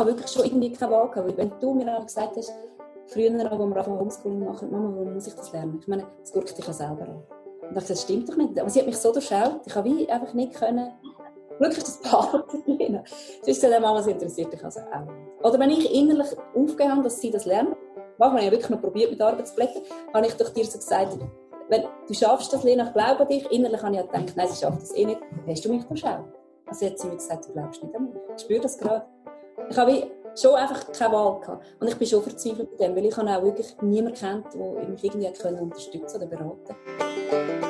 habe wirklich schon irgendwie keine Wahl gehabt. Wenn du mir auch gesagt hast, früher, als wir anfangen Homeschooling machen, Mama, warum muss ich das lernen? Ich meine, das guckt dich ja selber an. Und ich das stimmt doch nicht. Aber sie hat mich so durchschaut, ich habe wie einfach nicht können, wirklich das Paar lernen. Sie ist dann Mama, sie interessiert dich also auch. Oder wenn ich innerlich aufgehört habe, dass sie das lernen, manchmal habe ich wirklich noch probiert mit Arbeitsblättern, habe ich doch dir so gesagt, wenn du schaffst das, Lena, ich glaube an dich. Innerlich habe ich gedacht, nein, sie schafft das eh nicht. Hast du mich durchschaut? Also hat sie mir gesagt, du glaubst nicht an mich. Ich spüre das gerade. Ich habe schon einfach keine Wahl gehabt. Und ich bin schon verzweifelt mit dem, weil ich auch wirklich niemanden kennt, der mich irgendwie unterstützen oder beraten konnte.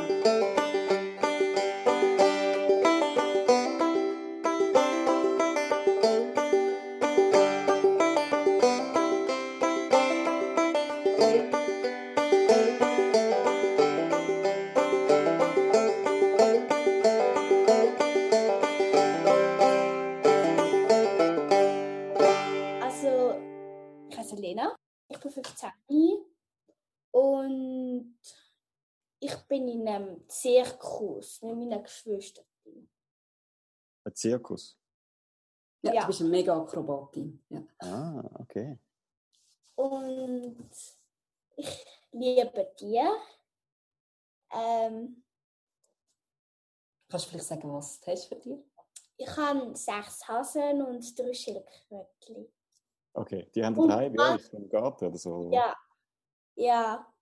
Zirkus? Ja, ja, du bist eine mega Akrobatin. Ja. Ah, okay. Und ich liebe dir. Ähm, Kannst du vielleicht sagen, was du hast für dich? Ich habe sechs Hasen und drei Schildkrötchen. Okay, die haben daheim bei euch im Garten oder so? Ja, ja.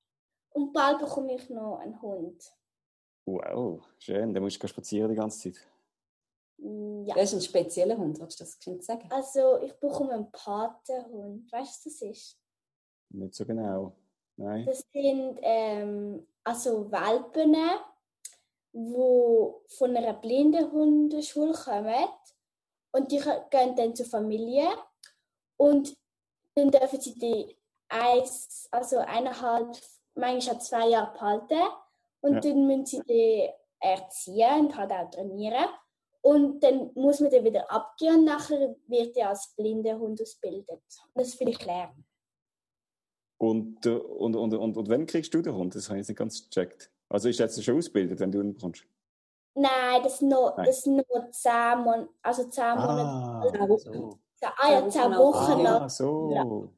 Und bald bekomme ich noch einen Hund. Wow, schön. Dann musst du spazieren die ganze Zeit. Mm, ja. Das ist ein spezieller Hund, willst du das geschwind sagen? Also, ich bekomme einen Patenhund. Weißt du, was das ist? Nicht so genau. Nein. Das sind ähm, also Welpen, die von einer blinden Hundeschule kommen. Und die gehen dann zur Familie. Und dann dürfen sie die eins, also eineinhalb, manchmal zwei Jahre behalten. Und ja. dann müssen sie den erziehen und halt auch trainieren. Und dann muss man den wieder abgehen und nachher wird er als blinder Hund ausgebildet. Das will ich lernen. Und, und, und, und, und wann kriegst du den Hund? Das habe ich nicht ganz gecheckt. Also ist jetzt schon ausgebildet, wenn du ihn bekommst? Nein, das sind nur, Das nur zehn Monate. Also zehn ah, Monate. So. Ah ja, zehn Wochen lang. Ah, so.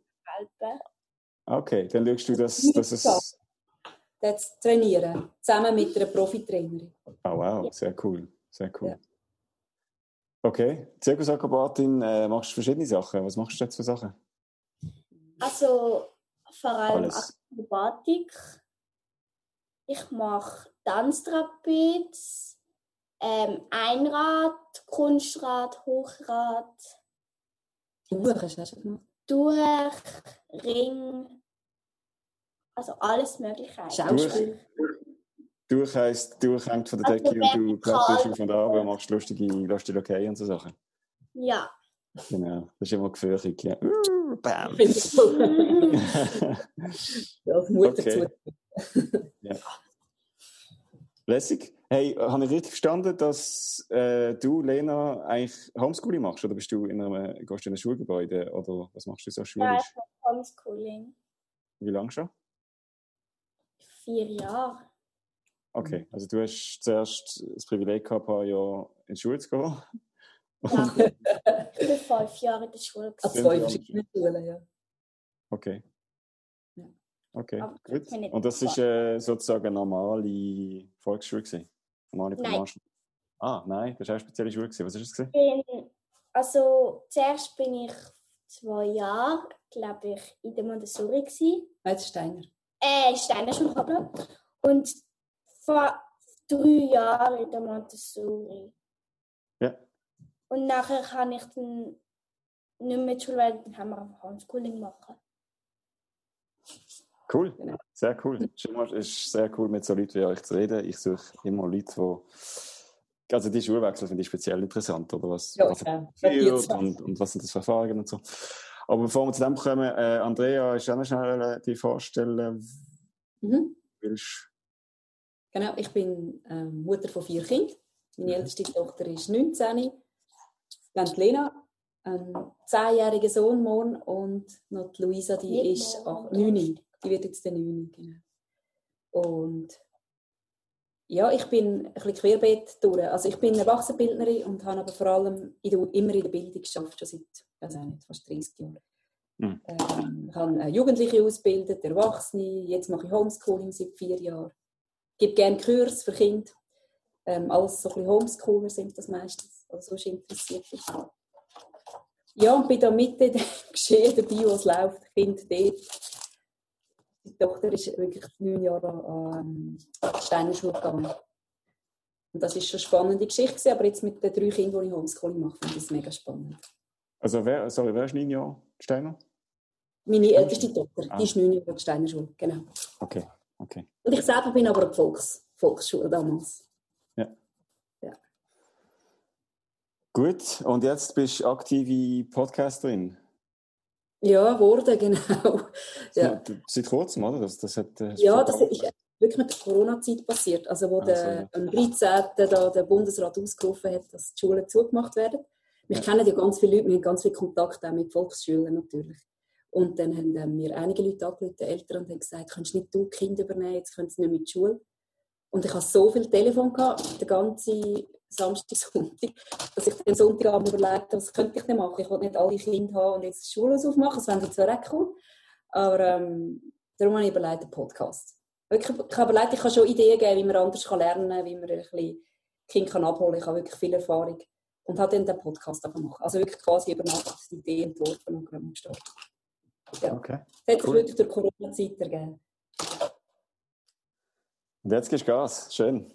Okay, dann schaust du, dass, dass es zu trainieren, zusammen mit einer Profitrainerin. Oh wow, sehr cool, sehr cool. Ja. Okay, Zirkusakrobatin, äh, machst du verschiedene Sachen. Was machst du jetzt für Sachen? Also vor allem Alles. Akrobatik. Ich mache Tanztrapez, ähm, Einrad, Kunstrad, Hochrad. Durch hast du schon gemacht? Durch, Ring, also alles Mögliche. Schauspiel. Durch heisst, durchhängt von der Decke also, und du kletterst auf und ab und machst lustige, lustige Okay und so Sachen. Ja. Genau, das ist immer gefährlich. Ja. bam. ja, Mutter okay. ja. Lässig. Hey, habe ich richtig verstanden, dass äh, du, Lena, eigentlich Homeschooling machst? Oder bist du in einem, gehst du in einem Schulgebäude? Oder was machst du so schulisch? Ja, Homeschooling. Wie lange schon? vier Jahre. Okay, also du hast zuerst das Privileg gehabt, ein paar Jahre in die Schule zu gehen. Ja, ich bin fünf Jahre in der Schule. An zwei verschiedenen Schulen, ja. Okay. Okay, Aber gut. Und das war äh, sozusagen eine normale Volksschule gewesen? Normale nein. Ah, nein, das war eine spezielle Schule gewesen. Was war das gewesen? Bin, also zuerst bin ich zwei Jahre, glaube ich, in der Montessori gewesen. Als Steiner äh, Steiner Schulkabel. Und vor drei Jahren in der Montessori. Ja. Und nachher kann ich dann nicht mehr zur Schule, dann haben wir einfach Homeschooling machen. Cool, genau. sehr cool. Es ist sehr cool, mit so Leuten wie euch zu reden. Ich suche immer Leute, die. Also die Schulwechsel finde ich speziell interessant, oder was, ja, was ja. und, und was sind das für Erfahrungen und so. Aber bevor wir zu dem kommen, äh, Andrea, ist auch noch schnell äh, die vorstellen, mhm. willst Genau, ich bin äh, Mutter von vier Kindern. Meine mhm. älteste Tochter ist 19, dann die Lena, ein zehnjähriger Sohn morgen und noch die Luisa, die Nicht ist 9. Die wird jetzt der 9. Genau. Und ja, ich bin ein bisschen querbeet durch. Also ich bin Erwachsenenbildnerin und habe aber vor allem in der, immer in der Bildung geschafft, schon seit also nicht, fast 30 Jahren. Mhm. Ähm, ich habe Jugendliche ausgebildet, Erwachsene, jetzt mache ich Homeschooling seit vier Jahren. Ich gebe gerne Kurs für Kinder. Ähm, alles so ein bisschen Homeschooler sind das meistens, also sonst interessiert mich. Ja, und bin da mitten in dem Geschehen dabei, was läuft, Kind dort die Tochter ist wirklich neun Jahre an die Steiner Schule gegangen. Und das ist schon eine spannende Geschichte, aber jetzt mit den drei Kindern, die ich Homeschooling mache, finde ich es mega spannend. Also, wer, sorry, wer ist neun Jahre Steiner? Meine älteste Tochter, ah. die ist neun Jahre an die Steiner Schule, genau. Okay, okay. Und ich selber bin aber eine Volks Volksschule damals. Ja. ja. Gut, und jetzt bist du aktive Podcasterin. Ja, wurde, genau. Ja. Seit kurzem, oder? Das, das hat, das ja, das ist wirklich mit der Corona-Zeit passiert. Also, wo ah, der, am 13. Da der Bundesrat ausgerufen hat, dass die Schulen zugemacht werden. Wir ja. kennen ja ganz viele Leute, wir haben ganz viel Kontakt auch mit Volksschülern natürlich. Und dann haben mir einige Leute angerufen, Eltern, und haben gesagt, kannst nicht du Kind übernehmen, jetzt können sie nicht mit der Schule. Und ich hatte so viel Telefon, den ganzen Samstag, Sonntag, dass ich den Sonntagabend überlegt was könnte ich denn machen? Ich wollte nicht alle Kinder haben und jetzt das Schulhaus aufmachen, das fände ich zwar auch cool, aber ähm, darum habe ich überlegt, einen Podcast. Wirklich, ich habe überlegt, ich kann schon Ideen geben, wie man anders lernen kann, wie man ein bisschen Kind abholen kann. Ich habe wirklich viel Erfahrung und habe dann den Podcast gemacht. Also wirklich quasi über Nacht die Idee entworfen und gestartet. Ja. Okay. Das hat sich wirklich durch Corona-Zeit ergeben. Und jetzt gehst du Gas. Schön.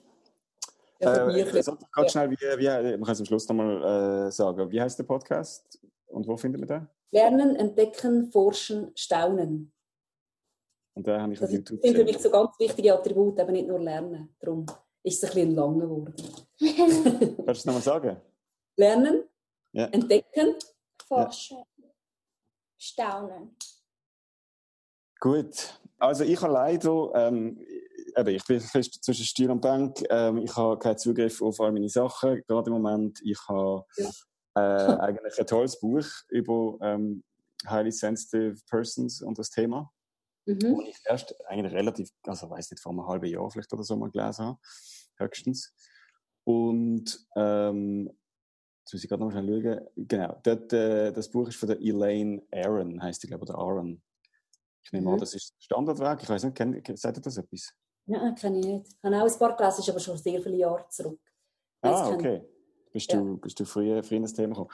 Ja, äh, ganz schnell, wie, wie, man kann es am Schluss nochmal äh, sagen. Wie heißt der Podcast und wo findet man den? Lernen, entdecken, forschen, staunen. Und da habe ich auf das YouTube Das sind für mich so ganz wichtige Attribute, aber nicht nur lernen. Darum ist es ein bisschen lang geworden. Kannst du es nochmal sagen? Lernen, ja. entdecken, forschen. Staunen. Gut. Also ich habe leider, ähm, ich bin fest zwischen Stier und Bank. Ähm, ich habe keinen Zugriff auf all meine Sachen, gerade im Moment. Ich habe äh, eigentlich ein tolles Buch über ähm, highly sensitive persons und das Thema. Mhm. Wo ich erst eigentlich relativ, also weiß nicht, vor einem halben Jahr vielleicht oder so mal gelesen habe. Höchstens. Und ähm, jetzt muss ich gerade noch schnell schauen. Genau, dort, äh, das Buch ist von der Elaine Aaron, heißt die, glaube ich, oder Aaron. Ich nehme mhm. an, das ist Standardwerk. Ich weiß nicht, kennt, sagt ihr das etwas? Nein, kenne ich nicht. Ich habe auch ein paar gelesen, ist aber schon sehr viele Jahre zurück. ah, okay. Bist, ja. du, bist du früher, früher ins Thema gekommen?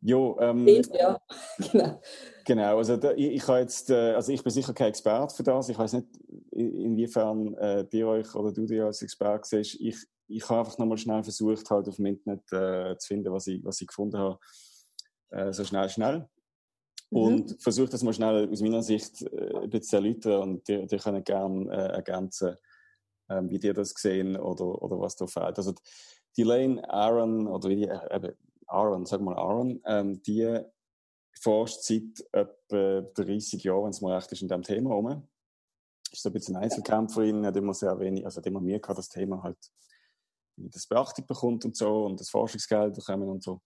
Jo, ähm, ja, genau. Genau, also da, ich, ich, jetzt, äh, also ich bin sicher kein Experte für das. Ich weiß nicht, inwiefern äh, dir euch oder du dir als Experte siehst. Ich, ich habe einfach nochmal schnell versucht, halt auf dem Internet äh, zu finden, was ich, was ich gefunden habe. Äh, so schnell, schnell. Mhm. Und versuche das mal schnell aus meiner Sicht äh, ein bisschen zu erläutern und die, die können gerne äh, ergänzen, äh, wie die das sehen oder, oder was da fehlt. Also die Lane Aaron, oder wie die, äh, Aaron, sag mal Aaron, ähm, die forscht seit etwa 30 Jahren, wenn es mal recht ist, in diesem Thema rum. Ist so ein bisschen Einzelkämpferin, hat immer sehr wenig, also hat immer mehr gehabt, das Thema halt, das Beachtung bekommt und so und das Forschungsgeld bekommen und so.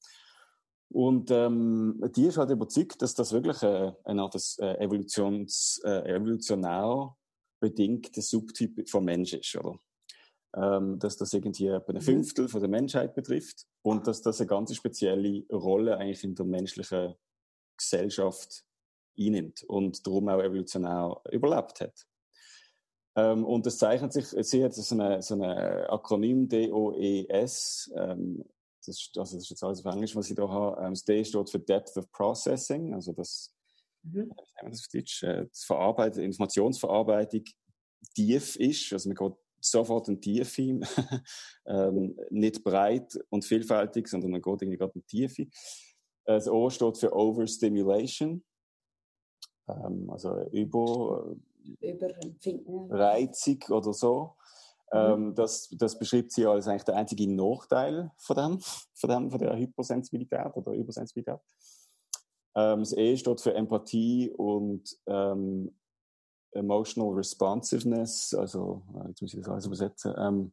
Und ähm, die ist halt überzeugt, dass das wirklich äh, eine Art äh, Evolutions, äh, evolutionär bedingter Subtyp von Mensch ist, oder? Ähm, dass das irgendwie etwa ein mhm. Fünftel von der Menschheit betrifft und dass das eine ganz spezielle Rolle eigentlich in der menschlichen Gesellschaft einnimmt und darum auch evolutionär überlebt hat. Ähm, und das zeichnet sich, sie hat so ein so eine Akronym DOES, ähm, das, also das ist jetzt alles auf Englisch, was ich da habe. Ähm, das D steht für Depth of Processing, also das, mhm. das, Deutsch, äh, das Verarbeitung, Informationsverarbeitung tief ist. Also man geht sofort in die Tiefe, ähm, nicht breit und vielfältig, sondern man geht irgendwie gerade in die Tiefe. Das O steht für Overstimulation, ähm, also über, Überempfinden. Reizung oder so. Mhm. Ähm, das, das beschreibt sie als eigentlich der einzige Nachteil von dem, von dem, von der Hypersensibilität oder Übersensibilität. Ähm, das E steht für Empathie und ähm, Emotional Responsiveness, also, äh, jetzt muss ich das alles übersetzen. Ähm,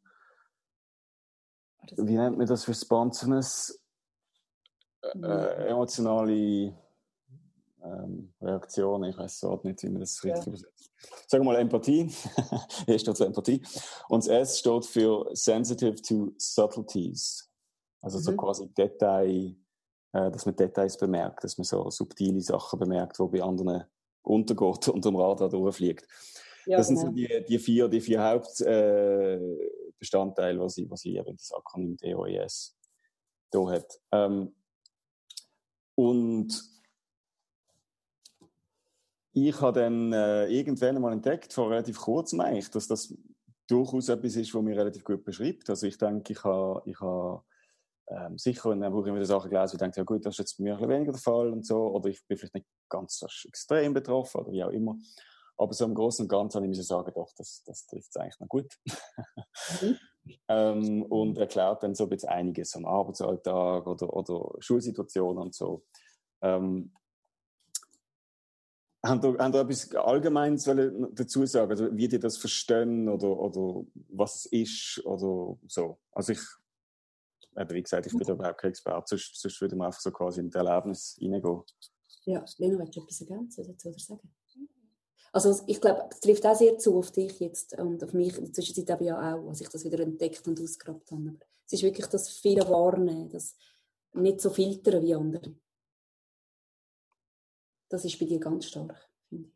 wie nennt man das? Responsiveness? Äh, emotionale ähm, Reaktion, ich weiß so nicht, wie man das richtig ja. übersetzt. Sagen wir mal Empathie. Hier steht für Empathie. Und das S steht für Sensitive to Subtleties. Also mhm. so quasi Detail, äh, dass man Details bemerkt, dass man so subtile Sachen bemerkt, die bei anderen untergeht und am Radar durchfliegt. Ja, das sind so genau. die, die, vier, die vier Hauptbestandteile, äh, was ich, was ich eben das Akronym DOES da hat. Ähm, und ich habe dann äh, irgendwann mal entdeckt, vor relativ kurzem eigentlich, dass das durchaus etwas ist, was mir relativ gut beschreibt. Also ich denke, ich habe, ich habe ähm, sicher in einem Buch immer Sachen gelesen, wo ich denke, ja gut, das ist jetzt bei mir ein bisschen weniger der Fall und so, oder ich bin vielleicht nicht ganz so extrem betroffen oder wie auch immer. Aber so im Großen und Ganzen habe ich mir sagen, doch, das, das trifft es eigentlich noch gut. ähm, und erklärt dann so ein bisschen einiges am Arbeitsalltag oder, oder Schulsituationen und so. Ähm, haben da, haben da etwas Allgemeines dazu sagen, also wie die das verstehen oder, oder was es ist oder so? Also ich, wie gesagt, ich bin da überhaupt kein Experte, sonst, sonst würde man einfach so quasi in das Erlebnis reingehen. Ja, Lena, willst du etwas ergänzen dazu oder sagen? Also ich glaube, es trifft auch sehr zu auf dich jetzt und auf mich in der Zwischenzeit eben ja auch, als ich das wieder entdeckt und ausgegrabt habe. Aber es ist wirklich das viele Warnen, das nicht so filtern wie andere. Das ist bei dir ganz stark, finde ich.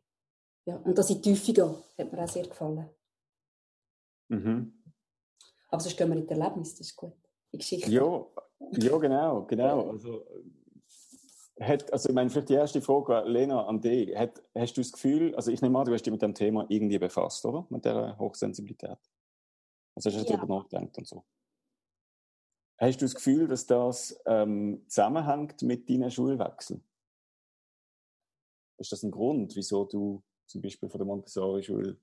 Ja, und das in die Tiefe gehen, hat mir auch sehr gefallen. Mhm. Aber sonst gehen wir in die Erlebnis, das ist gut. Die Geschichte. Ja, ja genau, genau. Also, hat, also ich meine, vielleicht die erste Frage, Lena, an dich. Hat, hast du das Gefühl, also ich nehme an, du hast dich mit dem Thema irgendwie befasst, oder? Mit der Hochsensibilität. Also hast du ja. darüber nachgedacht und so. Hast du das Gefühl, dass das ähm, zusammenhängt mit deinen Schulwechsel? Ist das ein Grund, wieso du zum Beispiel von der Montessori-Schule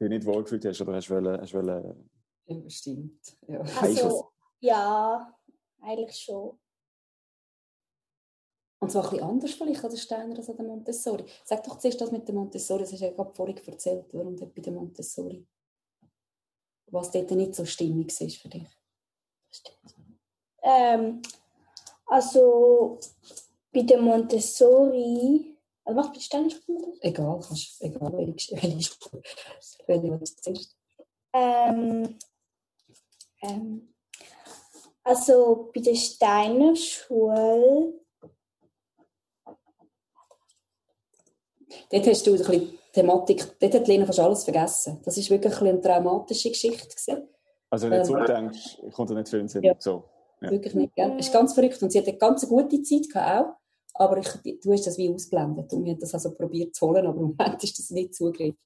dich nicht wohlgefühlt hast oder hast du wollen, hast wollen ja, bestimmt. Ja. Also, ja, eigentlich schon. Und zwar ein bisschen anders vielleicht an der Steiner als an der Montessori. Sag doch zuerst das mit der Montessori, das hast du ja gerade vorhin erzählt, warum dort bei der Montessori, was dort nicht so stimmig ist für dich. Ähm, also bei der Montessori. Also was bist du denn schon? Egal, kannst, egal welche, welche, welche du zuerst. Ähm, ähm, also bei der Steiner Schule. Dort hast du ein bisschen Thematik, dort hat Lena fast alles vergessen. Das war wirklich ein eine traumatische Geschichte. Gewesen. Also wenn du ähm, zurückdenkst, kommt er nicht viel in den Sinn. Ja. So. Ja. Wirklich nicht. Gell? Es ist ganz verrückt. Und sie hat eine ganz gute Zeit gehabt auch. Aber ich, du hast das wie ausblendet und wir haben das also probiert zu holen, aber im Moment ist das nicht zugegriffen.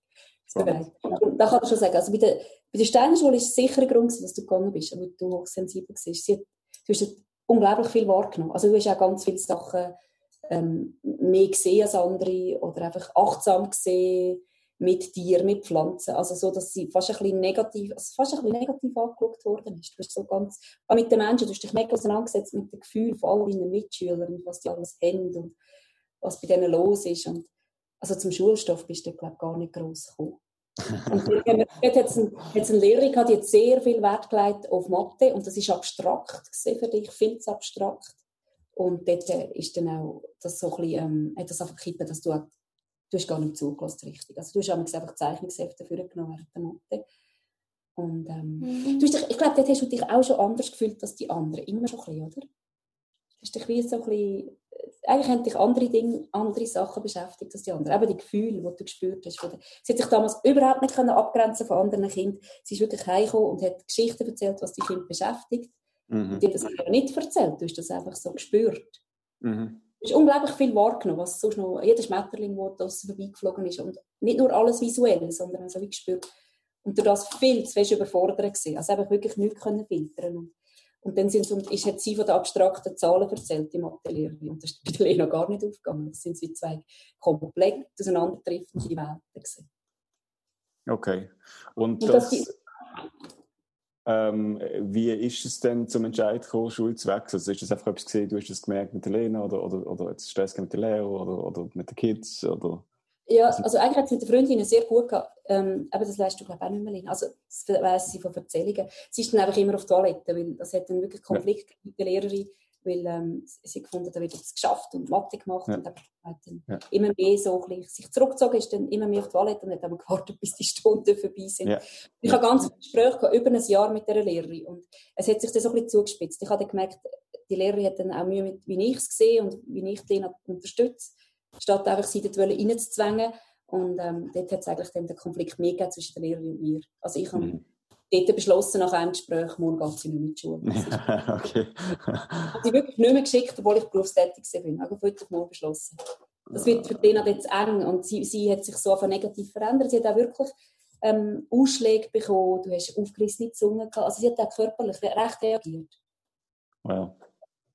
So da kann ich schon sagen, also bei der, bei der Steiner Schule ist es sicher ein Grund, dass du gegangen bist, aber du hochsensibel. Sie hat, du hast unglaublich viel wahrgenommen. Also du hast auch ganz viele Sachen ähm, mehr gesehen als andere oder einfach achtsam gesehen mit Tieren, mit Pflanzen. Also so, dass sie fast ein bisschen negativ, also fast ein bisschen negativ angeschaut worden ist. Du bist so ganz, auch mit den Menschen, du hast dich mega auseinandergesetzt mit dem Gefühl von all deinen Mitschülern und was die alles haben und was bei denen los ist. Und also zum Schulstoff bist du, glaube ich, gar nicht gross gekommen. und dort hat es eine, Lehrerin gehabt, die hat sehr viel Wert gelegt auf Mathe und das ist abstrakt für dich, viel zu abstrakt. Und dort ist dann auch das so ein bisschen, ähm, hat das einfach gekippt, dass du du hast gar nicht zugelassen richtig. Also du hast einfach Zeichnungshefte dafür genommen während der Mathe. Und ähm, mhm. du hast dich, ich glaube, dort hast du dich auch schon anders gefühlt als die anderen. Immer schon ein bisschen, oder? Du hast dich wie so ein bisschen, äh, eigentlich haben dich andere Dinge, andere Sachen beschäftigt als die anderen. Eben die Gefühle, die du gespürt hast. Sie hat sich damals überhaupt nicht abgrenzen von anderen Kindern. Sie ist wirklich heimgekommen und hat Geschichten erzählt, was die Kinder beschäftigt. Mhm. Und die hat das aber nicht erzählt. Du hast das einfach so gespürt. Mhm hast unglaublich viel wahrgenommen, was sonst noch, jeder Schmetterling, der da vorbeigeflogen ist. Und nicht nur alles visuell, sondern also wie gespürt. Und durch das viel zu fest überfordert gewesen. Also habe wirklich nichts können filtern und, und dann sind und ist, hat sie von den abstrakten Zahlen erzählt, die Mathelehrerin. Und das ist bei der Lena gar nicht aufgegangen. Das sind wie zwei komplett auseinandertriffende Welten gewesen. Okay. Und, und das, das ähm, wie ist es denn zum Entscheid gekommen, Schule zu wechseln? Also ist das einfach etwas gesehen, du hast das gemerkt mit der Lena oder, oder, oder jetzt Stress mit der Lehrer oder, oder mit den Kids? Oder? Ja, also eigentlich hat es mit der Freundin sehr gut gehabt. Ähm, aber das weißt du, glaube ich, auch nicht mehr, Lena. Also das weiss sie von Erzählungen. Sie ist dann einfach immer auf die Toilette, weil das hat dann wirklich Konflikt ja. mit der Lehrerin, weil ähm, sie gefunden haben, er es geschafft und Mathe gemacht Ja. und hat dann Ja. immer mehr so ein bisschen sich zurückgezogen, ist dann immer mehr auf die Toilette und hat aber gewartet, bis die Stunden vorbei sind. Ja. Ich habe ganz viele Gespräche gehabt, über ein Jahr mit dieser Lehrerin und es hat sich dann so ein bisschen zugespitzt. Ich habe dann gemerkt, die Lehrerin hat dann auch Mühe mit, wie ich es sehe und wie ich Lena unterstütze, statt einfach sie dort reinzuzwängen. Und ähm, dort hat es eigentlich dann den Konflikt mehr gegeben zwischen der Lehrerin und mir. Also ich habe Mhm. Dort beschlossen, nach einem Gespräch, morgen geht sie nicht mehr in die Schule. Ist- okay. Ich habe sie wirklich nicht mehr geschickt, obwohl ich berufstätig bin. Habe heute Morgen beschlossen. Das wird für Lena jetzt eng und sie, sie hat sich so einfach negativ verändert. Sie hat auch wirklich ähm, Ausschläge bekommen, du hast aufgerissene Zunge gehabt. Also sie hat auch körperlich recht reagiert. Wow.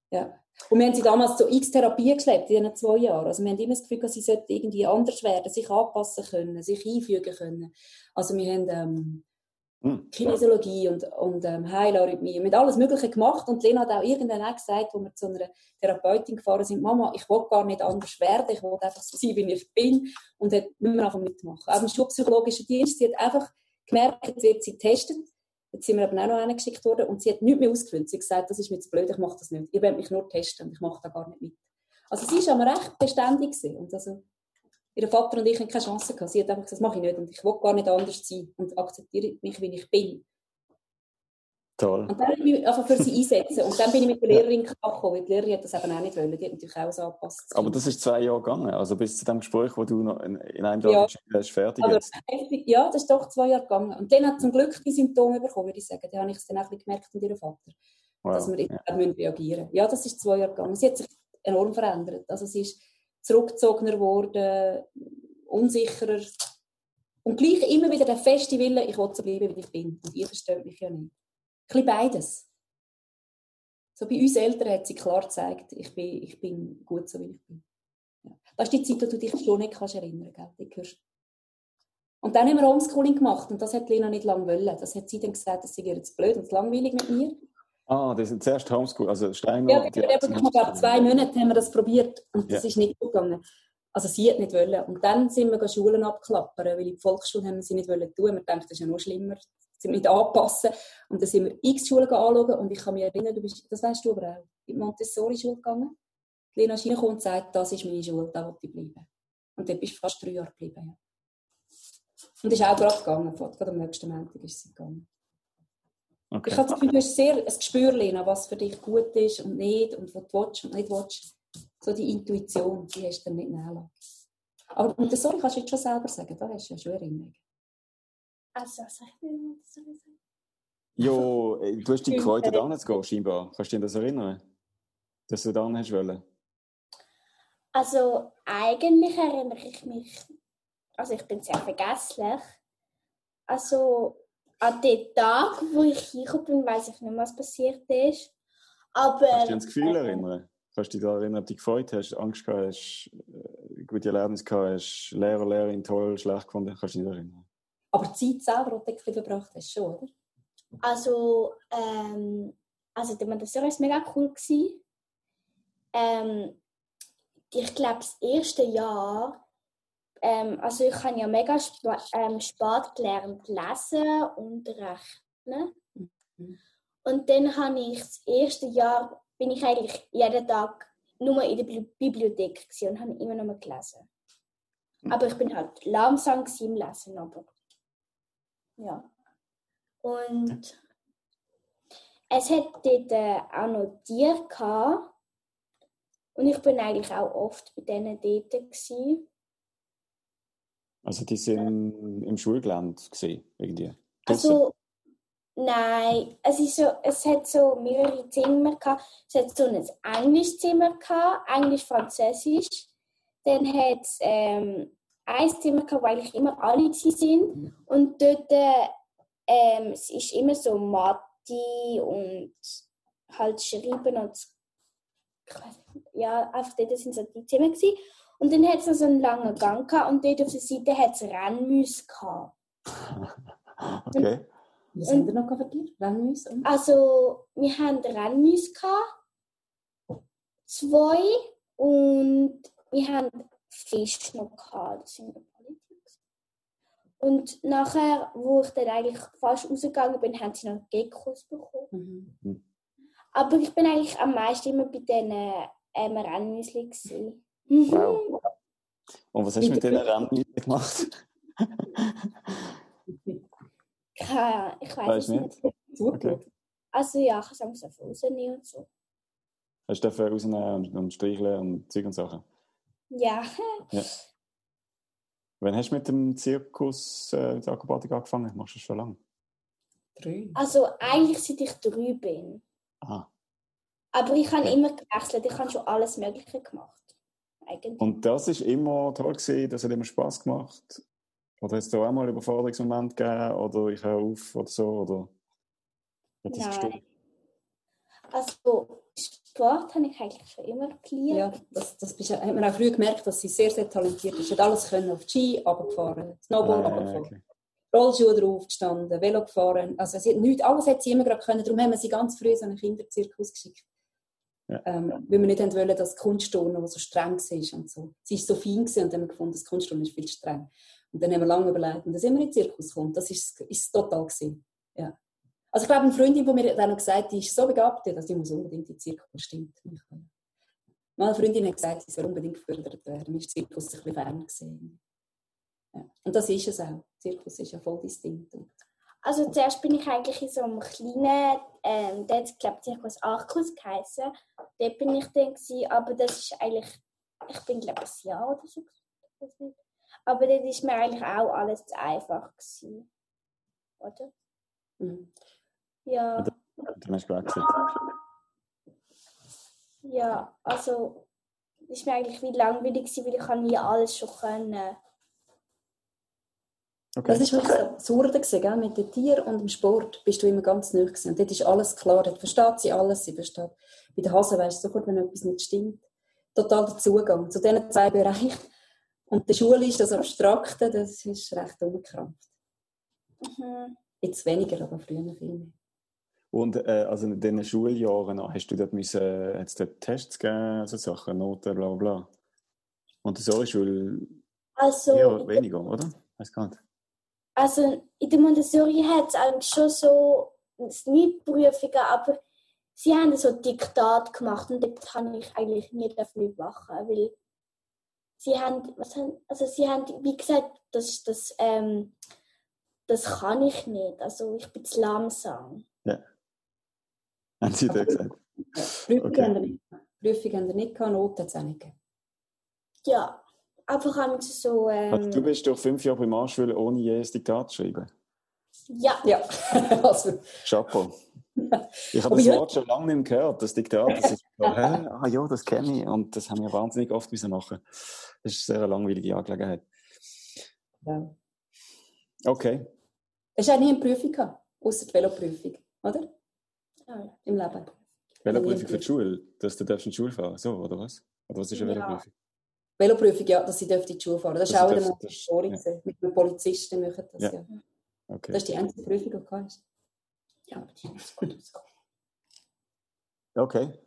Ja. Und wir haben sie damals zu x Therapie geschleppt in diesen zwei Jahren. Also wir haben immer das Gefühl, dass sie sollte irgendwie anders werden, sich anpassen können, sich einfügen können. Also wir haben ähm, Hm. Kinesiologie und, und ähm, Heilarrhythmie. Wir haben alles Mögliche gemacht und Lena hat auch irgendwann auch gesagt, wo wir zu einer Therapeutin gefahren sind, Mama, ich will gar nicht anders werden, ich will einfach so sein, wie ich bin und hat nicht mehr einfach mitmachen. Auch im schulpsychologischen Dienst, sie hat einfach gemerkt, jetzt wird sie getestet, jetzt sind wir aber auch noch hingeschickt worden und sie hat nichts mehr ausgefüllt. Sie hat gesagt, das ist mir zu blöd, ich mache das nicht. Ihr wollt mich nur testen und ich mache da gar nicht mit. Also sie war aber recht beständig gewesen. und also ihr Vater und ich haben keine Chance gehabt. Sie hat einfach gesagt, das mache ich nicht und ich will gar nicht anders sein und akzeptiere mich, wie ich bin. Toll. Und dann habe ich mich einfach für sie einsetzen. Und dann bin ich mit der Lehrerin gekommen, weil die Lehrerin hat das eben auch nicht wollen. Die hat natürlich auch so angepasst. Aber das ist zwei Jahre gegangen, also bis zu dem Gespräch, wo du noch in, in einem Tag Ja. hast, fertig heftig, ja, das ist doch zwei Jahre gegangen. Und dann hat zum Glück die Symptome bekommen, würde ich sagen. Da habe ich es dann auch gemerkt von ihrem Vater, dass Wow. wir jetzt Ja. reagieren müssen. Ja, das ist zwei Jahre gegangen. Sie hat sich enorm verändert. Also sie ist zurückgezogener geworden, unsicherer. Und gleich immer wieder der feste Wille, ich will so bleiben, wie ich bin. Und ihr versteht mich ja nicht. Ein bisschen beides. So bei uns Eltern hat sie klar gezeigt, ich bin, ich bin gut so, wie ich bin. Ja. Das ist die Zeit, wo du dich schon nicht kannst erinnern kannst. Und dann haben wir Homeschooling gemacht und das hat Lena nicht lange wollen. Das hat sie dann gesagt, das sei ihr jetzt blöd und langweilig mit mir. Ah, das sind zuerst Homeschool, also Steiner. Ja, wir haben, ich glaube, zwei Monate haben wir das probiert und das Ja. ist nicht gut gegangen. Also sie hat nicht wollen. Und dann sind wir Schulen abklappern, weil in die Volksschule haben wir sie nicht wollen tun. Wir dachten, das ist ja noch schlimmer. Sie sind nicht anpassen. Und dann sind wir x Schulen anschauen und ich kann mich erinnern, du bist, das weißt du aber auch, in die Montessori-Schule gegangen. Lena ist reingekommen und sagt, das ist meine Schule, da will ich bleiben. Und dann bist du fast drei Jahre geblieben. Ja. Und ist auch gerade gegangen, gerade am nächsten Montag ist sie gegangen. Okay. Ich habe das Gefühl, du hast sehr ein Gespür, Lena, was für dich gut ist und nicht und was du willst und nicht willst. So die Intuition, die hast du dann nicht nachgelassen. Aber und das Sorry kannst du jetzt schon selber sagen, da hast du ja schon Erinnerungen. Also, sag ich mir, was soll ich sagen? Jo, äh, du hast dich gefreut, da zu gehen, scheinbar. Kannst du dich an das erinnern? Dass du dann hast wollen? Also, eigentlich erinnere ich mich, also ich bin sehr vergesslich. Also, an den Tag, wo ich hingekommen bin, weiß ich nicht mehr, was passiert ist. Aber, Kannst du dich an das Gefühl äh, erinnern? Kannst du dich daran erinnern, ob du dich gefreut hast, Angst gehabt hast, äh, gute Erlebnisse gehabt hast, Lehrer, Lehrerin toll, schlecht gefunden? Kannst du dich erinnern? Aber die Zeit selber, die du verbracht hast, schon, oder? Also, ähm, also der Montessori war mega cool. Gewesen. Ähm, ich glaube, das erste Jahr, ähm, also ich habe ja mega sp ähm, spät gelernt lesen und rechnen. Mhm. Und dann habe ich das erste Jahr, bin ich eigentlich jeden Tag nur in der Bibli- Bibliothek und habe immer noch mal gelesen. Aber ich bin halt langsam im Lesen, aber ja. Und es hat dort äh, auch noch Tiere gehabt. Und ich bin eigentlich auch oft bei denen dort gewesen. Also die sind im Schulgelände gesehen, irgendwie. Draussen? Also, nein, es, ist so, es hat so mehrere Zimmer gehabt. Es hat so ein Englischzimmer gehabt, Englisch-Französisch. Dann hat es ähm, ein Zimmer gehabt, wo eigentlich immer alle sind. Und dort äh, ähm, es ist immer so Mathe und halt Schreiben und ich ja, einfach dort sind so die Zimmer gewesen. Und dann hat es noch so einen langen Gang gehabt und dort auf der Seite hat es Rennmäuse gehabt. Okay. Was haben wir noch? Rennmäuse? und- Also, wir haben Rennmäuse gehabt, zwei und wir haben Fisch noch gehabt. Das sind. Und nachher, wo ich dann eigentlich fast rausgegangen bin, haben sie noch Geckos bekommen. Mhm. Aber ich bin eigentlich am meisten immer bei diesen ähm, Rennmüsli. Gewesen. Wow. Und was hast du mit diesen Rennmüsli gemacht? Ich weiß Weißt nicht. nicht? Okay. Also ja, ich kann es einfach rausnehmen und so. Hast du dürfen rausnehmen und, und streicheln und Zeug und Sachen? Ja, Wann hast du mit dem Zirkus äh, der Akrobatik angefangen? Machst du das schon lange? Drei. also eigentlich seit ich drei bin. Aha. Aber ich habe immer gewechselt, ich habe schon alles Mögliche gemacht. Eigentlich. Und das ist immer toll gewesen, das hat immer Spaß gemacht? Oder hat es da auch mal einen Überforderungsmoment gegeben? Oder ich höre auf oder so? Oder hat das gestimmt? Nein. Also Sport habe ich eigentlich schon immer geliebt. Ja, das, das bist, hat man auch früh gemerkt, dass sie sehr, sehr talentiert ist. Sie hat alles können, auf Ski runtergefahren, Snowboard Äh, runtergefahren, okay. Rollschuhe drauf gestanden, Velo gefahren. Also sie hat nichts, alles hat sie immer gerade können. Darum haben wir sie ganz früh in so einen Kinderzirkus geschickt. Ähm, weil wir nicht wollen, dass Kunstturnen, so streng war und so. Sie war so fein gewesen und dann haben wir gefunden, das Kunstturnen ist viel zu streng. Und dann haben wir lange überlegt, und dass immer in den Zirkus kommt, das ist ist total gewesen. Ja. Also ich glaube, eine Freundin von mir hat noch gesagt, die ist so begabt, dass sie unbedingt in den Zirkus. Stimmt. Meine Freundin hat gesagt, sie soll unbedingt gefördert werden. Mir ist der Zirkus ein bisschen fern gesehen. Ja. Und das ist es auch. Der Zirkus ist ja voll distinkt. Also zuerst bin ich eigentlich in so einem kleinen, ähm, der hat, glaube ich, Zirkus Arcus geheißen. Dort bin ich dann gewesen, aber das ist eigentlich, ich bin glaube ich ein Jahr oder so. Aber dort ist mir eigentlich auch alles zu einfach gewesen. Oder? Mhm. Ja, Dann hast du gewechselt. ja, also es ist mir eigentlich wie langweilig gewesen, weil ich nie alles schon können. Okay. Das ist wirklich so das Hurde gewesen, gell? mit den Tieren und dem Sport bist du immer ganz neu gewesen. Und dort ist alles klar, dort versteht sie alles, sie versteht. Bei den Hasen weisst du sofort, wenn etwas nicht stimmt. Total der Zugang zu diesen zwei Bereichen. Und die Schule ist das Abstrakte, das ist recht unbekrampft. Mhm. Jetzt weniger, aber früher viel mehr. Und äh, also in diesen Schuljahren hast du dort müssen, äh, dort Tests gegeben, so Sachen, Noten, bla bla bla? Und so ist wohl Also, eher weniger, oder? Weiß gar nicht. Also in der Montessori hat es eigentlich schon so nicht Prüfungen, aber sie haben so Diktat gemacht und dort habe ich eigentlich nie dafür machen, weil sie haben, was haben, also sie haben, wie gesagt, das, das, ähm, das kann ich nicht, also ich bin zu langsam. Haben sie dort gesagt? Prüfung Okay. haben wir nicht. Prüfung haben wir nicht gehabt, Noten es nicht gegeben. Ja, einfach haben so, Also, du ähm, bist durch fünf Jahre Primarschule ohne je ein Diktat zu schreiben. ja, Ja, also, Chapeau. Ich habe das Wort schon lange nicht mehr gehört, das Diktat. Das ist so, hä? Ah ja, das kenne ich. Und das haben wir wahnsinnig oft müssen machen. Das ist eine sehr langweilige Angelegenheit. ja. Okay. Es hat nie eine Prüfung gehabt, außer die Veloprüfung, oder? ja. Im Leben. Veloprüfung für die Schule, dass du darfst in die Schule fahren so, oder was? Oder was ist eine Ja. Veloprüfung? Veloprüfung, ja, dass sie dürfte in die Schule fahren. Das ist Dass sie auch in der Montessori. ja. Mit einem Polizisten machen das, Ja. ja. Okay. Das ist die einzige Prüfung, die du hast. Ja. Aber die ist gut ausgekommen. Okay.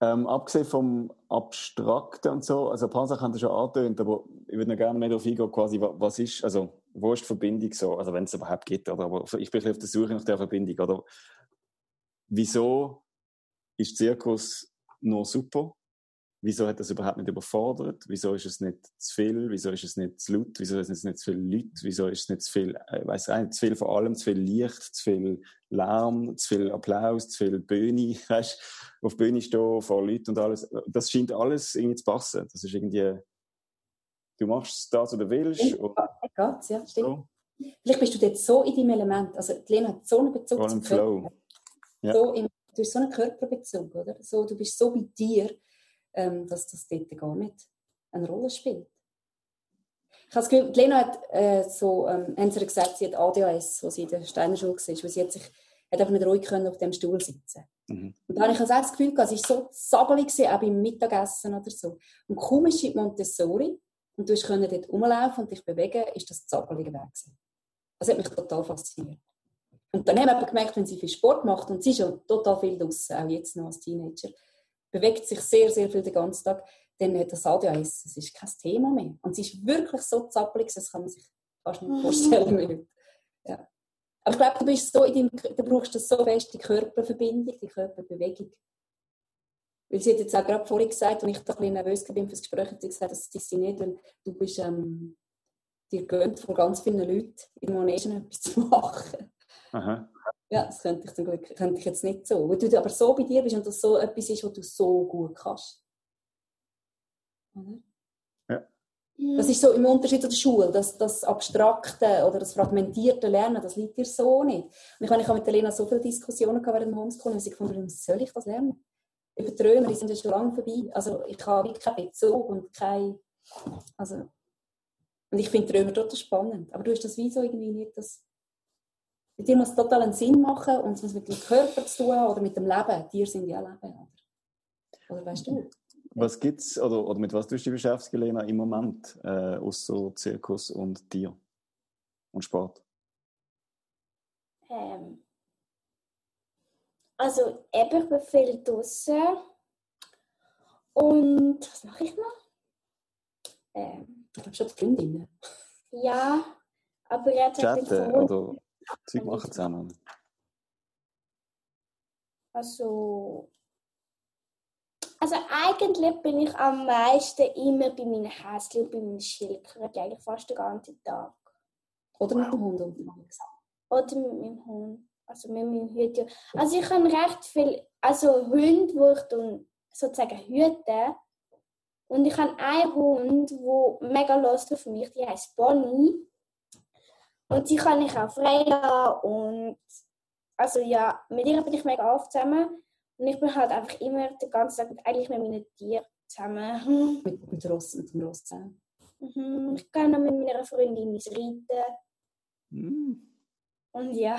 Ähm, abgesehen vom Abstrakten und so, also ein paar Sachen haben Sie schon angetönt, aber ich würde noch gerne mehr darauf eingehen, quasi, wa- was ist, also, wo ist die Verbindung so, also wenn es überhaupt gibt, oder, aber ich bin auf der Suche nach der Verbindung, oder? Wieso ist Zirkus nur super? Wieso hat das überhaupt nicht überfordert? Wieso ist es nicht zu viel? Wieso ist es nicht zu laut? Wieso ist es nicht zu viele Leute? Wieso ist es nicht zu viel, äh, ich weiss auch nicht, zu viel von allem, zu viel Licht, zu viel Lärm, zu viel Applaus, zu viel Bühne, weißt auf Bühne stehen, vor Leuten und alles. Das scheint alles irgendwie zu passen. Das ist irgendwie, du machst das, was du willst. Ja, ja, stimmt. so. Vielleicht bist du dort so in deinem Element. Also, die Lena hat so einen Bezug zum im Flow. Körper. Ja. So im, du hast so einen Körperbezug, oder? So, du bist so bei dir, dass das dort gar nicht eine Rolle spielt. Ich habe das Gefühl, die Lena hat äh, so, ähm, haben sie gesagt, sie hat ADHS, wo sie in der Steiner Schule war, weil sie hat sich hat einfach nicht ruhig können auf dem Stuhl sitzen. Mhm. Und da habe ich also auch das Gefühl, gehabt, es war so gewesen, auch beim Mittagessen oder so. Und kaum ist sie in Montessori und du konntest dort rumlaufen und dich bewegen, ist das zabbelige weg. gewesen. Das hat mich total fasziniert. Und dann haben wir aber gemerkt, wenn sie viel Sport macht, und sie ist ja total viel draußen, auch jetzt noch als Teenager, bewegt sich sehr, sehr viel den ganzen Tag, dann hat das ADHS, das ist kein Thema mehr. Und sie ist wirklich so zappelig, das kann man sich fast nicht Mhm. vorstellen. mehr. Ja. Aber ich glaube, du, bist so in deinem, du brauchst das so fest, die Körperverbindung, die Körperbewegung. Weil sie hat jetzt auch gerade vorhin gesagt, als ich da ein bisschen nervös bin für das Gespräch, hat sie gesagt, das ist sie nicht, weil du bist ähm, dir gönnt von ganz vielen Leuten in Monaten etwas zu machen. Aha. Ja, das könnte ich, zum Glück, könnte ich jetzt nicht so. Weil du aber so bei dir bist und das so etwas ist, was du so gut kannst. Ja. Das ist so im Unterschied zu der Schule, das, das abstrakte oder das fragmentierte Lernen, das liegt dir so nicht. Und ich, meine, ich habe mit Lena so viele Diskussionen gehabt während dem Homeschooling, und sie gefunden, soll ich das lernen? Über die Römer, die sind ja schon lange vorbei. Also ich habe wirklich keinen Bezug und kein... Also, und ich finde Römer total spannend. Aber du hast das wie so irgendwie nicht, das... Mit dir muss total einen Sinn machen und es muss mit dem Körper zu tun oder mit dem Leben. Tiere sind ja Leben. Oder, oder weißt du? Was gibt's, oder, oder mit was tust du dich beschäftigen, Lena, im Moment, äh, außer Zirkus und Tier und Sport? Ähm, also eben, ich bin viel draußen. Und was mache ich noch? Ähm, ich glaube schon die Freundinnen. Ja, aber jetzt Chatten oder Zeug machen zusammen. Also also eigentlich bin ich am meisten immer bei meinen Häschen und bei meinen Schildkröten, eigentlich fast den ganzen Tag. Oder mit dem Hund unterwegs? Oder mit meinem Hund. Also mit meinem Hütchen. Also ich habe recht viel, also Hunde, wo ich dann sozusagen hüte. Und ich habe einen Hund, der mega los auf mich, die heißt Bonnie. Und die kann ich auch frei lassen. Und also ja, mit ihr bin ich mega oft zusammen. Und ich bin halt einfach immer den ganzen Tag eigentlich mit meinen Tieren zusammen. Mit, mit, Ross, mit dem Ross zusammen? Mhm. Ich gehe noch mit meiner Freundin ins Reiten. Mhm. Und ja.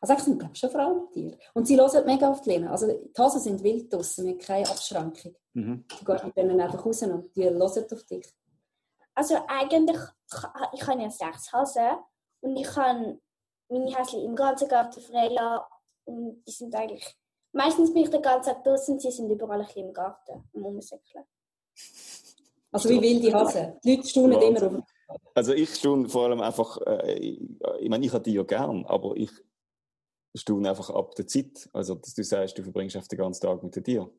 Also ich sind glaube schon Frauentiere. Und sie hören mega oft Lena. Also die Hasen sind wild draussen, mit keine Abschränkung. Mhm. Du gehst mit denen einfach raus und die hören auf dich. Also eigentlich, ich habe ja sechs Hasen und ich kann meine Häschen im ganzen Garten freilassen und die sind eigentlich Meistens bin ich den ganzen Tag draußen, sie sind überall im Garten, am Umsäckeln. Also wie wilde Hasen. Die Leute staunen immer auf. Also ich staune vor allem einfach, äh, ich meine, ich habe die ja gern, aber ich staune einfach ab der Zeit. Also dass du sagst, du verbringst einfach den ganzen Tag mit den Tieren.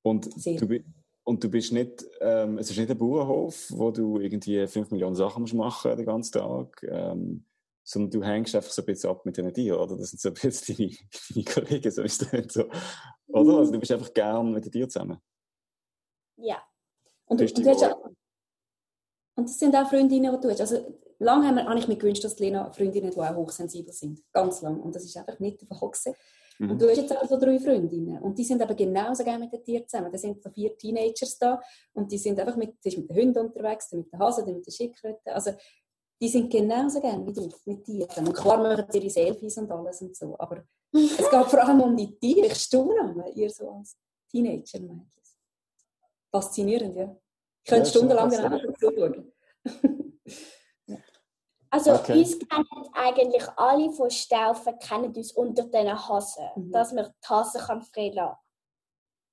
Und du, und du bist nicht, ähm, es ist nicht ein Bauernhof, wo du irgendwie 5 Millionen Sachen musst machen den ganzen Tag. Ähm, sondern du hängst einfach so ein bisschen ab mit diesen Tieren, oder? Das sind so ein bisschen deine, deine Kollegen, so ist das so. Oder? Also du bist einfach gern mit den Tieren zusammen. Ja. Und, du, du hast auch, und das sind auch Freundinnen, die du hast. Also, lange habe ich mir gewünscht, dass Lena Freundinnen, die auch hochsensibel sind. Ganz lang. Und das ist einfach nicht der Fall Mhm. Und du hast jetzt auch so drei Freundinnen. Und die sind aber genauso gerne mit den Tieren zusammen. Da sind so vier Teenagers da. Und die sind einfach mit, die ist mit den Hunden unterwegs, mit den Hasen, mit den Schildkröten. Also, die sind genauso gern wie du mit Tieren. Und klar machen sie ihre Selfies und alles und so. Aber es geht vor allem um die Tiere. Ich staune, ihr so als Teenager meint Faszinierend, ja. Ich könnte ja, stundenlang genau zuschauen. Also okay. uns kennen eigentlich alle von Staufen, kennen uns unter diesen Hasen, mhm. dass man die Hasen kann freilassen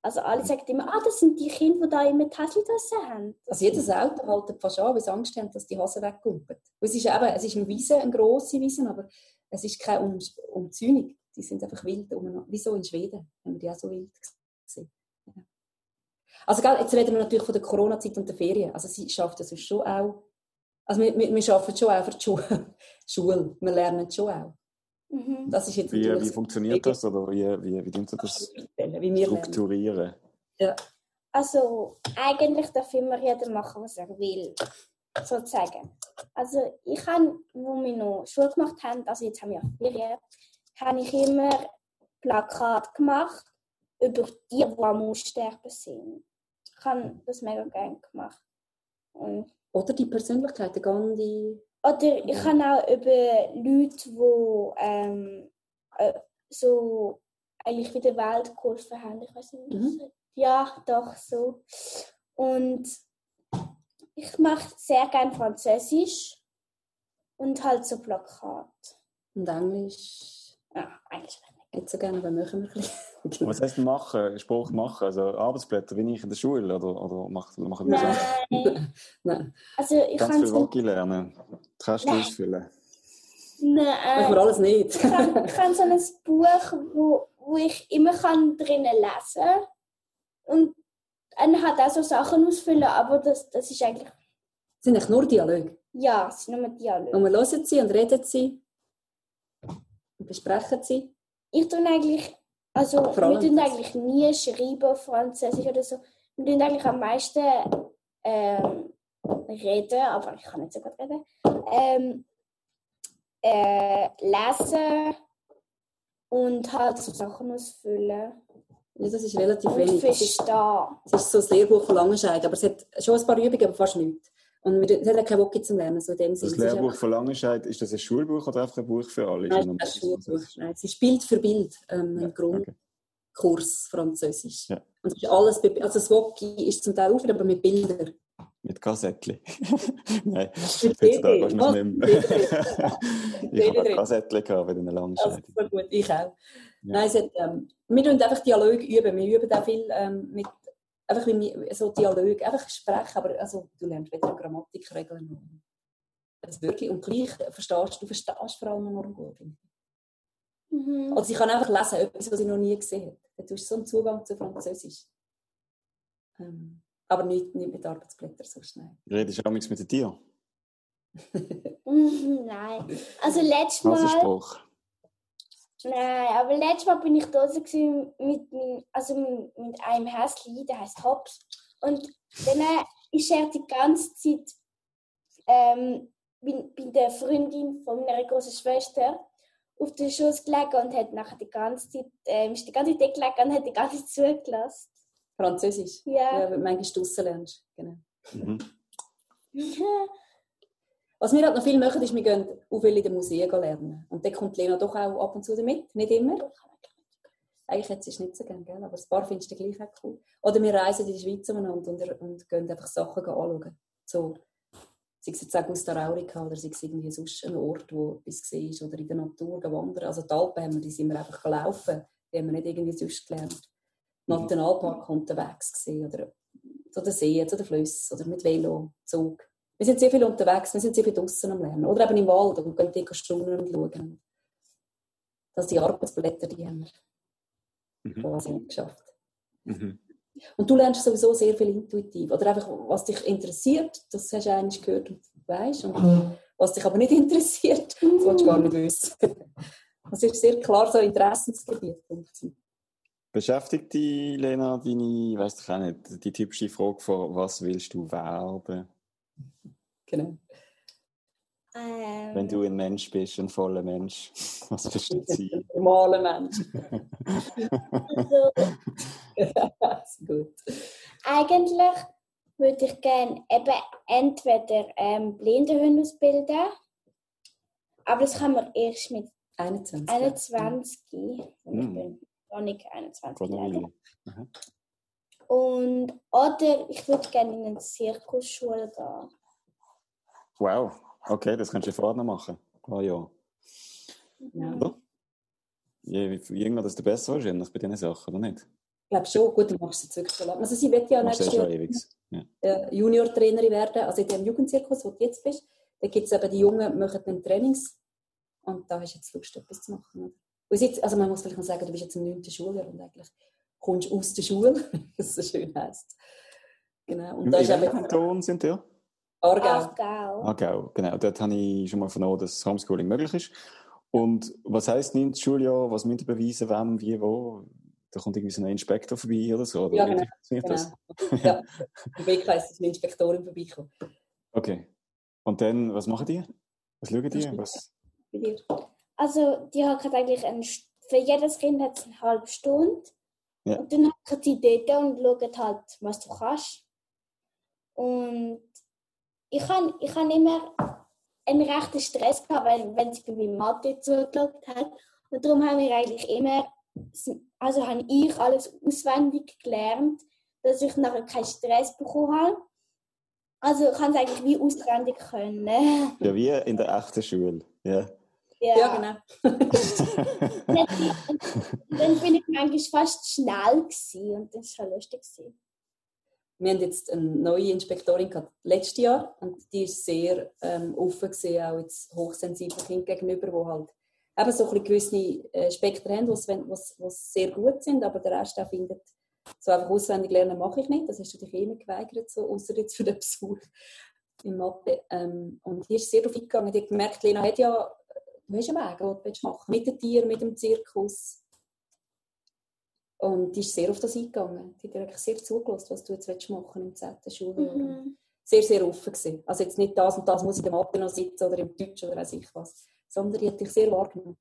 also alle sagen immer, ah, das sind die Kinder, die da immer die Häschen haben. Also jedes Auto haltet fast an, weil sie Angst haben, dass die Hasen wegkumpen. Es ist eben, es ist eine Wiese, eine grosse Wiese, aber es ist keine um Umzäunung. Die sind einfach wild, wie so in Schweden, haben wir die auch so wild gesehen. Ja. Also jetzt reden wir natürlich von der Corona-Zeit und der Ferien. Also sie schafft das schon auch, also wir, wir, wir arbeiten schon auch für die Schule. Schule. Wir lernen schon auch. Mhm. Das ist jetzt wie, wie funktioniert das oder wie, wie, wie das wie strukturieren? Ja. Also eigentlich darf immer jeder machen, was er will, sozusagen. Also ich habe, wo wir noch Schule gemacht haben, also jetzt haben wir Ferien, habe ich immer Plakat gemacht über die, die am Aussterben sind. Ich habe das mega gerne gemacht. Und Oder die Persönlichkeit, der Gandhi, oder ich habe auch über Leute, die ähm, äh, so eigentlich wieder Welt geholfen haben. Ich weiß nicht, mhm. ja, doch so. Und ich mache sehr gerne Französisch und halt so Plakat. Und Englisch? Ja, eigentlich nicht. Nicht so gerne, aber machen wir ein bisschen. Was heißt machen? Spruch machen? Also Arbeitsblätter wie ich in der Schule? Oder, oder machen, machen wir Nein. Nein. Also ich Ganz viel Rocky lernen. Die kannst du ausfüllen. Nein. Ich will alles nicht. Ich habe ich habe so ein Buch, wo, wo ich immer kann drinnen lesen kann. Und dann hat auch so Sachen ausfüllen, aber das, das ist eigentlich, Es sind eigentlich nur Dialoge. ja, es sind nur Dialoge. Und wir hören sie und reden sie. Und besprechen sie. Ich tue eigentlich, also wir tun das. eigentlich nie schreiben Französisch oder so. Wir tun eigentlich am meisten ähm, reden, aber ich kann nicht so gut reden. Ähm, äh, lesen und halt so Sachen ausfüllen. Ja, das ist relativ Und wenig. Es ist, verstehen. es ist so ein Lehrbuch von Langenscheid, aber es hat schon ein paar Übungen, aber fast nichts. Und wir, es hat kein Wocki zum Lernen. So dem. Das Es Lehrbuch einfach- von Langenscheid, ist das ein Schulbuch oder einfach ein Buch für alle? Nein, es ist ein Schulbuch. Nein, es ist Bild für Bild, ähm, ein Ja, Grundkurs Französisch. Ja. Und es ist alles, also das Wocki ist zum Teil wieder, aber mit Bildern. Mit Kassettchen. Nein, heutzutage CD. kannst du Was? nicht mehr. Ich habe ein. Kassettchen gehabt bei den Also, Langenscheid. so gut, ich auch. Nein, es hat, ähm, wir üben einfach Dialog üben. Wir üben auch viel ähm, mit, einfach wie wir, so Dialog, einfach sprechen, aber also, du lernst weder Grammatikregeln noch. Das wirklich, und gleich verstehst du, verstehst vor allem enorm gut. Mhm. Also ich kann einfach lesen, etwas, was ich noch nie gesehen habe. Du hast so einen Zugang zu Französisch. Ähm, aber nicht, nicht mit Arbeitsblättern, sonst nein. Redest du amigs mit den Tieren? Mhm, Nein. Also letztes Mal. Nein, aber letztes Mal bin ich draußen gewesen mit, meinem- also mit, einem Häschen, der heißt Hops. Und dann äh, ist er die ganze Zeit ähm, bei, bei der Freundin von meiner großen Schwester auf den Schoß gelegen und hat nachher die ganze Zeit, ähm, ist die ganze Zeit gelegen und hat die ganze Zeit zugelassen. Französisch. Ja. Ja, wenn du manchmal draussen lernst. Genau. Mhm. Was wir halt noch viel machen, ist, wir gehen auch viel in den Museen lernen. Und dann kommt Lena doch auch ab und zu damit, nicht immer. Eigentlich hätte sie es nicht so gerne, gell? aber ein paar findest du gleich auch cool. Oder wir reisen in die Schweiz umeinander und, und gehen einfach Sachen anschauen. So, sei es jetzt auch Costa Raurica oder sei es irgendwie sonst ein Ort, wo etwas war oder in der Natur wandern. Also die Alpen haben wir, die sind wir einfach gelaufen. Die haben wir nicht irgendwie sonst gelernt. Nationalpark unterwegs gesehen oder zu den Seen, zu den Flüssen oder mit Velo, Zug. Wir sind sehr viel unterwegs, wir sind sehr viel draußen am Lernen. Oder eben im Wald und gehen dort staunen und schauen. Das die Arbeitsblätter, die haben wir Mhm. nicht geschafft. Mhm. Und du lernst sowieso sehr viel intuitiv. Oder einfach, was dich interessiert, das hast du eigentlich gehört und weißt. Und was dich aber nicht interessiert, das willst du gar nicht wissen. Das ist sehr klar so ein Interessensgebiet. Beschäftigt dich, Lena, deine, weißt du auch nicht, die typische Frage von, was willst du werden, Genau. Ähm, wenn du ein Mensch bist, ein voller Mensch? Was du sein? Ein normaler Mensch. also, das ist gut. Eigentlich würde ich gerne eben entweder ähm, Blindenhunde ausbilden, aber das kann man erst mit 21. 21. Und ich Mhm. bin noch nicht 21 Gerade noch Jahre. eine Weile. Und oder ich würde gerne in eine Zirkusschule gehen. Wow, okay, das kannst du ja vorher noch machen. Ah ja. Ja. Oder? Je jünger, desto besser wahrscheinlich bei diesen Sachen, oder nicht? Ich glaube schon, gut, du machst es jetzt wirklich so lange. Also sie wird ja du nächstes ja schon Jahr. Ja. äh, Junior-Trainerin werden, also in dem Jugendzirkus, wo du jetzt bist. Da gibt es eben die Jungen, machen dann Trainings und da hast du jetzt Lust, etwas zu machen. Jetzt, also man muss vielleicht noch sagen, du bist jetzt im 9. Schuljahr und eigentlich kommst du aus der Schule, wie es so schön heisst. Genau. Und da ist eben Kanton sind ihr? Aargau. Aargau. Aargau, genau. Dort habe ich schon mal vernommen, dass Homeschooling möglich ist. Und was heisst 9. Schuljahr? Was müsst ihr beweisen? Wem, wie, wo? Da kommt irgendwie so ein Inspektor vorbei oder so? Oder Ja, wie genau. funktioniert das? Genau. ja. Im Weg heisst, dass eine Inspektorin vorbeikommt. Okay. Und dann, was machen die? Was schauen die? Was? Also die hat eigentlich eine, St- für jedes Kind hat es eine halbe Stunde. Ja. Und dann haben die dort und schauen halt, was du kannst. Und ich habe ich hab immer einen rechten Stress gehabt, weil, wenn sie bei mir Mathe zugeschaut hat. Und darum haben wir eigentlich immer, also habe ich alles auswendig gelernt, dass ich nachher keinen Stress bekommen habe. Also ich kann es eigentlich wie auswendig können. Ja, wie in der echten Schule. Ja. Ja, genau. dann bin ich manchmal fast schnell gewesen und das war lustig. Gewesen. Wir haben jetzt eine neue Inspektorin gehabt, letztes Jahr und die ist sehr ähm, offen gewesen, auch jetzt hochsensiblen Kindern gegenüber, die halt eben so ein gewisse äh, Spektren haben, die sehr gut sind, aber der Rest auch findet, so einfach auswendig lernen mache ich nicht, das hast du dich immer geweigert, so, außer jetzt für den Besuch in Mathe. Ähm, und hier ist sehr darauf eingegangen, die hat gemerkt, Lena hat ja, du hast einen Weg, den du machen. Mit den Tieren, mit dem Zirkus, und die ist sehr auf das eingegangen. Die hat eigentlich sehr zugelassen, was du jetzt machen im 10. Schuljahr. Mhm. Sehr, sehr offen gewesen. Also jetzt nicht das und das muss in dem Mathe noch sitzen oder im Deutsch oder weiß ich was. Sondern die hat dich sehr wahrgenommen.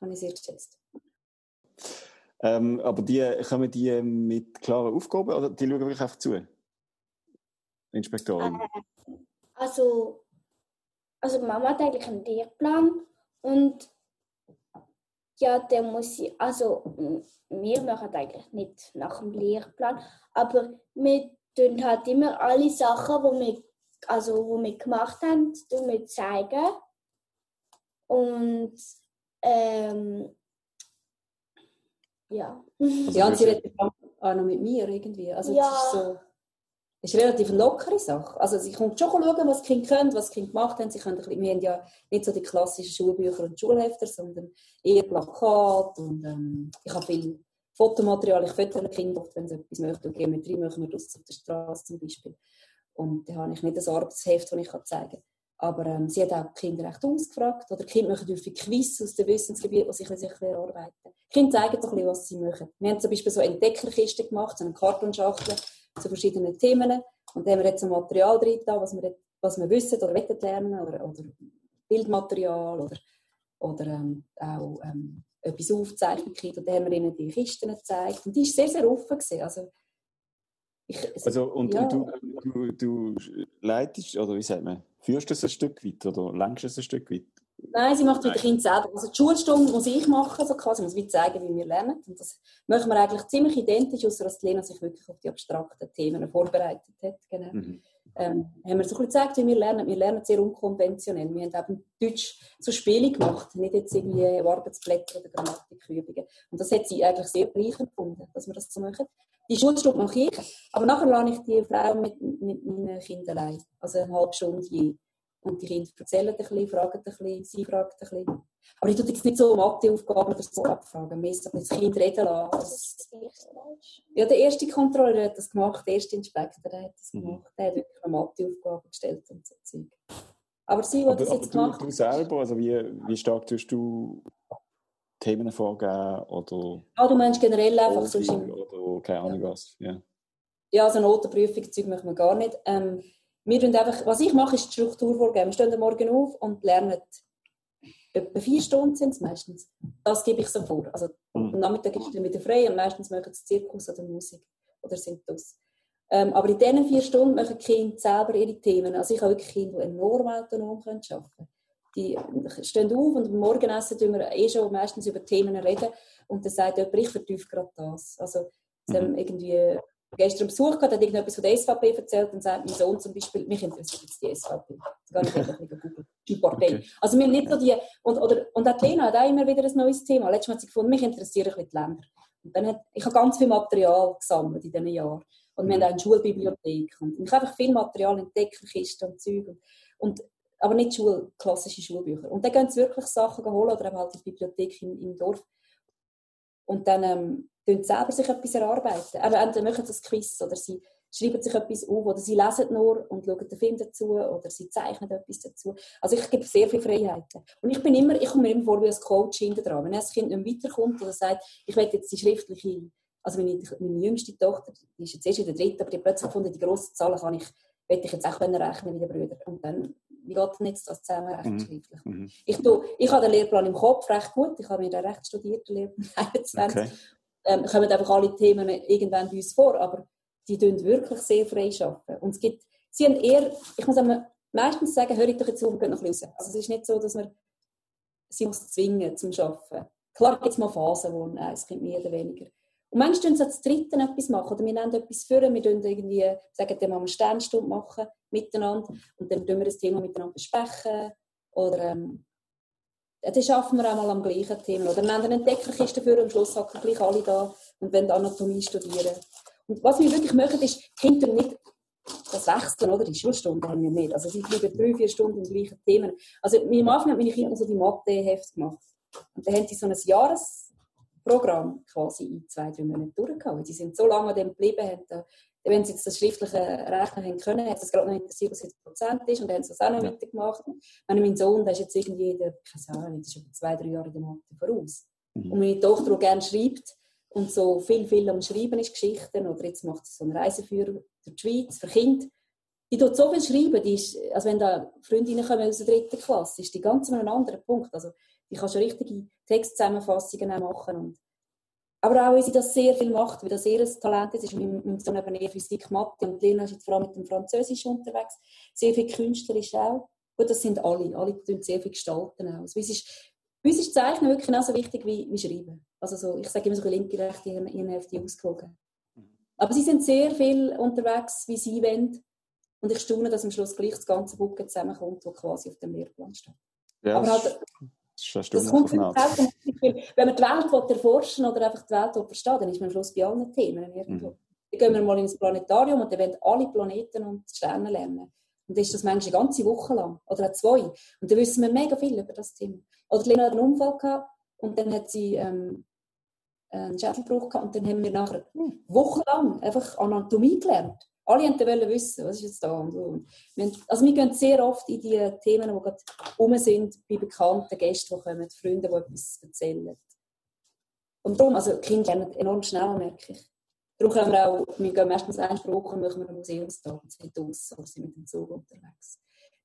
Habe ich sehr geschätzt. Ähm, aber die, kommen die mit klaren Aufgaben oder die schauen wirklich einfach zu? Inspektorin? Äh, also, also Mama hat eigentlich einen Lehrplan und ja, der muss ich, also wir machen eigentlich nicht nach dem Lehrplan, aber wir tun halt immer alle Sachen, die wir, also, wo wir gemacht haben, wir zeigen. Und ähm, ja. Ja, und sie redet auch noch mit mir irgendwie. Also ja. das ist so ist relativ eine lockere Sache. Also sie kommt schon schauen, was die Kinder können, was die Kinder gemacht haben. Sie können wir haben ja nicht so die klassischen Schulbücher und Schulhefter, sondern eher Plakate und ähm, ich habe viel Fotomaterial. Ich fotografiere Kinder wenn sie etwas möchten. Und Geometrie machen wir das auf der Straße zum Beispiel. Und da habe ich nicht ein Arbeitsheft, das ich zeigen kann. Aber ähm, sie hat auch die Kinder recht ausgefragt. Oder die Kinder machen häufig Quiz aus dem Wissensgebiet, was ich sich erarbeiten Die Kinder zeigen doch ein bisschen, was sie machen. Wir haben zum Beispiel so Entdeckerkisten gemacht, so eine Kartonschachtel zu verschiedenen Themen. Und da haben wir jetzt ein Material drin, was wir, was wir wissen oder wollen lernen oder, oder Bildmaterial oder, oder ähm, auch ähm, etwas aufzeichnen Und da haben wir ihnen die Kisten gezeigt. Und die war sehr, sehr offen. Gewesen. Also, ich, also, und, ja. und du, du, du leitest, oder wie sagt man, führst du es ein Stück weit oder lenkst es ein Stück weit? Nein, sie macht mit den Kindern selber. Also die Schulstunde muss ich machen, so quasi. Ich muss zeigen, wie wir lernen. Und das machen wir eigentlich ziemlich identisch, außer dass Lena sich wirklich auf die abstrakten Themen vorbereitet hat. Genau. Mhm. Ähm, haben wir so ein bisschen gezeigt, wie wir lernen. Wir lernen sehr unkonventionell. Wir haben eben Deutsch zu Spielen gemacht, nicht jetzt irgendwie Arbeitsblätter oder Grammatikübungen. Und das hat sie eigentlich sehr bereichernd gefunden, dass wir das so machen. Die Schulstunde mache ich, aber nachher lerne ich die Frau mit, mit meinen Kindern allein. Also eine halbe Stunde je. Und die Kinder erzählen ein bisschen, fragen ein bisschen, sie fragen ein bisschen. Aber ich tue jetzt nicht so Matheaufgaben oder so abfragen. Mehr so das Kind reden lassen. Ja, der erste Kontrolleur hat das gemacht, der erste Inspektor der hat das mhm. gemacht. Der hat wirklich eine Matheaufgabe gestellt und so Zeug. Aber sie, die das jetzt aber du, du selber, also wie, wie stark tust du Themen vorgeben oder... Ah, du meinst generell einfach so... Oder keine Ahnung ja. was, ja. Ja, also Notenprüfung, Zeug machen wir gar nicht. Ähm, wir einfach, was ich mache, ist die Struktur vorgeben. Wir stehen am Morgen auf und lernen etwa vier Stunden sind es meistens. Das gebe ich so vor. Also mhm. am Nachmittag ist es dann wieder frei und meistens machen sie Zirkus oder Musik oder sind das. Ähm, aber in diesen vier Stunden machen die Kinder selber ihre Themen. Also ich habe wirklich Kinder, die enorm autonom arbeiten können. Die stehen auf und am Morgenessen reden wir eh schon meistens über Themen reden und dann sagt jemand, ich vertiefe gerade das. Also mhm. irgendwie gestern Besuch gehabt, hat irgendetwas von der SVP erzählt und sagt mein Sohn zum Beispiel, mich interessiert jetzt die SVP. Das gar nicht einfach googeln. Die Partei. Okay. Also wir haben nicht so die, und, oder, und auch Lena hat auch immer wieder ein neues Thema. Letztes Mal hat sie gefunden, mich interessieren ein bisschen die Länder. Und dann hat, ich habe ganz viel Material gesammelt in diesen Jahren. Und wir haben auch eine Schulbibliothek. Und ich habe einfach viel Material entdeckt, Kisten und Zeug. Und, und, aber nicht Schul, klassische Schulbücher. Und dann gehen sie wirklich Sachen holen oder eben halt in die Bibliothek im, im Dorf. Und dann ähm, selber sich etwas erarbeiten. Aber entweder machen sie ein Quiz oder sie schreiben sich etwas auf oder sie lesen nur und schauen den Film dazu oder sie zeichnen etwas dazu. Also ich gebe sehr viele Freiheiten. Und ich bin immer, ich komme mir immer vor wie ein Coach hinter dran. Wenn ein Kind nicht weiterkommt oder sagt, ich will jetzt die schriftliche, also meine, meine jüngste Tochter, die ist jetzt erst in der dritten, aber die hat plötzlich gefunden, die grossen Zahlen kann ich, will ich jetzt auch rechnen wie die Brüder. Und dann, wie geht denn jetzt das zusammenrechnen mhm. schriftlich? Mhm. Ich, tue, ich habe den Lehrplan im Kopf recht gut, ich habe mir den recht studiert, den Lehrplan 21. Okay ähm, kommen einfach alle Themen irgendwann bei uns vor, aber die tun wirklich sehr frei arbeiten. Und es gibt, sie haben eher, ich muss sagen, meistens sagen, höre ich doch jetzt auf geht noch raus. Also es ist nicht so, dass man sie muss zwingen zum Arbeiten. Klar gibt es mal Phasen, wo es mehr oder weniger. Und manchmal tun sie als Dritten etwas machen. Oder wir nehmen etwas für, wir tun irgendwie, sagen, mal eine Sternstunde machen miteinander und dann tun wir das Thema miteinander besprechen. Oder ähm, dann schaffen wir auch mal am gleichen Thema. Oder nehmen eine Entdeckerkiste für und am Schluss hocken gleich alle da und wollen Anatomie studieren. Und was wir wirklich machen, ist, Kinder nicht das Wechseln, oder? Die Schulstunden haben wir nicht. Also sie bleiben drei, vier Stunden im gleichen Themen. Also am Anfang haben meine Kinder so die Mathe-Heft gemacht. Und dann haben sie so ein Jahresprogramm quasi in zwei, drei Monaten durchgehauen. Die sind so lange an dem geblieben, haben da, wenn sie jetzt das schriftliche Rechnen haben können, hat es gerade noch interessiert, was jetzt Prozent ist, und haben das auch noch ja. mitgemacht. Wenn mein Sohn, der ist jetzt irgendwie, der, keine Ahnung, ist über zwei, drei Jahre in der Mathe voraus. Mhm. Und meine Tochter, die gerne schreibt, und so viel, viel am Schreiben ist, Geschichten, oder jetzt macht sie so eine Reiseführer durch die Schweiz für Kinder, die tut so viel schreiben, die ist, also wenn da Freundinnen kommen aus der dritten Klasse, ist die ganz an einem anderen Punkt. Also die kann schon richtige Textzusammenfassungen machen. Und, aber auch, weil sie das sehr viel macht, weil das ihr Talent ist, ist mit meinem Sohn eben eher Physik, Mathe und Lena ist jetzt vor allem mit dem Französisch unterwegs, sehr viel künstlerisch auch. Gut, das sind alle, alle tun sehr viel gestalten auch. Also, es ist, bei uns ist Zeichnen wirklich genauso wichtig wie, wie Schreiben. Also so, ich sage immer so linke, rechte Hirnhälfte ausgewogen. Aber sie sind sehr viel unterwegs, wie sie wollen. Und ich staune, dass am Schluss gleich das ganze Buch zusammenkommt, das quasi auf dem Lehrplan steht. Ja, Aber halt, das, das kommt Wenn man die Welt erforschen oder einfach die Welt verstehen dann ist man am Schluss bei allen Themen irgendwo. Mhm. Dann gehen wir mal ins Planetarium und dann wollen alle Planeten und Sterne lernen. Und dann ist das manchmal eine ganze Woche lang oder auch zwei. Und dann wissen wir mega viel über das Thema. Oder Lena hat einen Unfall gehabt und dann hat sie ähm, einen Schädelbruch gehabt und dann haben wir nachher wochenlang einfach Anatomie gelernt. Alle wollten wissen, was ist jetzt da und wo. Also wir gehen sehr oft in die Themen, die gerade rum sind, bei bekannten Gästen, die kommen, Freunde, die etwas erzählen. Und darum, also Kinder lernen enorm schnell, merke ich. Darum können wir auch, wir gehen meistens eine Woche und machen einen Museumstag und sind aus oder sind mit dem Zug unterwegs.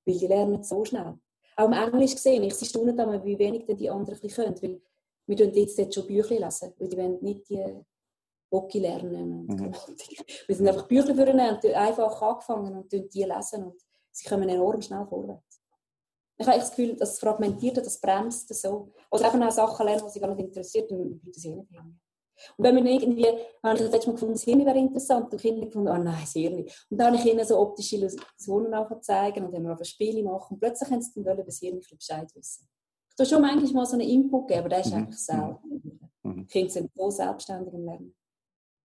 Weil die lernen so schnell. Auch im Englisch gesehen, ich, sie staunen dann, wie wenig denn die anderen können, weil wir jetzt, jetzt schon Bücher lesen, weil die wollen nicht die Hockey lernen. Und mhm. Wir sind einfach Bücher für und einfach angefangen und die lesen und sie kommen enorm schnell vorwärts. Ich habe das Gefühl, das fragmentiert, das bremst so. Oder eben auch Sachen lernen, die sie gar nicht interessiert, dann bleibt sie nicht hängen. Und wenn man irgendwie, habe ich das letzte Mal gefunden, das Hirn wäre interessant, und die Kinder gefunden, ah oh nein, das Hirn Und dann habe ich ihnen so optische Illusionen zeigen und dann haben wir Spiele machen und plötzlich haben sie dann wollen, über das Hirn Bescheid wissen. Ich tue schon manchmal mal so einen Input geben, aber der ist mhm. eigentlich selten. Mhm. Die Kinder sind so selbstständig im Lernen.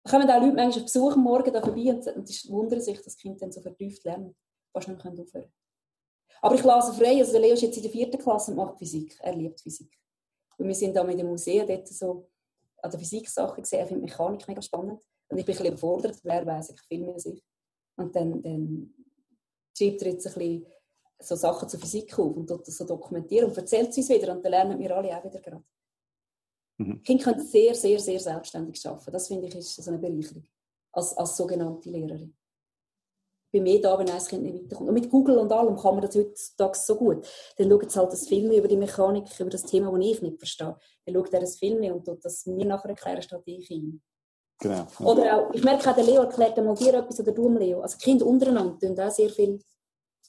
Kommen auch Leute manchmal auf Besuch Morgen da vorbei und, und wundern sich, dass die Kinder dann so vertieft lernen. Fast nicht mehr aufhören Aber ich lasse frei. Also der Leo ist jetzt in der vierten Klasse und macht Physik. Er liebt Physik. Und wir sind da mit dem Museum dort so an der Physik-Sache gesehen. Er findet Mechanik mega spannend. Und ich bin ein überfordert, wer weiß ich viel mehr als ich. Und dann, dann schreibt er jetzt ein bisschen so Sachen zur Physik auf und das so dokumentieren und erzählt es uns wieder. Und dann lernen wir alle auch wieder gerade. Mhm. Kinder können sehr, sehr, sehr selbstständig arbeiten. Das finde ich ist so eine Bereicherung. Als, als sogenannte Lehrerin. Bei mir da, wenn ein Kind nicht weiterkommt. Und mit Google und allem kann man das heutzutage so gut. Dann schaut es halt das Film über die Mechanik, über das Thema, das ich nicht verstehe. Dann schaut er das Film und tut das mir nachher erklären, statt ich ihm. Genau. Oder auch, ich merke auch, der Leo erklärt mal dir etwas oder du Leo. Also Kinder untereinander tun auch sehr viel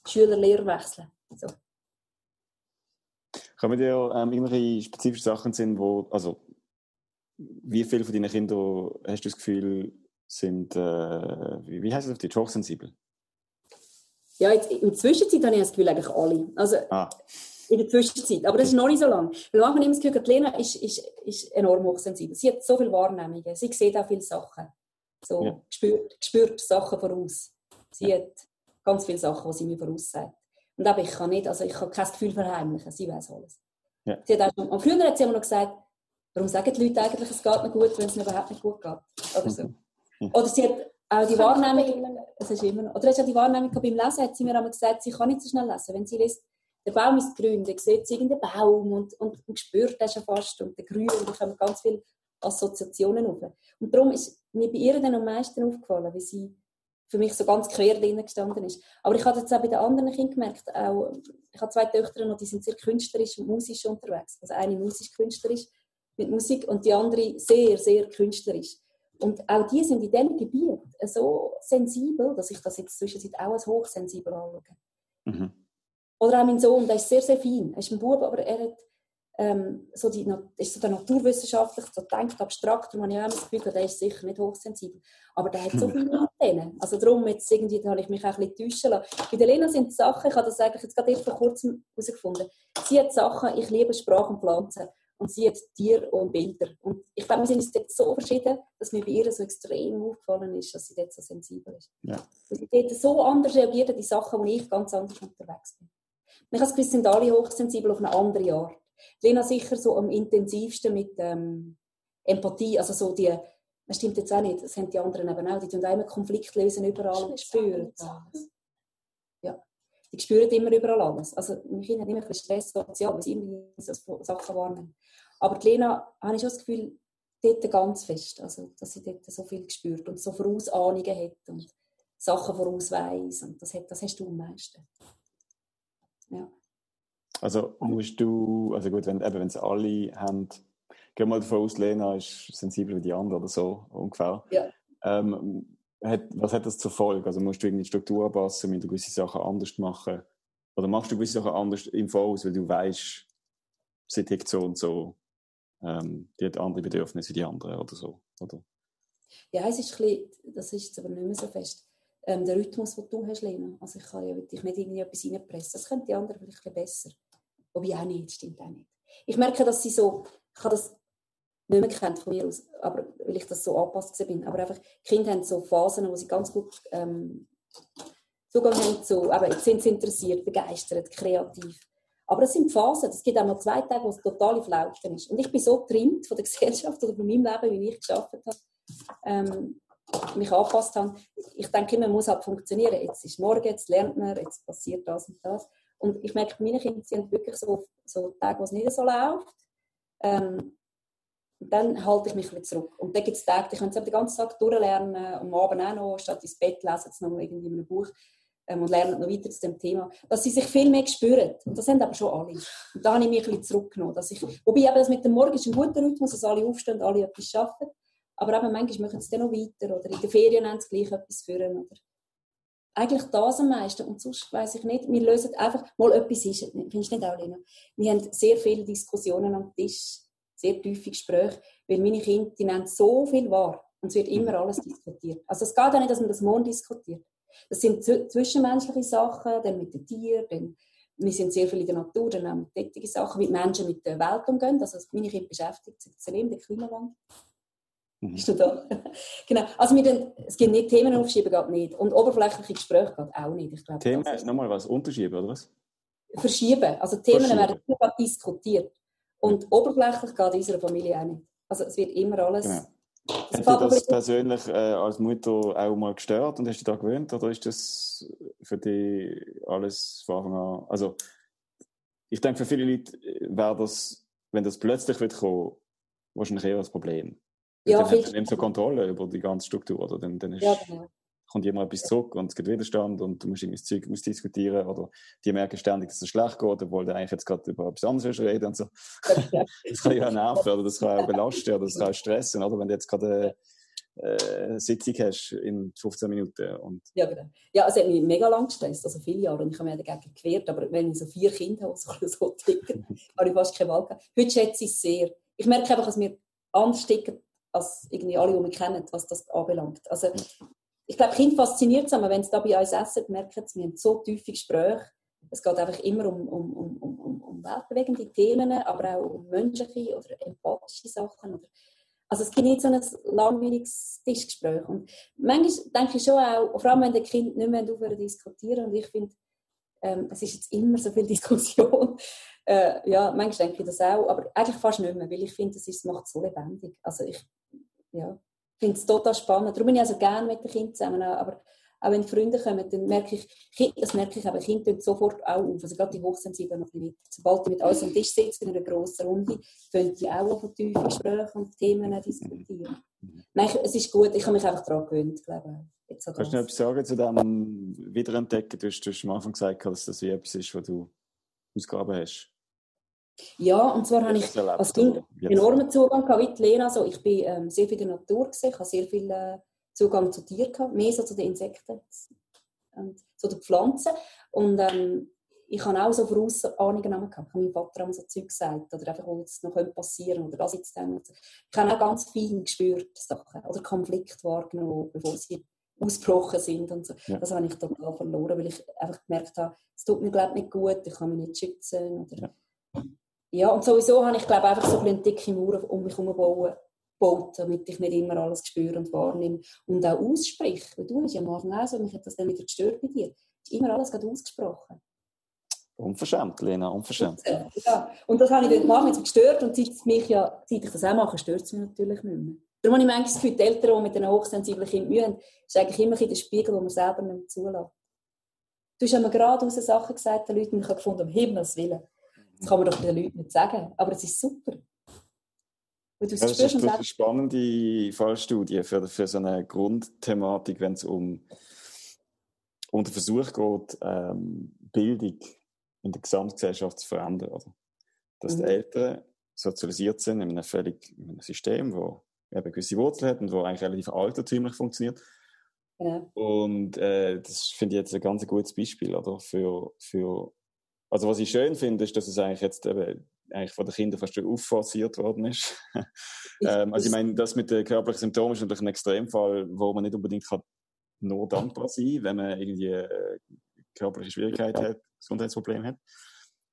Schüler-Lehrer wechseln. So. Kommen dir ähm, irgendwelche spezifische Sachen sind, wo, also wie viele von deinen Kindern hast du das Gefühl, sind, äh, wie, wie heißt es auf Deutsch, hochsensibel? Ja, jetzt, in der Zwischenzeit habe ich das Gefühl, eigentlich alle. Also, ah. in der Zwischenzeit. Aber das ist noch nicht so lange. Weil manchmal immer das Gefühl, Lena ist, ist, ist enorm hochsensibel. Sie hat so viele Wahrnehmungen. Sie sieht auch viele Sachen. So, ja. spürt, spürt Sachen voraus. Sie ja. hat ganz viele Sachen, die sie mir voraussagt. Und aber ich kann nicht, also ich habe kein Gefühl verheimlichen. Sie weiß alles. Ja. Sie hat auch schon, und früher hat sie immer noch gesagt, warum sagen die Leute eigentlich, es geht mir gut, wenn es mir überhaupt nicht gut geht? Oder so. Mhm. Oder sie hat auch die Wahrnehmung, es ist immer noch, oder hast du die Wahrnehmung beim Lesen, hat sie mir einmal gesagt, sie kann nicht so schnell lesen. Wenn sie liest, der Baum ist grün, dann sieht sie irgendeinen Baum und, und, und spürt das schon fast und der Grün und da kommen ganz viele Assoziationen auf. Und darum ist mir bei ihr dann am meisten aufgefallen, wie sie für mich so ganz quer drin gestanden ist. Aber ich habe jetzt auch bei den anderen Kindern gemerkt, auch, ich habe zwei Töchter und die sind sehr künstlerisch und musisch unterwegs. Also eine musisch künstlerisch mit Musik und die andere sehr, sehr künstlerisch. Und auch die sind in diesem Gebiet so sensibel, dass ich das jetzt zwischendurch auch als hochsensibel anschaue. Mhm. Oder auch mein Sohn, der ist sehr, sehr fein. Er ist ein Bub, aber er hat ähm, so die, ist so der naturwissenschaftlich, so denkt abstrakt, darum habe ich auch das Gefühl, der ist sicher nicht hochsensibel. Aber der hat so viele Antennen. Also darum, jetzt irgendwie, da habe ich mich auch ein bisschen täuschen lassen. Bei der Lena sind Sachen, ich habe das eigentlich jetzt gerade vor kurzem herausgefunden, sie hat Sachen, ich liebe Sprache und Pflanzen. und sie hat Tiere und Bilder. Und ich glaube, wir sind uns dort so verschieden, dass mir bei ihr so extrem aufgefallen ist, dass sie dort so sensibel ist. Ja. Weil sie dort so anders reagiert an die Sachen, wo ich ganz anders unterwegs bin. Und ich habe das Gefühl, sind alle hochsensibel auf eine andere Art. Lena sicher so am intensivsten mit ähm, Empathie, also so die, das stimmt jetzt auch nicht, das haben die anderen eben auch, die tun immer Konflikt lösen überall und spüren alles. Ja, die spüren immer überall alles. Also meine Kinder haben immer ein bisschen Stress sozial, weil sie immer so Sachen wahrnehmen. Aber die Lena, habe ich schon das Gefühl, dort ganz fest, also dass sie dort so viel gespürt und so Vorausahnungen hat und Sachen voraus weiss und das, hat, das hast du am meisten. Ja. Also musst du, also gut, wenn eben, es alle haben, gehen mal davon aus, Lena ist sensibler wie die anderen oder so, ungefähr. Ja. Ähm, hat, was hat das zur Folge? Also musst du irgendwie die Struktur anpassen, wenn du gewisse Sachen anders machen? Oder machst du gewisse Sachen anders im Voraus, weil du weißt, sie tickt so und so, ähm, die hat andere Bedürfnisse wie die anderen oder so, oder? Ja, es ist ein bisschen, das ist jetzt aber nicht mehr so fest ähm, der Rhythmus, den du hast, Lena. Also ich kann ja dich nicht irgendwie etwas reinpressen. Das können die anderen vielleicht ein bisschen besser. Wobei auch nicht, stimmt auch nicht. Ich merke, dass sie so, ich habe das nicht mehr kennt von mir aus, aber weil ich das so angepasst bin. Aber einfach, Kinder haben so Phasen, wo sie ganz gut ähm, Zugang haben zu, aber sind sie interessiert, begeistert, kreativ. Aber es sind Phasen. Es gibt auch mal zwei Tage, wo es total Flauten ist. Und ich bin so getrimmt von der Gesellschaft oder von meinem Leben, wie ich geschafft habe, ähm, mich angepasst habe. Ich denke immer, man muss halt funktionieren. Jetzt ist morgen, jetzt lernt man, jetzt passiert das und das. Und ich merke, meine Kinder sind wirklich so, so Tage, wo es nicht so läuft. Ähm, dann halte ich mich ein bisschen zurück. Und dann gibt es Tage, die können den ganzen Tag durchlernen, am Abend auch noch, statt ins Bett lesen sie noch irgendwie in einem Buch ähm, und lernen noch weiter zu dem Thema. Dass sie sich viel mehr spüren. Und das haben aber schon alle. Und da habe ich mich ein bisschen zurückgenommen. Dass ich, wobei eben das mit dem Morgen ist ein guter Rhythmus, dass alle aufstehen, alle etwas arbeiten. Aber eben manchmal machen sie dann noch weiter oder in den Ferien haben sie gleich etwas führen. Oder eigentlich das am meisten. Und sonst weiß ich nicht. Wir lösen einfach mal etwas ist. Findest du nicht auch, Lena? Wir haben sehr viele Diskussionen am Tisch, sehr tiefe Gespräche, weil meine Kinder, die nehmen so viel wahr. Und es wird immer alles diskutiert. Also es geht auch nicht, dass man das morgen diskutiert. Das sind zwischenmenschliche Sachen, dann mit den Tieren, dann wir sind sehr viel in der Natur, dann auch mit tätigen Sachen, wie Menschen mit der Welt umgehen. Also meine Kinder beschäftigt sich extrem der Klimawandel. Mhm. Bist du da? genau. Also wir dann, es gibt nicht Themen aufschieben, geht nicht. Und oberflächliche Gespräche geht auch nicht. Ich glaube, Themen, nochmal was, unterschieben oder was? Verschieben. Also Themen Verschieben. werden immer diskutiert. Und oberflächlich geht in unserer Familie auch nicht. Also es wird immer alles... Genau. Hat dich das persönlich äh, als Mutter auch mal gestört und hast du da gewöhnt? Oder ist das für dich alles von Anfang an... Also, ich denke, für viele Leute wäre das, wenn das plötzlich wird kommen, wahrscheinlich eher ein Problem. Ja, dann hat man so Kontrolle über die ganze Struktur. Oder? Dann, dann ist, ja, genau. kommt immer etwas zurück und es gibt Widerstand und du musst irgendwie das Zeug ausdiskutieren oder die merken ständig, dass es schlecht geht, obwohl du eigentlich jetzt gerade über etwas anderes reden und so. das kann ja nerven oder das kann auch belasten oder das kann auch stressen, oder? wenn du jetzt gerade äh, Sitzung hast in 15 Minuten. Und ja, genau. Ja, es hat mich mega lang gestresst, also viele Jahre, und ich habe mich dagegen gewehrt, aber wenn ich so vier Kinder habe, so, so ticken, habe ich fast keine Wahl gehabt. Heute schätze ich es sehr. Ich merke einfach, dass mir anders ticken als irgendwie alle, die mich kennen, was das anbelangt. Also, ich glaube, Kind fasziniert es, aber wenn sie da bei uns essen, merken sie, wir haben so tiefe Gespräche. Es geht einfach immer um, um, um, um, um weltbewegende Themen, aber auch um menschliche oder empathische Sachen. Oder also es gibt nicht so ein langweiliges Tischgespräch. Und manchmal denke ich schon auch, vor allem wenn die Kinder nicht mehr aufhören diskutieren, und ich finde, ähm, es ist jetzt immer so viel Diskussion. äh, ja, manchmal denke ich das auch, aber eigentlich fast nicht mehr, weil ich finde, es macht es so lebendig. Also ich ja, finde es total spannend. Darum bin ich also gerne mit den Kindern zusammen, aber auch wenn Freunde kommen, dann merke ich, das merke ich aber, Kinder tun sofort auch auf, also gerade die Hochsensiblen noch mit. Sobald die mit uns am Tisch sitzen, in einer grossen Runde, können die auch von tiefen Gesprächen und Themen diskutieren. Nein, es ist gut, ich habe mich einfach daran gewöhnt, glaube ich. Kannst du noch etwas sagen zu dem Wiederentdecken? Du hast, du hast am Anfang gesagt, dass das wie etwas ist, was du Ausgaben hast. Ja, und zwar habe ich als Kind enormen Zugang gehabt, wie Lena. Also ich bin ähm, sehr viel in der Natur gesehen, ich habe sehr viel äh, Zugang zu Tieren gehabt, mehr so zu den Insekten und zu den Pflanzen. Und ähm, ich habe auch so Vorausahnungen gehabt. Ich habe meinem Vater immer so Zeug gesagt, oder einfach, was jetzt noch passieren könnte, oder das jetzt dann. Ich habe auch ganz viel gespürt, Sachen, oder Konflikte wahrgenommen, bevor sie ausgebrochen sind und so. Ja. Das habe ich total verloren, weil ich einfach gemerkt habe, es tut mir glaube ich nicht gut, ich kann mich nicht schützen, oder... Ja ja, und sowieso habe ich, glaube einfach so eine dicke Mauer um mich herum gebaut, damit ich nicht immer alles spüre und wahrnehme und auch ausspreche. Weil du hast ja am Anfang auch so, mich hat das dann wieder gestört bei dir. Hast immer alles gerade ausgesprochen. Unverschämt, Lena, unverschämt. Ja, und das habe ich dann gemacht, jetzt gestört und seit, mich ja, seit ich das auch mache, stört es mich natürlich nicht mehr. Darum habe ich manchmal das Gefühl, die Eltern, die mit einem hochsensiblen Kind Mühe haben, ist eigentlich immer ein der Spiegel, den man selber nicht mehr zulässt. Du hast ja gerade aus Sachen gesagt, den Leuten, und ich habe gefunden, um Himmels Willen. Das kann man doch den Leuten nicht sagen. Aber es ist super. Ja, das ist eine spannende Fallstudie für, für so eine Grundthematik, wenn es um, um den Versuch geht, ähm, Bildung in der Gesamtgesellschaft zu verändern. Oder? Dass mhm. die Eltern sozialisiert sind in einem völlig in einem System, wo eben gewisse Wurzeln hat und wo eigentlich relativ altertümlich funktioniert. Ja. Und äh, das finde ich jetzt ein ganz gutes Beispiel oder? Für, für also was ich schön finde, ist, dass es eigentlich jetzt eben eigentlich von den Kindern fast schon aufforciert worden ist. ähm, also ich meine, das mit den körperlichen Symptomen ist natürlich ein Extremfall, wo man nicht unbedingt kann nur dankbar sein, wenn man irgendwie äh, körperliche Schwierigkeiten hat, Gesundheitsprobleme hat.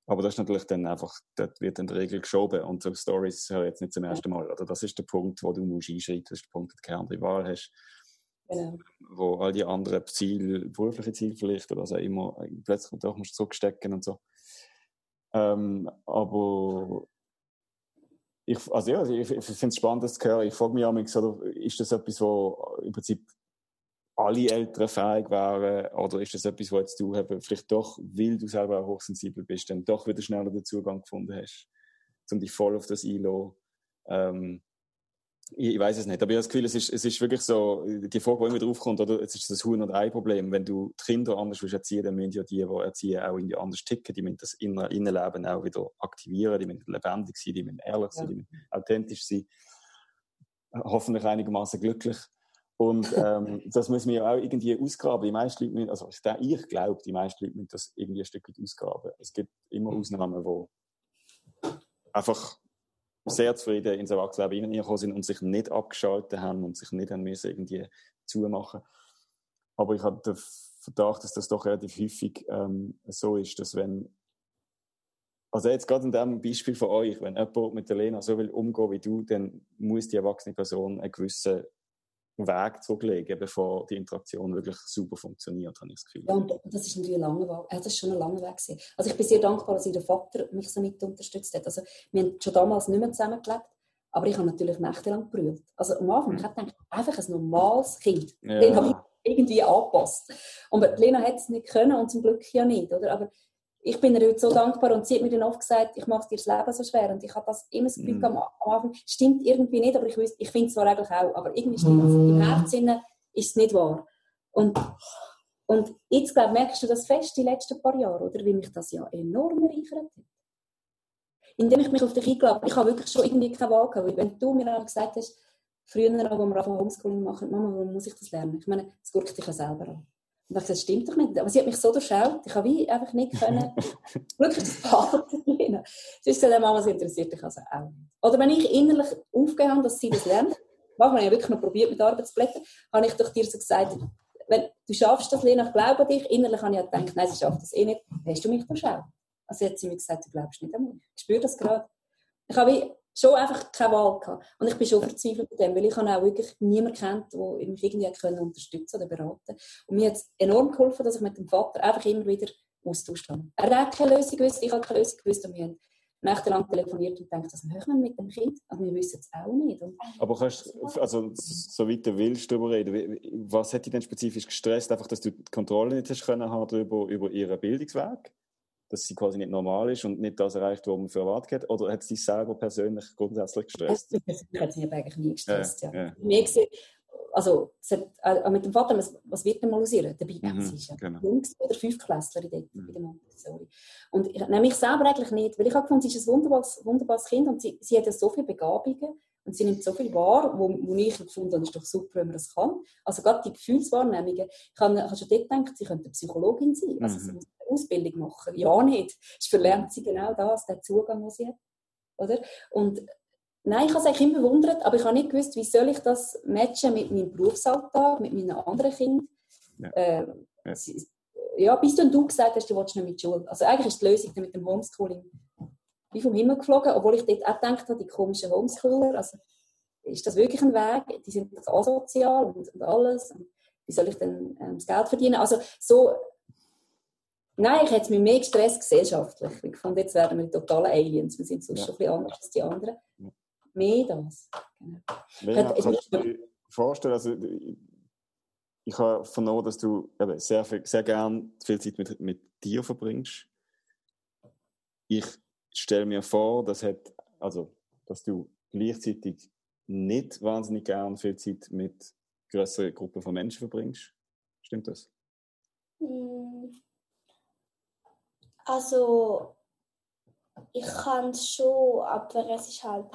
Aber das ist natürlich dann einfach, dort wird in der Regel geschoben und so Stories höre jetzt nicht zum ersten Mal. Oder das ist der Punkt, wo du musst einschreiten, das ist der Punkt, wo du keine andere Wahl hast. Genau. Wo all die anderen Ziele, berufliche Ziele vielleicht oder was auch immer, plötzlich doch musst zurückstecken und so. Ähm, aber ich, also ja, ich, ich finde es spannend, das zu hören. Ich frage mich auch, ist das etwas, wo im Prinzip alle Eltern fähig wären? Oder ist das etwas, wo jetzt du eben vielleicht doch, weil du selber auch hochsensibel bist, dann doch wieder schneller den Zugang gefunden hast, um dich voll auf das einzulassen? Ähm, ich, ich weiß es nicht, aber ich habe das Gefühl, es ist, es ist wirklich so, die Frage, die immer drauf kommt, oder, es ist das Huhn- und Ei-Problem. Wenn du die Kinder anders willst erziehen, dann müssen ja die, die erziehen, auch irgendwie anders ticken, die müssen das Innenleben auch wieder aktivieren, die müssen lebendig sein, die müssen ehrlich sein, die müssen authentisch sein, hoffentlich einigermaßen glücklich. Und ähm, das muss man ja auch irgendwie ausgraben. Die meisten Leute müssen, also ich glaube, die meisten Leute müssen das irgendwie ein Stück weit ausgraben. Es gibt immer Ausnahmen, wo einfach sehr zufrieden ins Erwachsenenleben hineingekommen sind und sich nicht abgeschaltet haben und sich nicht haben müssen irgendwie zumachen. Aber ich habe den Verdacht, dass das doch relativ häufig ähm, so ist, dass wenn also jetzt gerade in dem Beispiel von euch, wenn jemand mit der Lena so will umgehen wie du, dann muss die erwachsene Person einen gewissen Weg zurücklegen, bevor die Interaktion wirklich super funktioniert, habe ich das Gefühl. Ja, und das ist natürlich ein langer Weg. das ist schon ein langer Weg gewesen. Also ich bin sehr dankbar, dass ihr Vater mich so mit unterstützt hat. Also wir haben schon damals nicht mehr zusammengelebt, aber ich habe natürlich nächtelang gebrüllt. Also am Anfang, ich habe gedacht, einfach ein normales Kind. Ja. Den habe ich irgendwie angepasst. Und Lena hat es nicht können und zum Glück ja nicht, oder? Aber ich bin ihr heute so dankbar und sie hat mir dann oft gesagt, ich mache dir das Leben so schwer und ich habe das immer das Gefühl mm. am, Anfang, stimmt irgendwie nicht, aber ich, ich finde es zwar eigentlich auch, aber irgendwie stimmt es. Mm. Im Herzen ist es nicht wahr. Und, und jetzt, glaube merkst du das fest die letzten paar Jahre, oder? Wie mich das ja enorm bereichert hat. Indem ich mich auf dich eingeladen ich habe wirklich schon irgendwie keine Wahl gehabt, weil wenn du mir gesagt hast, früher, als wir anfangen Homeschooling machen, Mama, warum muss ich das lernen? Ich meine, das guckt dich ja selber an. Und ich das stimmt doch nicht. Aber sie hat mich so durchschaut, ich habe wie einfach nicht können, wirklich das lernen. Sie hat gesagt, Mama, sie interessiert dich also auch. Oder wenn ich innerlich aufgehört habe, dass sie das lernt, manchmal habe ich wirklich noch probiert, mit Arbeitsplätzen, habe ich doch dir so gesagt, wenn du schaffst das, Lena, ich glaube an dich. Innerlich habe ich gedacht, nein, sie schafft das eh nicht. Hast du mich durchschaut? Also hat sie mir gesagt, du glaubst nicht an mich. Ich spüre das gerade. Ich habe wie schon einfach keine Wahl gehabt. Und ich bin schon verzweifelt mit dem, weil ich auch wirklich niemanden kennt, der mich irgendwie können unterstützen oder beraten Und mir hat es enorm geholfen, dass ich mit dem Vater einfach immer wieder austauscht habe. Er hat keine Lösung gewusst, ich habe keine Lösung gewusst und wir haben nächtelang telefoniert und gedacht, was machen wir mit dem Kind? Aber wir wissen es auch nicht. Und Aber kannst also so weit du willst darüber reden, was hat dich denn spezifisch gestresst? Einfach, dass du die Kontrolle nicht hast können haben über, über ihren Bildungsweg? Dass sie quasi nicht normal ist und nicht das erreicht, was man für erwartet hat? Oder hat sie sich selber persönlich grundsätzlich gestresst? Persönlich hat sie eigentlich nie gestresst, ja. ja. ja. Gesehen, also hat, äh, mit dem Vater, was, was wird denn mal aus ihr? Dabei, mhm, sie ist ja genau. jung oder Fünftklässlerin dort mhm. bei der Montessori. Und ich nehme mich selber eigentlich nicht, weil ich habe gefunden, sie ist ein wunderbares, wunderbares Kind und sie, sie hat ja so viele Begabungen und sie nimmt so viel wahr, wo, wo ich gefunden habe, das ist doch super, wenn man das kann. Also gerade die Gefühlswahrnehmungen. Ich habe, schon dort gedacht, sie könnte Psychologin sein. Also sie mhm. muss eine Ausbildung machen. Ja, nicht. Es verlernt sie genau das, den Zugang, den sie hat. Oder? Und nein, ich habe es eigentlich immer bewundert, aber ich habe nicht gewusst, wie soll ich das matchen mit meinem Berufsalltag, mit meinen anderen Kindern. Ja. Äh, ja. ja. bis du, du gesagt hast, du willst nicht mit Schule. Also eigentlich ist die Lösung mit dem Homeschooling wie vom Himmel geflogen, obwohl ich dort auch gedacht habe, die komischen Homeschooler, also ist das wirklich ein Weg? Die sind asozial und, und alles. Und wie soll ich denn ähm, das Geld verdienen? Also so, nein, ich hätte es mir mehr gestresst gesellschaftlich. Ich fand, jetzt werden wir totale Aliens. Wir sind sonst ja. schon ein bisschen anders als die anderen. Ja. Mehr das. Genau. Ja, kannst du dir vorstellen, also ich habe vernommen, dass du eben sehr, viel, sehr gern viel Zeit mit, mit dir verbringst. Ich stelle mir vor, dass, hat, also, dass du gleichzeitig nicht wahnsinnig gern viel Zeit mit größeren Gruppen von Menschen verbringst. Stimmt das? Hm. Also, ich kann es schon, aber es ist halt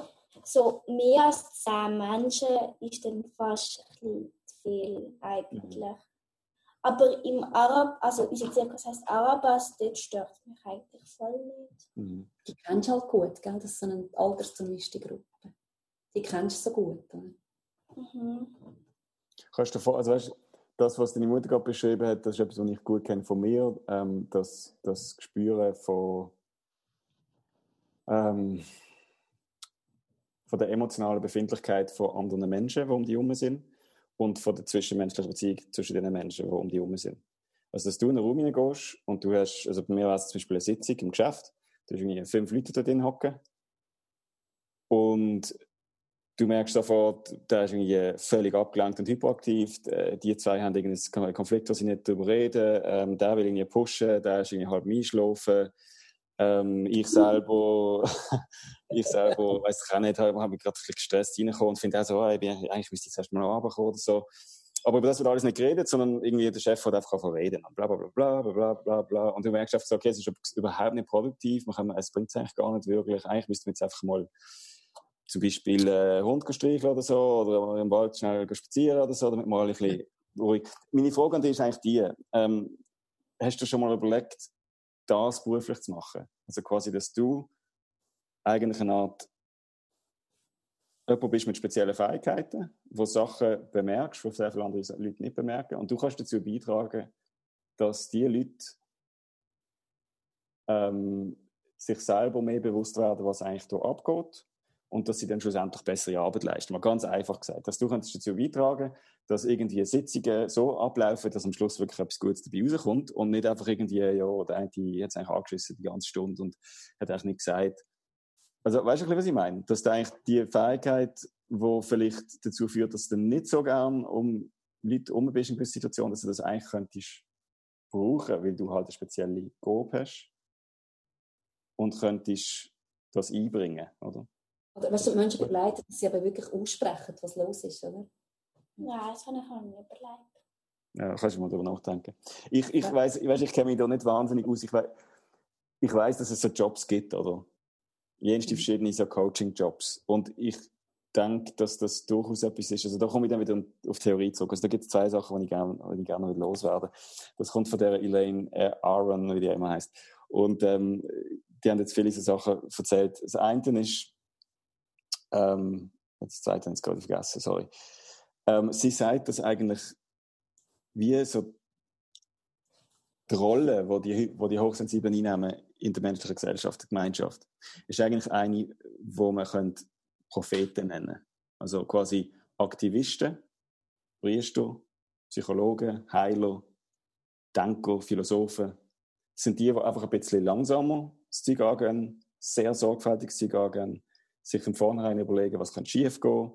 so mehr als zehn Menschen ist dann fast ein bisschen zu viel eigentlich. Mhm. Aber im Arab, also unser Zirkus heißt Arabas, dort stört mich eigentlich voll nicht. Mhm. Die kennst du halt gut, gell? Das ist so eine altersgemischte Gruppe. Die kennst du so gut. Mhm. Kannst du vor, also weißt, das, was deine Mutter gerade beschrieben hat, das ist etwas, was ich gut kenne von mir. Ähm, das, das Gespüren von, ähm, von der emotionalen Befindlichkeit von anderen Menschen, die um dich herum sind, und von der zwischenmenschlichen Beziehung zwischen den Menschen, die um dich herum sind. Also, dass du in einen Raum hineingehst und du hast, also bei mir war es zum Beispiel eine Sitzung im Geschäft, da hast irgendwie fünf Leute da drin hocken und du merkst sofort, der ist irgendwie völlig abgelenkt und hyperaktiv. Äh, die zwei haben irgendeinen Konflikt, wo sie nicht darüber reden. Ähm, der will irgendwie pushen, der ist irgendwie halb einschlafen. Ähm, ich selber, ich selber, weiß ich auch nicht, habe hab mich gerade ein bisschen gestresst reingekommen und finde auch so, ich bin, eigentlich müsste ich jetzt erst mal runterkommen oder so. Aber über das wird alles nicht geredet, sondern irgendwie der Chef hat einfach angefangen reden. Und bla, bla, bla, bla, bla, bla, bla. Und du merkst einfach so, okay, es ist überhaupt nicht produktiv, man kann, es bringt es eigentlich gar nicht wirklich. Eigentlich müsste man jetzt einfach mal zum Beispiel äh, Hund streicheln oder so, oder im Wald schnell spazieren oder so, damit man ein bisschen ruhig. Meine Frage an dich ist eigentlich die, ähm, hast du schon mal überlegt, das beruflich zu machen? Also quasi, dass du eigentlich eine Art jemand bist mit speziellen Fähigkeiten, wo Sachen bemerkst, die sehr viele andere Leute nicht bemerken. Und du kannst dazu beitragen, dass die Leute ähm, sich selber mehr bewusst werden, was eigentlich hier abgeht und dass sie dann schlussendlich bessere Arbeit leisten. Mal ganz einfach gesagt. Dass du kannst dazu beitragen, dass irgendwie Sitzungen so ablaufen, dass am Schluss wirklich etwas Gutes dabei rauskommt und nicht einfach irgendwie, ja, der eine hat jetzt eigentlich angeschissen die ganze Stunde und hat eigentlich nicht gesagt. Also, weißt du, was ich meine? Dass du eigentlich die Fähigkeit, die vielleicht dazu führt, dass du nicht so gern um Leute um bist in gewissen Situationen, dass du das eigentlich könntest brauchen, weil du halt eine spezielle Gabe hast und könntest das einbringen, oder? Oder weißt du, Menschen begleiten, dass sie aber wirklich aussprechen, was los ist, oder? Nein, das habe ich auch nicht überlegt. Ja, kannst du mal darüber nachdenken. Ich, ich ja. weiß, ich, weiss, ich kenne mich da nicht wahnsinnig aus. Ich, we ich weiß, dass es so Jobs gibt, oder? Jenste mhm. verschiedene so Coaching-Jobs. Und ich denke, dass das durchaus etwas ist. Also da komme ich dann wieder auf Theorie zurück. Also da gibt es zwei Sachen, die ich gerne, die ich gerne loswerden Das kommt von der Elaine äh, Aaron, wie die immer heißt. Und ähm, die haben jetzt viele so Sachen erzählt. Das eine ist, ähm, jetzt Zeit habe ich gerade vergessen, sorry. Ähm, sie sagt, dass eigentlich wie so die Rolle, die die, wo die Hochsensiblen einnehmen in der menschlichen Gesellschaft, der Gemeinschaft, ist eigentlich eine, wo man könnte Propheten nennen Also quasi Aktivisten, Priester, Psychologen, Heiler, Denker, Philosophen. Sind die, die einfach ein bisschen langsamer das Zeug angehen, sehr sorgfältig das Zeug angehen, sich von vornherein überlegen, was könnte schief gehen,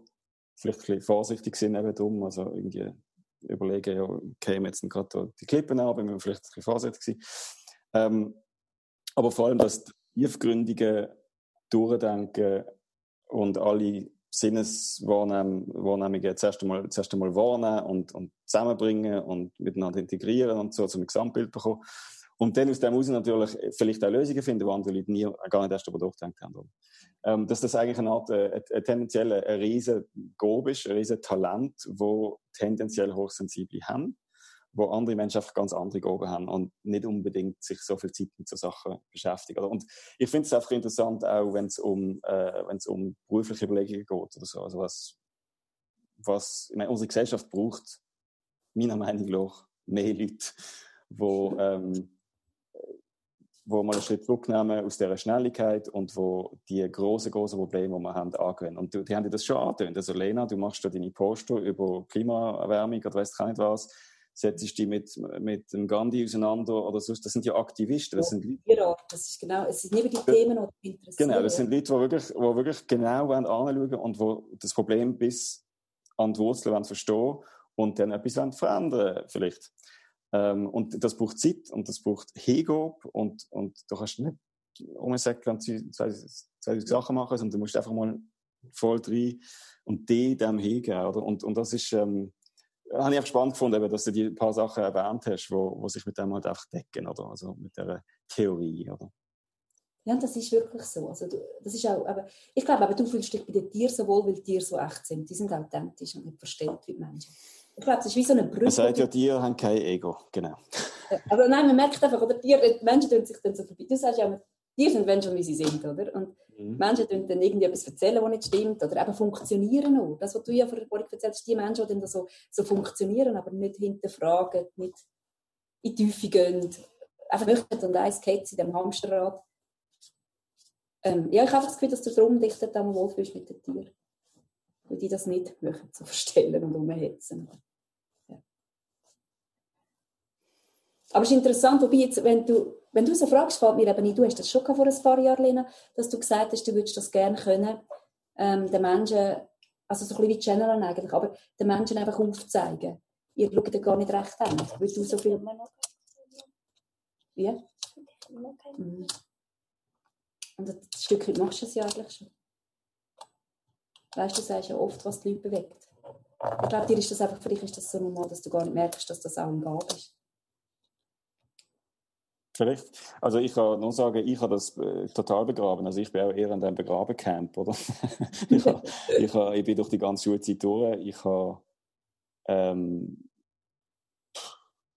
vielleicht ein bisschen vorsichtig sind eben drum, also irgendwie überlegen, ja, kämen jetzt gerade die Klippen an, wenn wir vielleicht ein bisschen vorsichtig sein. Ähm, aber vor allem das tiefgründige Durchdenken und alle Sinneswahrnehmungen zuerst einmal, zuerst einmal wahrnehmen und, und zusammenbringen und miteinander integrieren und so zum Gesamtbild bekommen. Und dann aus dem heraus natürlich vielleicht auch Lösungen finden, die andere Leute nie, gar nicht erst darüber nachgedacht haben. Ähm, dass das eigentlich eine Art, äh, äh, tendenziell ein riesen Gob ist, ein riesen Talent, wo tendenziell hochsensible haben, wo andere Menschen einfach ganz andere Goben haben und nicht unbedingt sich so viel Zeit mit so Sachen beschäftigen. Und ich finde es einfach interessant, auch wenn es um, äh, wenn es um berufliche Überlegungen geht oder so. Also was, was, ich meine, unsere Gesellschaft braucht, meiner Meinung nach, mehr Leute, die ähm, wo mal einen Schritt zurücknehmen aus dieser Schnelligkeit und wo die großen, großen Probleme, die wir haben, angehen. Und die, haben das schon angetönt. Also Lena, du machst da deine Poster über Klimaerwärmung oder weißt du nicht was, setzt dich mit, mit dem Gandhi auseinander oder sonst. Das sind ja Aktivisten. Das sind Leute, das ist genau, es sind nicht die Themen, die interessieren. Genau, das sind Leute, die wirklich, die wirklich genau anschauen und die das Problem bis an die Wurzel verstehen und dann etwas verändern vielleicht. Ähm, und das braucht Zeit und das braucht Hingabe und, und du kannst nicht umsäckeln und zwei, zwei Sachen machen, sondern du musst einfach mal voll rein und die dem hingehen. Oder? Und, und das ist, ähm, habe ich auch spannend gefunden, dass du die paar Sachen erwähnt hast, wo, wo sich mit dem halt einfach decken, oder? Also mit der Theorie, oder? Ja, das ist wirklich so. Also du, das ist auch, aber ich glaube, aber du fühlst dich bei den Tieren so wohl, weil die Tiere so echt sind. Die sind authentisch und nicht verstellt wie die Menschen. Ich glaube, es ist wie so eine Brücke. Man sagt ja, Tiere haben kein Ego, genau. Aber nein, man merkt einfach, oder Tiere, die Menschen tun sich dann so vorbei. Du sagst ja, Tiere sind wenn schon, wie sie sind, oder? Und mhm. Menschen tun dann irgendwie etwas erzählen, was nicht stimmt, oder eben funktionieren auch. Das, was du ja vorhin erzählt hast, die Menschen, die dann so, so funktionieren, aber nicht hinterfragen, nicht in die Tiefe gehen, einfach möchten und eins geht in dem Hamsterrad. Ähm, ja, ich habe das Gefühl, dass du darum dich dann wohlfühlst mit den Tieren weil die das nicht möchten, zu verstellen und umhetzen. Ja. Aber es ist interessant, wobei jetzt, wenn du, wenn du so fragst, fällt mir eben nicht, du hast das schon vor ein paar Jahren, Lena, dass du gesagt hast, du würdest das gerne können, ähm, den Menschen, also so ein bisschen wie Channeln eigentlich, aber den Menschen einfach aufzeigen. Ihr schaut gar nicht recht an, weil du so viel... Ja? Mhm. Und ein Stück machst du es ja eigentlich schon. Weißt du, du sagst ja oft, was die Leute bewegt. Ich glaube, dir ist das einfach, vielleicht ist das so normal, dass du gar nicht merkst, dass das auch ein Gabe ist. Vielleicht. Also ich kann nur sagen, ich habe das äh, total begraben. Also ich bin auch eher in einem Begrabencamp, oder? ich, habe, ich, habe, ich bin durch die ganze Schulzeit durch. Ich habe ähm,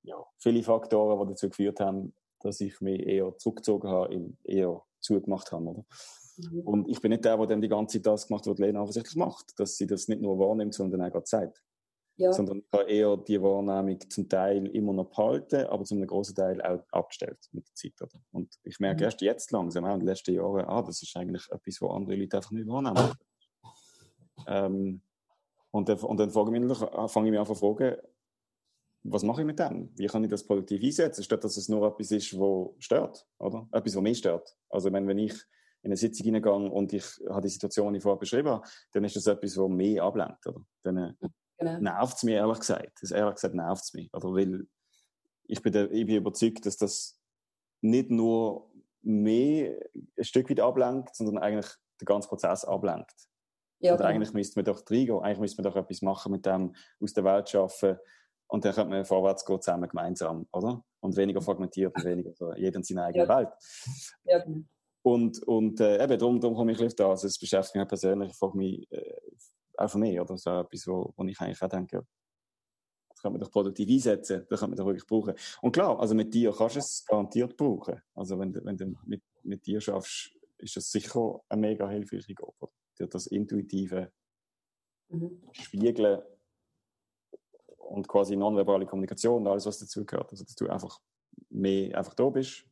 ja, viele Faktoren, die dazu geführt haben, dass ich mich eher zurückgezogen habe, eher zugemacht habe. Oder? Mhm. Und ich bin nicht der, der dann die ganze Zeit das gemacht hat, was Lena offensichtlich macht. Dass sie das nicht nur wahrnimmt, sondern auch gerade zeigt. Ja. Sondern ich habe eher die Wahrnehmung zum Teil immer noch behalten, aber zum großen Teil auch abgestellt mit der Zeit. Oder? Und ich merke mhm. erst jetzt langsam, auch in den letzten Jahren, ah, das ist eigentlich etwas, was andere Leute einfach nicht wahrnehmen. ähm, und, dann, und dann fange ich mich, fange ich mich an zu fragen, was mache ich mit dem? Wie kann ich das produktiv einsetzen, statt dass es nur etwas ist, was stört, oder? Etwas, was mich stört. Also wenn, wenn ich in eine Sitzung hineingehe und ich habe die Situation, die ich vorher beschrieben habe, dann ist das etwas, was mich ablenkt. Oder? Dann äh, genau. nervt es mich, ehrlich gesagt. Das, ehrlich gesagt nervt es mich. Oder? Weil ich bin, der, ich bin überzeugt, dass das nicht nur mich ein Stück weit ablenkt, sondern eigentlich den ganzen Prozess ablenkt. Ja, Oder genau. eigentlich müsste man doch reingehen, eigentlich müsste man doch etwas machen mit dem aus der Welt schaffen und dann könnte man vorwärts gehen, zusammen gemeinsam, oder? Und weniger fragmentiert und weniger so, jeder in seiner eigenen ja. Welt. Ja, genau. Und, und äh, eben, darum, darum komme ich ein da. Also, es beschäftigt mich persönlich, ich frage mich, äh, auch von mir, oder? So etwas, wo, wo ich eigentlich auch denke, das kann man doch produktiv einsetzen, das kann man doch wirklich brauchen. Und klar, also mit dir kannst du es garantiert brauchen. Also, wenn, wenn du mit, mit dir schaffst, ist das sicher eine mega hilfreiche Gruppe. Dir das intuitive mhm. Spiegeln und quasi nonverbale Kommunikation alles, was dazugehört. Also, dass du einfach mehr einfach da bist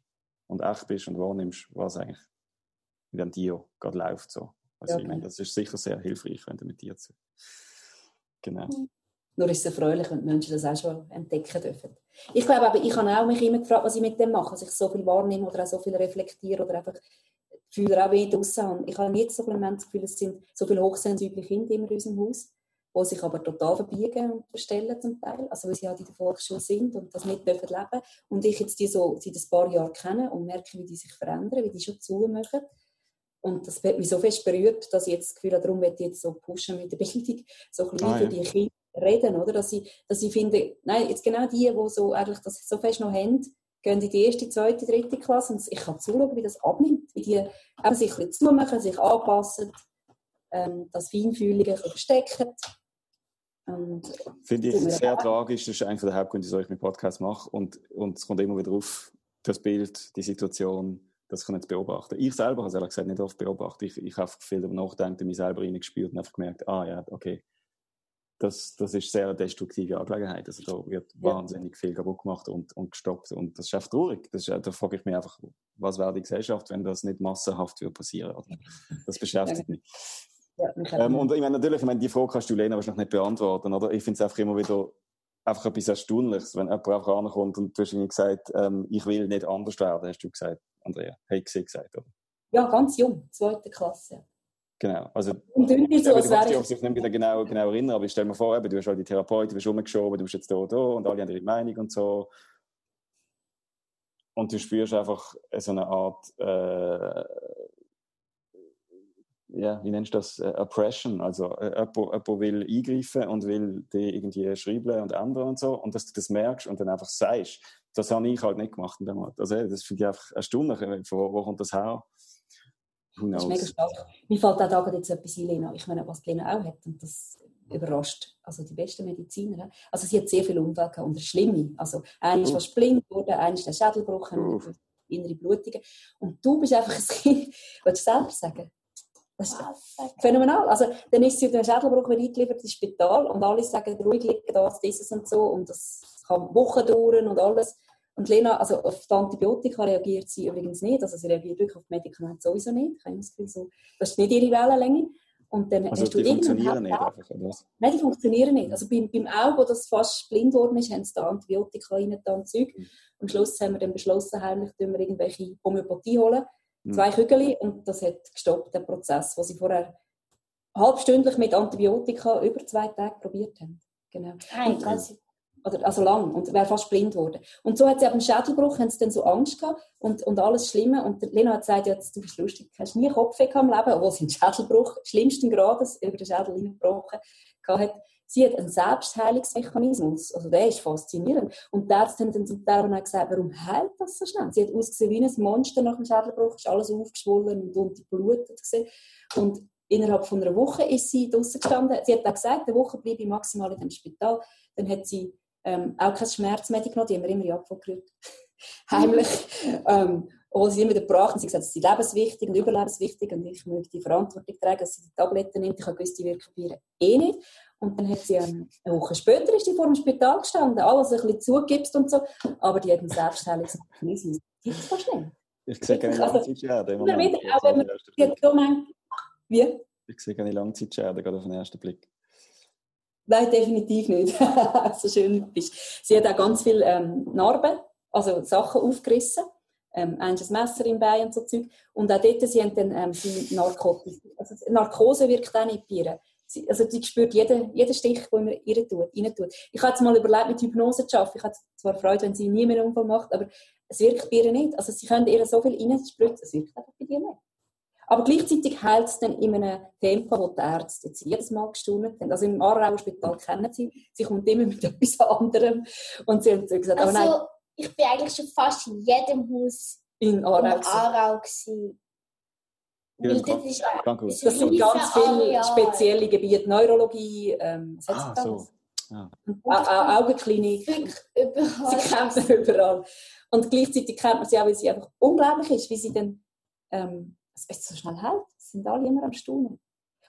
und echt bist und wahrnimmst, was eigentlich mit dem Tier gerade läuft. So. Also ja, ich meine, das ist sicher sehr hilfreich, wenn du mit dir zu. Genau. Mhm. Nur ist es erfreulich, wenn die Menschen das auch schon entdecken dürfen. Ich glaube aber, ich habe auch mich immer gefragt, was ich mit dem mache, dass ich so viel wahrnehme oder auch so viel reflektiere oder einfach Gefühle auch wenig draussen Ich habe jetzt so ein das Gefühl, es sind so viele hochsensible Kinder in unserem Haus die sich aber total verbiegen und verstellen zum Teil, also weil sie halt in der Volksschule sind und das nicht dürfen leben. Und ich jetzt die so seit ein paar Jahren kenne und merke, wie die sich verändern, wie die schon zumachen. Und das hat mich so fest berührt, dass ich jetzt das Gefühl habe, darum werde ich jetzt so pushen mit der Bildung, so ein bisschen ah, ja. für die Kinder reden, oder? Dass ich, dass ich finde, nein, jetzt genau die, die so eigentlich das so fest noch haben, gehen in die erste, zweite, dritte Klasse und ich kann zuschauen, wie das abnimmt, wie die eben sich ein bisschen zumachen, sich anpassen, ähm, das Feinfühlige verstecken Finde ich sehr tragisch. Das ist einer der Hauptgründe, wieso ich meinen Podcast mache. Und, und es kommt immer wieder auf das Bild, die Situation, das kann ich jetzt beobachten. Ich selber habe es ehrlich gesagt nicht oft beobachtet. Ich, ich habe viel darüber nachgedacht, mich selber reingespürt und einfach gemerkt, ah ja, okay, das, das ist sehr eine destruktive Angelegenheit. Also da wird ja. wahnsinnig viel kaputt gemacht und, und gestoppt. Und das ist einfach traurig. Das ist, da frage ich mich einfach, was wäre die Gesellschaft, wenn das nicht massenhaft würde passieren würde. Das beschäftigt mich. Ja, ähm, und ich meine, natürlich, ich meine, die Frage kannst du Lena wahrscheinlich nicht beantworten, oder? Ich finde es einfach immer wieder einfach etwas Erstaunliches, wenn jemand einfach ankommt und du hast gesagt, ähm, ich will nicht anders werden, hast du gesagt, Andrea. Hast du gesagt, oder? Ja, ganz jung, zweite Klasse. Genau. Also, und dann so, als wäre ich... Ich nicht mehr genau, genau erinnern, aber ich stelle mir vor, eben, du hast halt die Therapeutin, du bist rumgeschoben, du bist jetzt da und da und alle haben ihre Meinung und so. Und du spürst einfach so eine Art, äh, ja, wie nennst du das? Äh, Oppression. Also, äh, jemand, jemand will eingreifen und will die irgendwie schreiben und ändern und so. Und dass du das merkst und dann einfach sagst, das habe ich halt nicht gemacht. Also, das finde ich einfach erstaunlich. Wo, wo kommt das her? Das ist mega stark. Mir fällt auch da jetzt etwas ein, Lena. Ich meine, was Lena auch hat, und das überrascht. Also die besten Mediziner. Also sie hat sehr viel Unfälle gehabt und schlimme. Also einer ist fast blind geworden, einer ist der Schädel gebrochen, innere Blutungen. Und du bist einfach ein Kind. Willst du selber sagen? Das ist phänomenal. Also, dann ist sie dem Schädelbruch wieder eingeliefert ins Spital und alle sagen, ruhig liegen, das, dieses und so. Und das kann Wochen dauern und alles. Und Lena, also auf die Antibiotika reagiert sie übrigens nicht. Also sie reagiert wirklich auf die Medikamente sowieso nicht. Ich habe das Gefühl, so, das ist nicht ihre Wellenlänge. Und dann also hast du die funktionieren nicht einfach, oder Nein, die funktionieren nicht. Also beim, beim Auge, wo das fast blind geworden ist, haben sie da Antibiotika rein und Zeug. Mhm. Am Schluss haben wir dann beschlossen, heimlich wir irgendwelche Homöopathie holen. Mhm. Zwei Kügel und das hat gestoppt, den Prozess, den sie vorher halbstündlich mit Antibiotika über zwei Tage probiert haben. Genau. Nein, oder, also lang und wäre fast blind geworden. Und so hat sie ab dem Schädelbruch haben sie dann so Angst gehabt und, und alles Schlimme. Und Lena hat gesagt, ja, du bist lustig, du hast nie Kopfweh im Leben, obwohl sie einen Schädelbruch schlimmsten Grades über den Schädel hineingebrochen hat. Sie hat einen Selbstheilungsmechanismus. Also der ist faszinierend. Und die Ärzte haben dann zum Teil auch gesagt, warum heilt das so schnell? Sie hat ausgesehen wie ein Monster nach dem Schädelbruch, ist alles aufgeschwollen und unterblutet gesehen. Und innerhalb von einer Woche ist sie draußen gestanden. Sie hat auch gesagt, eine Woche bleibe ich maximal in dem Spital. Dann hat sie ähm, auch kein genommen, die haben wir immer in Abfall gerührt. Heimlich. ähm, obwohl sie immer gebracht und sie gesagt, es ist lebenswichtig und überlebenswichtig und ich möchte die Verantwortung tragen, dass sie die Tabletten nimmt. Ich habe gewusst, die wirken bei eh nicht. Und dann hat sie eine Woche später ist die vor dem Spital gestanden, alles ein bisschen zugibst und so, aber die hat einen Selbstheilungsmechanismus. Das ist so schnell. Ich sehe keine also, Langzeitschäden. Immer wieder, auch wenn man die Wie? Ich sehe keine Langzeitschäden, gerade auf den ersten Blick. Nein, definitiv nicht. so schön bist. Sie hat auch ganz viele ähm, Narben, also Sachen aufgerissen. Ähm, ein Messer im Bein und so Zeug. Und auch dort, sie haben dann ähm, sie Narkotik. Also Narkose wirkt auch nicht bei ihr. Sie, also sie spürt jeden, jeden Stich, den man ihr tut, rein tut. Ich habe jetzt mal überlegt, mit Hypnose zu arbeiten. Ich habe zwar Freude, wenn sie nie mehr einen Unfall macht, aber es wirkt bei ihr nicht. Also sie können ihr so viel reinspritzen, es wirkt einfach bei dir nicht. Aber gleichzeitig heilt es dann in einem Tempo, wo die Ärzte jetzt jedes Mal gestaunt haben. Also im Aarauer Spital kennen sie, sie kommt immer mit etwas anderem. Und sie haben gesagt, also, nein, ich bin eigentlich schon fast in jedem Haus in Aarau, in Aarau gewesen. Ja, das, ist, das, das sind ganz viele spezielle Gebiete, Neurologie, ähm, was ah, so. Ja. Augenklinik. Überall. Sie kennt man überall. Und gleichzeitig kennt man sie auch, weil sie einfach unglaublich ist, wie sie dann ähm, es so schnell hält. Es sind alle immer am Staunen.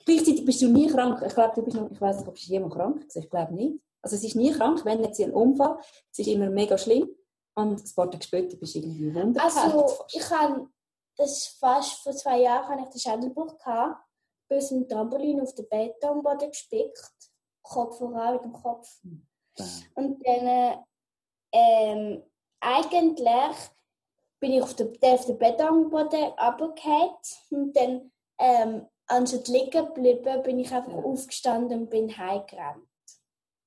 Gleichzeitig bist du nie krank. Ich glaube, du bist noch, ich weiß nicht, ob du jemand krank bist. Ich glaube nicht. Also es ist nie krank, wenn jetzt ein Unfall. Es ist immer mega schlimm. Und ein paar Tage später bist du irgendwie wunderbar. Also ich habe, das ist fast vor zwei Jahren, hatte ich den Schädelbruch gehabt. Bis ein Trampolin auf den Betonboden gespickt. Kopf voran mit dem Kopf. Mhm. Und dann, ähm, eigentlich bin ich auf den, auf den Betonboden runtergefallen und dann, ähm, anstatt liegen geblieben, bin ich einfach ja. aufgestanden und bin heimgerannt.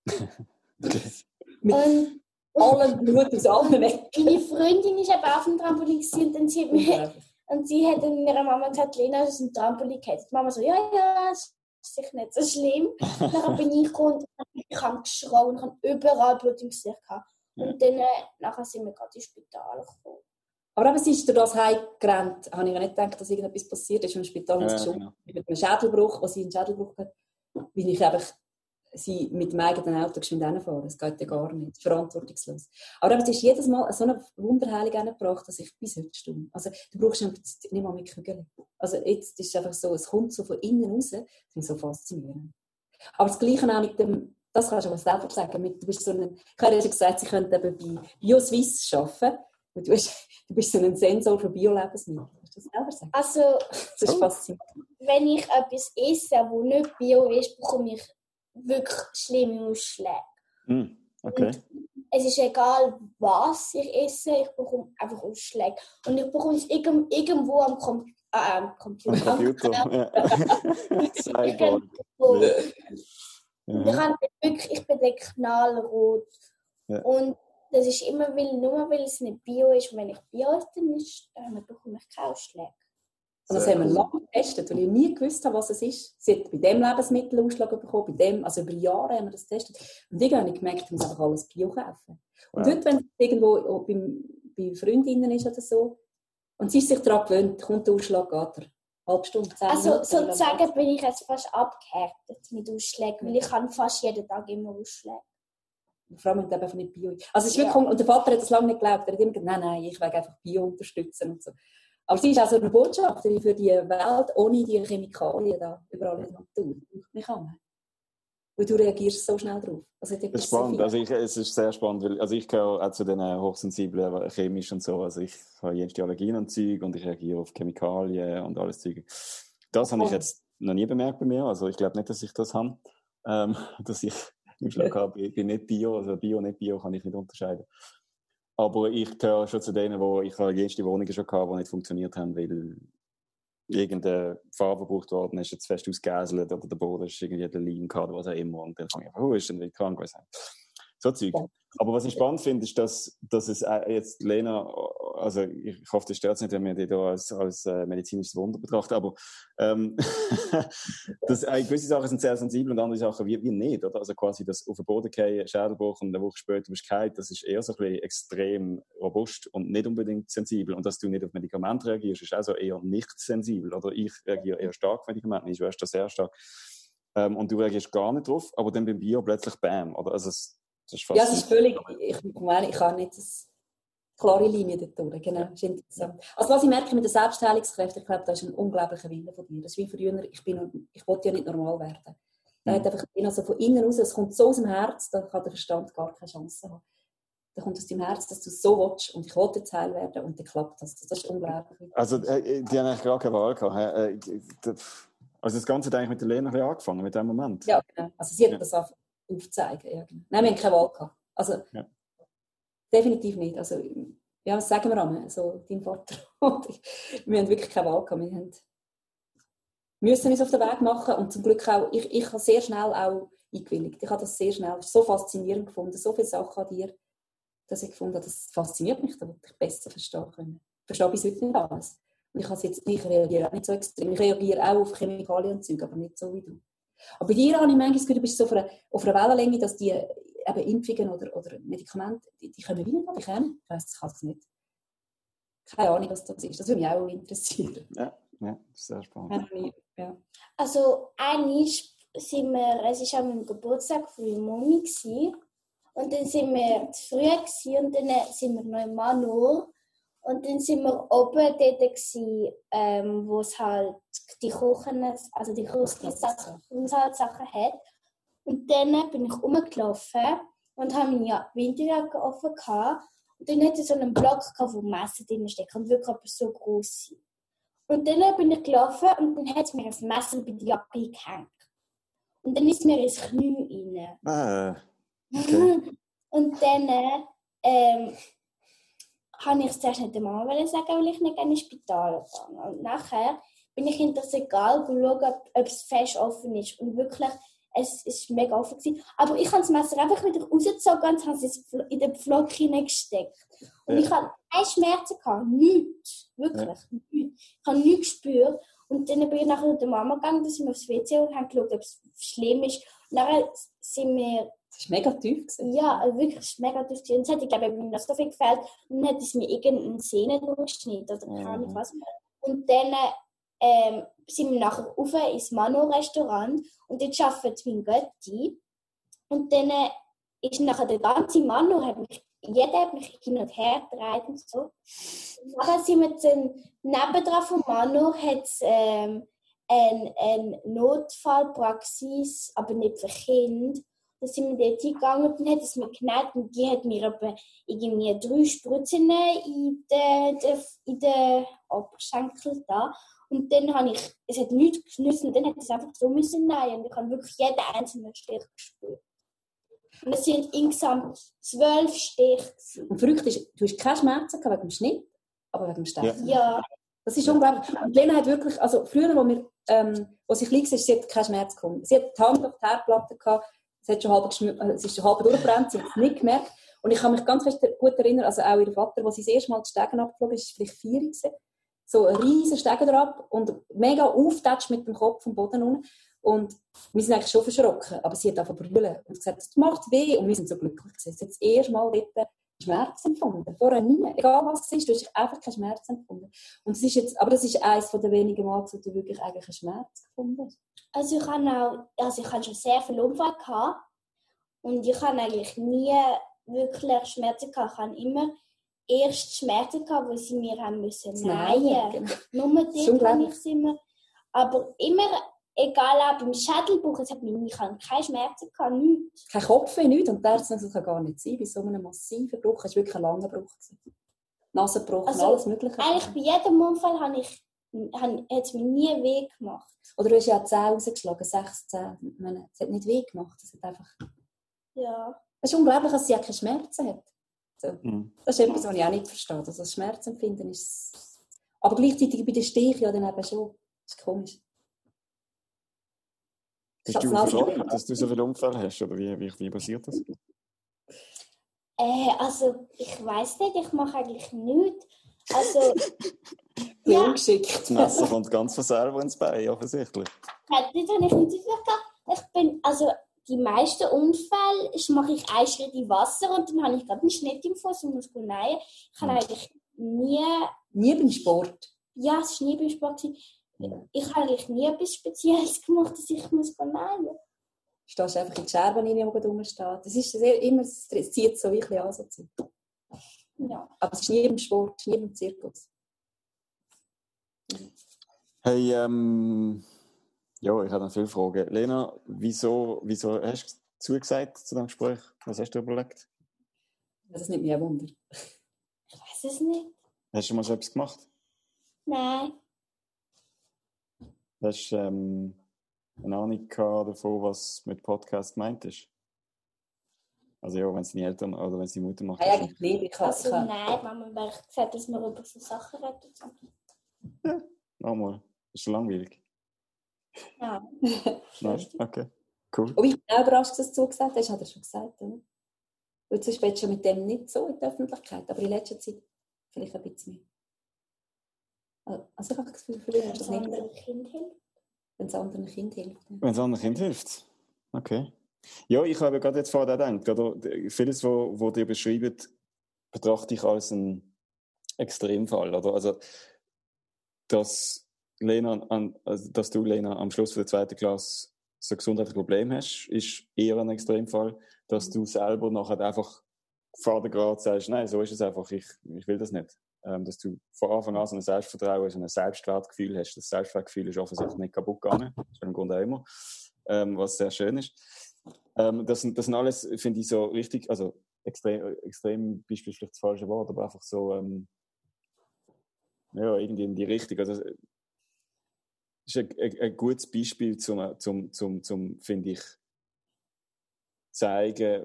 und allen Blut aus allen Ecken. Meine Freundin war eben auf dem Trampolin und dann sie hat mir, und sie hat dann ihrer Mama gesagt, Lena, das ist ein Trampolin gehabt. Die Mama so, ja, ja, das ist sicher nicht so schlimm. dann bin ich gekommen und ich habe geschrauen und habe überall Blut im Gesicht gehabt. Und dann äh, nachher sind wir gerade ins Spital gekommen. Aber eben, sie ist durch das heimgerannt. Habe ich ja nicht gedacht, dass irgendetwas passiert ist. Im Spital ja, schon genau. mit einem Schädelbruch, wo sie einen Schädelbruch hat, weil ich einfach sie mit dem eigenen Auto geschwind fahren. Das geht ja gar nicht. Verantwortungslos. Aber es ist jedes Mal so eine Wunderheilung gebracht, dass ich bis heute stumm. Also, du brauchst nicht mal mit Kügeln. Also, jetzt ist es einfach so, es kommt so von innen raus. Das ist so faszinierend. Aber das Gleiche auch mit dem, das kannst du aber selber sagen, mit, du bist so ein, ich habe ja schon gesagt, sie könnten eben bei BioSwiss arbeiten. Und du, bist, du bist so ein Sensor für Bio-Lebensmittel. Kannst du das selber sagen? Also, Das ist Oh. faszinierend. wenn ich etwas esse, das nicht bio ist, bekomme ich wirklich schlimme Ausschläge. Hm, okay. Es ist egal, was ich esse, ich bekomme einfach Ausschläge. Und ich bekomme es irgend- irgendwo am Com äh, Am Computer. Computer. Irgendwo. Und ich, habe wirklich, ich bin knallrot. Ja. Und das ist immer, weil, nur weil es nicht bio ist. Und wenn ich bio esse, dann, ist, dann bekomme ich keine Ausschläge. Und das Sehr haben wir lange getestet, weil ich nie gewusst habe, was es ist. Sie hat bei dem Lebensmittel Ausschlag bekommen, bei dem, also über Jahre haben wir das getestet. Und irgendwann habe ich gemerkt, ich muss einfach alles Bio kaufen. Und Wow. heute, wenn es irgendwo beim, bei Freundinnen ist oder so, und sie ist sich daran gewöhnt, kommt der Ausschlag, geht er. Halbe Stunde, zehn Also Minuten, sozusagen bin ich jetzt fast abgehärtet mit Ausschlägen, weil ich habe fast jeden Tag immer Ausschläge. Vor allem, wenn es einfach nicht Bio ist. Also es ist Ja. wirklich, und der Vater hat das lange nicht geglaubt. Er hat immer gesagt, nein, nein, ich will einfach Bio unterstützen und so. Aber sie ist auch so eine Botschafterin für die Welt ohne die Chemikalien da, überall in der Natur. Kann man? Weil du reagierst so schnell drauf. Also, Das ist spannend. Also ich, es ist sehr spannend, weil also ich gehöre auch zu den hochsensiblen, chemisch und so. Also ich habe jenste Allergien und Zeug und ich reagiere auf Chemikalien und alles Zeug. Das habe ich jetzt noch nie bemerkt bei mir. Also ich glaube nicht, dass ich das habe. Ähm, dass ich im Schlag habe, ich bin nicht Bio, also Bio, nicht Bio kann ich nicht unterscheiden. Aber ich gehöre schon zu denen, wo ich habe jenste Wohnungen schon gehabt, die nicht funktioniert haben, weil irgendeine Farbe gebraucht worden ist, jetzt fest ausgäselt oder der Boden ist irgendwie der Leim gehabt, was auch immer. Und dann fange ich einfach, oh, ist denn wieder krank gewesen. So Zeug. Ja. Aber was ich spannend finde, ist, dass, dass es äh, jetzt Lena, also ich hoffe, das stört nicht, wenn wir die da als, als äh, medizinisches Wunder betrachten, aber ähm, dass, äh, gewisse Sachen sind sehr sensibel und andere Sachen wie, wie nicht, oder? Also quasi das auf den Boden fallen, Schädelbruch und eine Woche später bist du gefallen, das ist eher so ein bisschen extrem robust und nicht unbedingt sensibel. Und dass du nicht auf Medikamente reagierst, ist also eher nicht sensibel, oder? Ich reagiere eher stark auf Medikamente, ich schwester sehr stark. Ähm, und du reagierst gar nicht drauf, aber dann beim Bio plötzlich Bam, oder? Also es, das Ja, es ist völlig, ich, meine, ich kann nicht das klare Linie dort durch. Genau, das ist interessant. Also was ich merke mit den Selbstheilungskräften, ich glaube, da ist ein unglaublicher Wille von dir. Das ist wie früher, ich, bin, ich wollte ja nicht normal werden. Da hat einfach, also von innen raus, es kommt so aus dem Herz, da kann der Verstand gar keine Chance haben. Da kommt aus dem Herz, dass du so willst und ich wollte jetzt heil werden und dann klappt das. Das ist unglaublich. Also, äh, die haben eigentlich gar keine Wahl gehabt. Äh, Also, das Ganze hat eigentlich mit der bisschen angefangen, mit dem Moment. Ja, genau. Also sie hat Ja. das einfach aufzeigen. Genau. Nein, wir haben keine Wahl gehabt. Also Ja. definitiv nicht. Also, ja, was sagen wir einmal? So, dein Vater und ich, wir haben wirklich keine Wahl gehabt. Wir haben müssen uns auf den Weg machen und zum Glück auch, ich, ich habe sehr schnell auch eingewilligt. Ich habe das sehr schnell, so faszinierend gefunden, so viele Sachen an dir, dass ich gefunden habe, das fasziniert mich, da wollte ich besser verstehen können. Ich verstehe bis heute nicht alles. Und ich, jetzt, ich reagiere auch nicht so extrem. Ich reagiere auch auf Chemikalien und Zeug, aber nicht so wie du. Aber bei dir habe ich manchmal das Gefühl, du bist so auf einer, auf einer Wellenlänge, dass die eben Impfungen oder, oder Medikamente, die, die kommen wie nicht an dich hin. Ich weiss, ich kann es nicht. Keine Ahnung, was das ist. Das würde mich auch interessieren. Ja, ja das ist sehr spannend. Ja. Also eigentlich sind wir, es war an meinem Geburtstag von meiner Mami gewesen. und dann sind wir zu früh gewesen, und dann sind wir noch in Manor und dann sind wir oben dort gewesen, ähm, wo es halt die Kuchen, also die Haushaltssachen Haushaltssachen hat. Und dann bin ich rumgelaufen und habe meine Winterjacke offen gehabt. Und dann hatte ich so einen Block, gehabt, wo Messer drin steckt und wirklich so groß sind. Und dann bin ich gelaufen und dann hat es mir ein Messer bei der Jacke gehängt. Und dann ist mir ins Knie rein. Ah, okay. Und dann ähm, habe ich es zuerst nicht der Mama sagen, weil ich nicht gerne ins Spital gegangen Und nachher bin ich in das Regal geschaut, ob, ob es fest offen ist. Und wirklich, es ist mega offen gewesen. Aber ich habe das Messer einfach wieder rausgezogen und habe es in den Pflock hineingesteckt. Und Ja. ich habe keine Schmerzen gehabt, nichts. Wirklich, nichts. Ich habe nichts gespürt. Und dann bin ich nachher mit der Mama gegangen, da sind wir aufs WC und haben geschaut, ob es schlimm ist. Und nachher sind wir Das ist mega tief gewesen. ja, also wirklich mega dürftig. Und es glaube ich, mir das so viel gefällt. Und dann hat es mir irgendeine Sehne durchgeschnitten oder keine Ahnung Mhm. was. Und dann ähm, sind wir nachher rauf ins Mano-Restaurant und dort arbeitet mein Götti. Und dann äh, ist nachher der ganze Mano, hat mich, jeder hat mich hin und her gedreht und so. Und nachher sind wir dann nebendran vom Mano, hat es ähm, eine, eine Notfallpraxis, aber nicht für Kinder. Da sind wir dort hingegangen und dann hat es mir genäht und die hat mir aber irgendwie drei Spritzen in den, in den Oberschenkel da. Und dann habe ich, es hat nichts genützt und dann hat es einfach so müssen nein und ich habe wirklich jeden einzelnen Stich gespürt. Und es sind insgesamt zwölf Stiche. Und verrückt ist, du hast keine Schmerzen wegen dem Schnitt, aber wegen dem Stechen. Ja. Das ist unglaublich. Und Lena hat wirklich, also früher, wo, wir, ähm, wo sie klein war, sie hat keinen Schmerz gekommen. Sie hat die Hand auf die Herdplatte gehabt, es, hat schon halb äh, es ist schon halb durchgebrannt, sie hat es nicht gemerkt. Und ich kann mich ganz fest gut erinnern, also auch ihr Vater, als sie das erste Mal die Stegen abgeflogen ist, vielleicht vier gewesen, so riesen Stegen drauf und mega aufgetatscht mit dem Kopf vom Boden unten. Und wir sind eigentlich schon verschrocken, aber sie hat einfach brüllen und gesagt, es macht weh und wir sind so glücklich gewesen. Sie hat das erste Mal dort Schmerz empfunden. Vorher nie. Egal was es ist, du hast einfach keinen Schmerz empfunden. Und das ist jetzt, aber das ist eines der wenigen Mal, wo du wirklich eigentlich einen Schmerz gefunden hast. Also ich habe auch, also ich habe schon sehr viel Unfall gehabt und ich habe eigentlich nie wirklich Schmerzen gehabt. Ich habe immer erst Schmerzen gehabt, wo sie mir haben müssen nähen. Genau. Nur dort habe ich es immer. Aber immer egal auch beim Schädelbruch, es hat mich, ich hatte keine Schmerzen, gehabt, nichts. Kein Kopfweh, nichts. Und das kann gar nicht sein. Bei so einem massiven Bruch, es war wirklich ein langer Bruch. Nasenbruch also, alles Mögliche. Eigentlich bei jedem Unfall habe ich, habe, hat es mir nie weh gemacht. Oder du hast ja 10 rausgeschlagen, 6, 10. meine, es hat nicht weh gemacht. Es hat einfach... Ja. Es ist unglaublich, dass sie auch keine Schmerzen hat. So. Mhm. Das ist etwas, was ich auch nicht verstehe. Also das Schmerzempfinden ist... Aber gleichzeitig bei den Stich ja dann eben schon. Das ist komisch. Bist du verschrocken, dass du so viele Unfälle hast? Oder wie, wie, wie passiert das? Äh, also, ich weiß nicht, ich mache eigentlich nichts. Also, ja. ungeschickt. Das Messer kommt ganz von selber ins Bein, offensichtlich. Ja, das habe ich nicht gehabt. Ich bin, also, die meisten Unfälle mache ich einen Schritt in Wasser und dann habe ich gerade einen Schnitt im Fuß und muss nähen. Ich habe hm. eigentlich nie... Nie beim Sport? Ja, es war nie beim Sport ich habe eigentlich nie etwas Spezielles gemacht, dass ich muss nähen muss. Stehst einfach in die Scherben rein, die rumsteht. Das ist sehr, immer, es zieht so ein bisschen an. So ja. Aber es ist nie im Sport, nie im Zirkus. Hey, ähm, ja, ich habe noch viele Fragen. Lena, wieso, wieso hast du zugesagt zu dem Gespräch? Was hast du überlegt? Das nimmt mich ein Wunder. Ich weiß es nicht. Hast du mal so etwas gemacht? Nein. Hast du ähm, eine Ahnung davon, was mit Podcast gemeint ist? Also ja, wenn es deine Eltern oder wenn es die Mutter macht. Nein, eigentlich nicht. Ich kann, also nein, Mama hat gesagt, dass wir über so Sachen reden. Ja, nochmal. Ist schon langweilig. Ja. nein, okay. Cool. Und ich bin auch überrascht, dass du zugesagt hast, hat er schon gesagt, oder? Weil sonst bist du mit dem nicht so in der Öffentlichkeit, aber in letzter Zeit vielleicht ein bisschen mehr. Also ich habe das Gefühl, früher hast du das nicht. Kind hilft. Wenn es anderen Kind hilft. Wenn es anderen Kind hilft. Okay. Ja, ich habe gerade jetzt vorher gedacht, oder vieles, was wo dir beschreibt, betrachte ich als einen Extremfall. Oder? Also, dass, Lena an, also, dass du, Lena, am Schluss der zweiten Klasse so ein gesundheitliches Problem hast, ist eher ein Extremfall. Dass du selber nachher einfach vordergrad sagst, nein, so ist es einfach, ich, ich will das nicht ähm, dass du von Anfang an so ein Selbstvertrauen, so ein Selbstwertgefühl hast. Das Selbstwertgefühl ist offensichtlich nicht kaputt gegangen, ist im Grunde auch immer, ähm, was sehr schön ist. Ähm, das, das sind alles, finde ich, so richtig, also extrem, extrem Beispiel vielleicht das falsche Wort, aber einfach so, ähm, ja, irgendwie in die Richtung. Also, ist ein, ein, ein gutes Beispiel zum, zum, zum, zum finde ich, zeigen,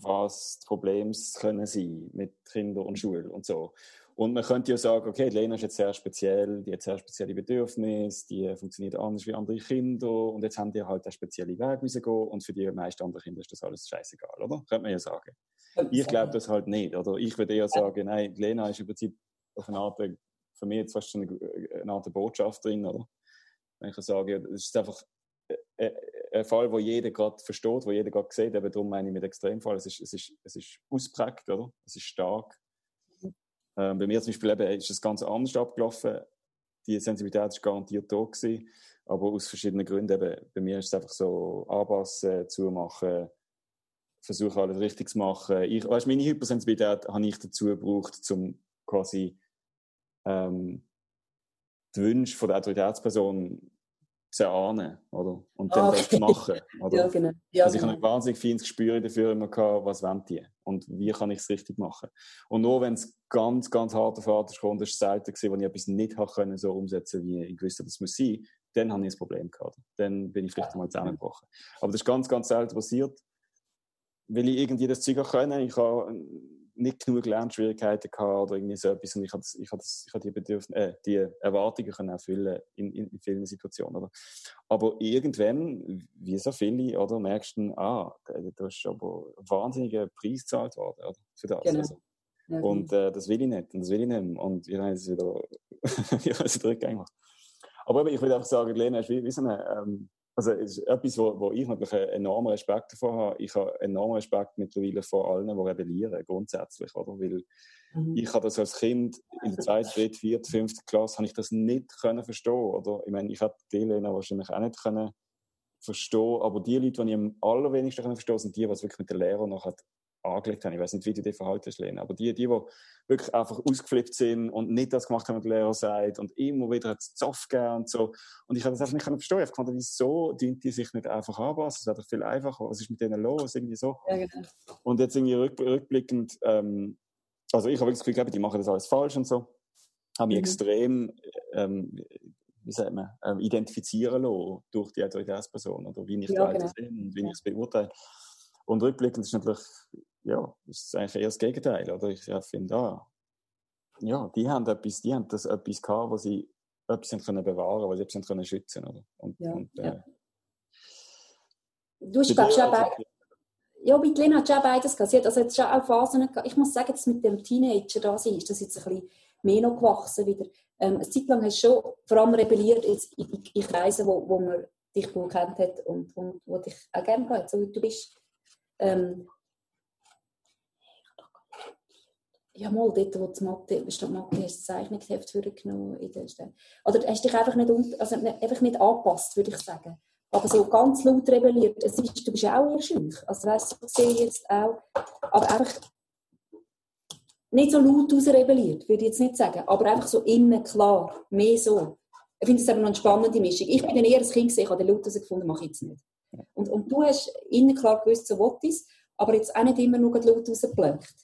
was die Probleme können sein mit Kindern und Schule und so. Und man könnte ja sagen, okay, Lena ist jetzt sehr speziell, die hat sehr spezielle Bedürfnisse, die funktioniert anders wie andere Kinder und jetzt haben die halt einen speziellen Weg rausgehen und für die meisten anderen Kinder ist das alles scheißegal, oder? Könnte man ja sagen. Ich glaube das halt nicht, oder? Ich würde eher sagen, nein, Lena ist im Prinzip auf eine Art, für mich jetzt fast eine, eine Art Botschafterin, oder? Wenn ich sage, es ist einfach äh, äh, ein Fall, wo jeder gerade versteht, wo jeder gerade sieht. Eben darum meine ich mit Extremfall. Es ist, es ist, es ist ausprägt, oder? Es ist stark. Ähm, bei mir zum Beispiel eben, ist es ganz anders abgelaufen. Die Sensibilität war garantiert da gewesen, aber aus verschiedenen Gründen. Eben, bei mir ist es einfach so anpassen, zumachen, versuchen alles richtig zu machen. Ich, weißt, meine Hypersensibilität habe ich dazu gebraucht, um quasi ähm, die Wünsche der Autoritätsperson zu erahnen, oder? Und dann okay. das machen, oder? Ja, genau. Ja, also ich genau. habe ein wahnsinnig feines Gespür dafür immer gehabt, was wollen die und wie kann ich es richtig machen. Und nur wenn es ganz, ganz hart auf hart kommt, das war die Seite, wo ich etwas nicht habe können, so umsetzen wie ich wusste, das muss sein, dann habe ich ein Problem gehabt. Dann bin ich vielleicht einmal zusammengebrochen. Aber das ist ganz, ganz selten passiert, weil ich irgendwie das Zeug können. Ich habe nicht genug Lernschwierigkeiten gehabt oder irgendwie so etwas und ich habe, ich habe, ich habe die, Bedürfnisse, äh, die Erwartungen können erfüllen in, in, in vielen Situationen. Oder? Aber irgendwann, wie so viele, oder, merkst du, ah, da ist aber ein wahnsinniger Preis gezahlt worden oder, für das. Genau. Also. Ja, und äh, das will ich nicht und das will ich nicht und ich habe es wieder, ich habe es wieder Aber ich will einfach sagen, Lena ist wie, wie so eine, ähm, also es ist etwas, wo, wo ich natürlich einen enormen Respekt davor habe. Ich habe enormen Respekt mittlerweile vor allen, die rebellieren, grundsätzlich, oder? Weil mhm. ich habe das als Kind in der zweiten, dritten, vierten, fünften Klasse, habe ich das nicht können verstehen, oder? Ich meine, ich hätte die Lena wahrscheinlich auch nicht können verstehen, aber die Leute, die ich am allerwenigsten können verstehen, sind die, die es wirklich mit der Lehrer noch angelegt haben. Ich weiß nicht, wie du dich verhaltest, Lena, aber die, die, die wirklich einfach ausgeflippt sind und nicht das gemacht haben, was der Lehrer sagt und immer wieder hat Zoff gegeben und so. Und ich habe das einfach nicht verstehen. Ich konnte, wieso dient die sich nicht einfach anpassen? Es wäre doch viel einfacher. Was ist mit denen los? Irgendwie so. Ja, genau. Und jetzt irgendwie rück, rückblickend, ähm, also ich habe das Gefühl, die machen das alles falsch und so. Habe mich mhm. extrem, ähm, wie sagt man, ähm, identifizieren lassen durch die Autoritätsperson oder wie ich ja, genau. und wie ich es beurteile. Und rückblickend ist natürlich ja, ist eigentlich eher das Gegenteil. Oder ich finde, ah, ja, die haben etwas, die haben das etwas gehabt, wo sie etwas können bewahren, was sie etwas können schützen, oder? Und, ja, und, äh, ja. Du hast, glaube ich, schon bei, ja, bei Lena hat schon beides gehabt. Sie hat also jetzt schon auch Phasen gehabt. Ich muss sagen, dass mit dem Teenager da sie ist das jetzt ein bisschen mehr noch gewachsen wieder. Ähm, eine Zeit lang hast du schon vor allem rebelliert jetzt in, in Kreisen, wo, wo man dich gut kennt hat und, und wo dich auch gerne hat, so wie du bist. Ähm, ja mal, dort, wo die Mathe, statt Mathe hast das Zeichnungsheft vorgenommen. Oder hast dich einfach nicht, also einfach nicht angepasst, würde ich sagen. Aber so ganz laut rebelliert, es ist, du bist auch eher schüch. Also weißt du, sehe ich jetzt auch. Aber einfach nicht so laut rebelliert, würde ich jetzt nicht sagen. Aber einfach so innen klar, mehr so. Ich finde das eben noch eine spannende Mischung. Ich bin dann eher ein Kind gesehen, ich habe den laut gefunden, mache ich jetzt nicht. Und, und du hast innen klar gewusst, so was ist, aber jetzt auch nicht immer nur laut rausgeplänkt.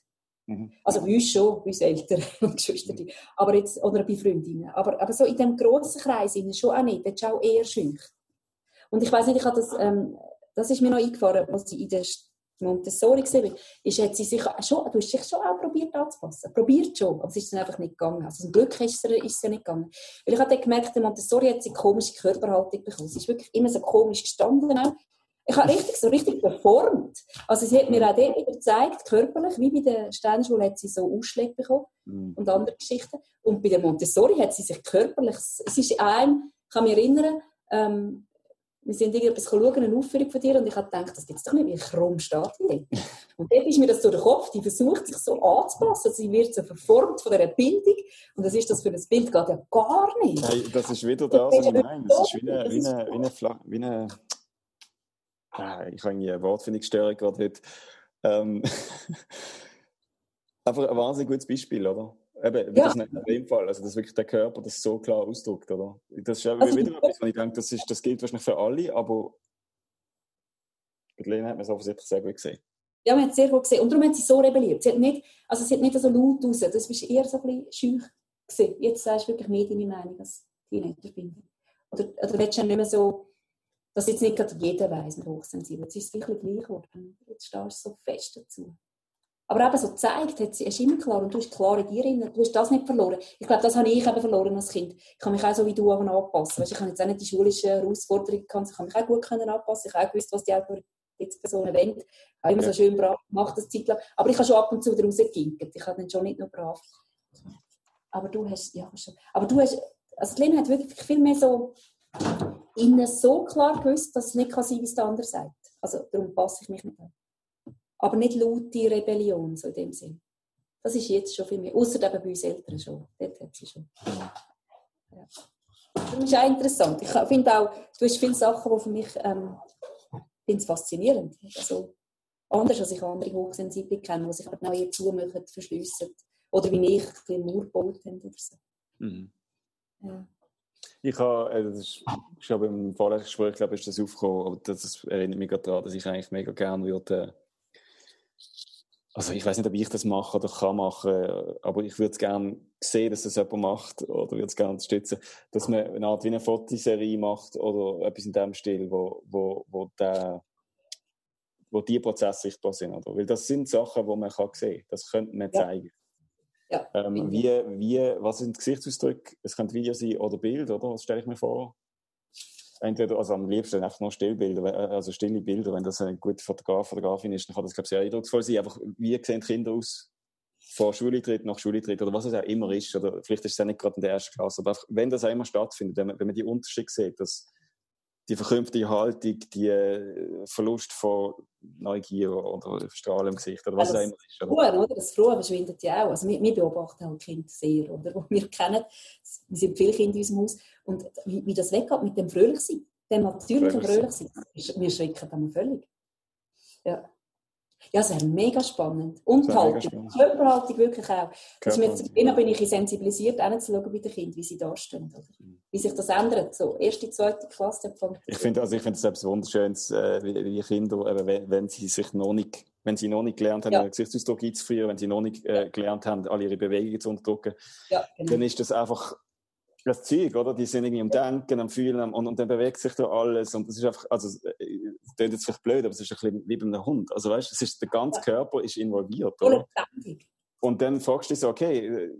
Mhm. Also bei uns schon, bei uns Eltern und Geschwister. Mhm. Aber jetzt, oder bei Freundinnen. Aber, aber so in diesem grossen Kreis schon auch nicht. Das ist auch eher schön. Und ich weiß nicht, ich habe das, ähm, das ist mir noch eingefahren, als ich in der Montessori gesehen ist, hat sie sich schon, du hast dich schon auch probiert anzupassen. Probiert schon, aber es ist dann einfach nicht gegangen. Also zum Glück ist es, ist es ja nicht gegangen. Weil ich habe dann gemerkt, der Montessori hat sie eine komische Körperhaltung bekommen. Sie ist wirklich immer so komisch gestanden auch. Ich habe richtig, so richtig performt. Also sie hat mir auch dort wieder gezeigt, körperlich, wie bei der Sternschule hat sie so Ausschläge bekommen mhm. und andere Geschichten. Und bei der Montessori hat sie sich körperlich, es ist ein, ich kann mich erinnern, ähm, wir sind irgendetwas schauen, eine Aufführung von dir, und ich habe gedacht, das gibt es doch nicht, wie krumm steht die Und dort ist mir das durch den Kopf, die versucht sich so anzupassen, sie wird so verformt von dieser Bildung, und das ist das für ein Bild geht ja gar nicht. Hey, das ist wieder das, was ich meine. Das ist wie eine, wie eine, wie eine, wie eine ah, ich habe eine Wortfindungsstörung gerade heute. Ähm, einfach ein wahnsinnig gutes Beispiel, oder? Eben, wie ja. das nicht in dem Fall, also dass wirklich der Körper das so klar ausdrückt, oder? Das ist also, wieder etwas, wo ich denke, das, ist, das gilt wahrscheinlich für alle, aber bei Lena hat man es offensichtlich sehr gut gesehen. Ja, man hat es sehr gut gesehen. Und darum hat sie so rebelliert. Sie hat nicht, also sie hat nicht so laut raus, das war eher so ein bisschen schüch gesehen. Jetzt sagst du wirklich mehr deine Meinung als Teenager bin. Oder, oder willst du nicht mehr so dass jetzt nicht gerade jeder weiß mit hochsensibel. Jetzt ist es wirklich gleich geworden. Jetzt stehst du so fest dazu. Aber eben so gezeigt, hat sie, ist immer klar, und du hast klar in dir drin, du hast das nicht verloren. Ich glaube, das habe ich eben verloren als Kind. Ich kann mich auch so wie du anpassen. Weißt, ich habe jetzt auch nicht die schulischen Herausforderungen gehabt, ich kann mich auch gut können anpassen. Ich habe auch gewusst, was die Personen wollen. Ich habe immer so schön brav gemacht, das Zeit lang. Aber ich habe schon ab und zu wieder rausgeginkt. Ich habe dann schon nicht nur brav. Aber du hast, ja, schon. Aber du hast, also Lena hat wirklich viel mehr so innen so klar gewusst, dass es nicht sein kann, wie es der andere sagt. Also darum passe ich mich nicht an. Aber nicht laute Rebellion, so in dem Sinn. Das ist jetzt schon viel mehr. Außer eben bei uns Eltern schon. Dort hat sie schon. Ja. Das ist auch interessant. Ich finde auch, du hast viele Sachen, die für mich ähm, finde faszinierend. Also, anders als ich andere Hochsensible kenne, die sich aber genau hier zumachen, verschliessen. Oder wie ich ein bisschen Mauer gebaut habe oder so. Mhm. Ja. Ich habe, äh, das ist schon beim Vorgespräch, glaube ich, ist das aufgekommen, aber das erinnert mich gerade daran, dass ich eigentlich mega gerne würde, also ich weiß nicht, ob ich das mache oder kann machen, aber ich würde es gerne sehen, dass das jemand macht oder würde es gerne unterstützen, dass man eine Art wie eine Fotoserie macht oder etwas in dem Stil, wo, wo, wo, der, wo die Prozesse sichtbar sind. Oder? Weil das sind Sachen, die man kann sehen kann. Das könnte man zeigen. Ja. Ähm, wie, wie, was sind Gesichtsausdrücke? Es könnte Video sein oder Bild, oder? Was stelle ich mir vor? Entweder, also am liebsten einfach nur Stillbilder, äh, also stille Bilder. Wenn das ein guter Fotograf, Fotografin ist, dann kann das, glaube ich, sehr eindrucksvoll sein. Einfach, wie sehen Kinder aus? Vor Schuleintritt, nach Schuleintritt oder was es auch immer ist. Oder vielleicht ist es auch nicht gerade in der ersten Klasse. Aber einfach, wenn das einmal stattfindet, wenn man, wenn man die Unterschiede sieht, dass die verkrümpfte Haltung, die äh, Verlust von Neugier oder Strahlen im Gesicht oder was also auch immer ist. Oder? Oder? Das Frohe verschwindet ja auch. Also wir, wir beobachten halt Kinder sehr, oder? Wir kennen, wir sind viele Kinder in unserem Haus und wie, wie das weggeht mit dem Fröhlichsein, dem natürlichen Fröhlichsein, wir schrecken dann völlig. Ja. Ja, es wäre mega spannend. Und die Haltung, Körperhaltung wirklich auch. Dass wir jetzt, bin ich sensibilisiert, auch zu schauen bei den Kindern, wie sie dastehen. Oder? Wie sich das ändert. So, erste, zweite Klasse. Ich finde also ich find das etwas Wunderschönes, äh, wie, wie Kinder, äh, wenn, wenn sie sich noch nicht wenn sie noch nicht gelernt haben, ja. Gesichtsausdruck einzufrieren, wenn sie noch nicht äh, gelernt haben, alle ihre Bewegungen zu unterdrücken, ja, genau. dann ist das einfach das Zeug, oder? Die sind irgendwie am Denken, am Fühlen und, und dann bewegt sich da alles und das ist einfach, also, das klingt jetzt vielleicht blöd, aber es ist ein bisschen wie bei einem Hund. Also weißt, es ist, der ganze Körper ist involviert, oder? Und dann fragst du dich so, okay,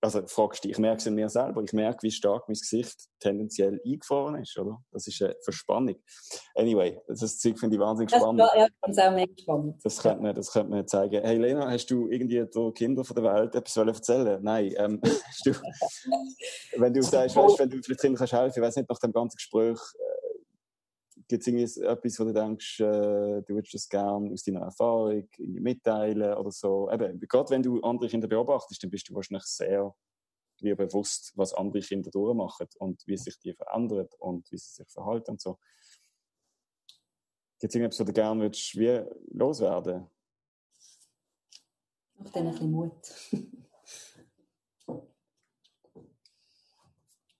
also fragst du, ich merke es in mir selber, ich merke, wie stark mein Gesicht tendenziell eingefahren ist, oder? Das ist eine Verspannung. Anyway, das Zeug finde ich wahnsinnig spannend. Das, ja, das auch mega spannend. Das könnte man, das könnte man zeigen. Hey Lena, hast du irgendwie der Kinder von der Welt etwas erzählen Nein. Ähm, du, wenn du sagst, weißt, wenn du vielleicht Kindern kannst helfen, ich weiß nicht, nach dem ganzen Gespräch, äh, gibt es irgendwie etwas, wo du denkst, äh, du würdest das gerne aus deiner Erfahrung mitteilen oder so. Eben, gerade wenn du andere Kinder beobachtest, dann bist du wahrscheinlich sehr dir bewusst, was andere Kinder durchmachen und wie sich die verändern und wie sie sich verhalten und so. Gibt es irgendetwas, was du gerne würdest, wie loswerden? Auf den ein bisschen Mut.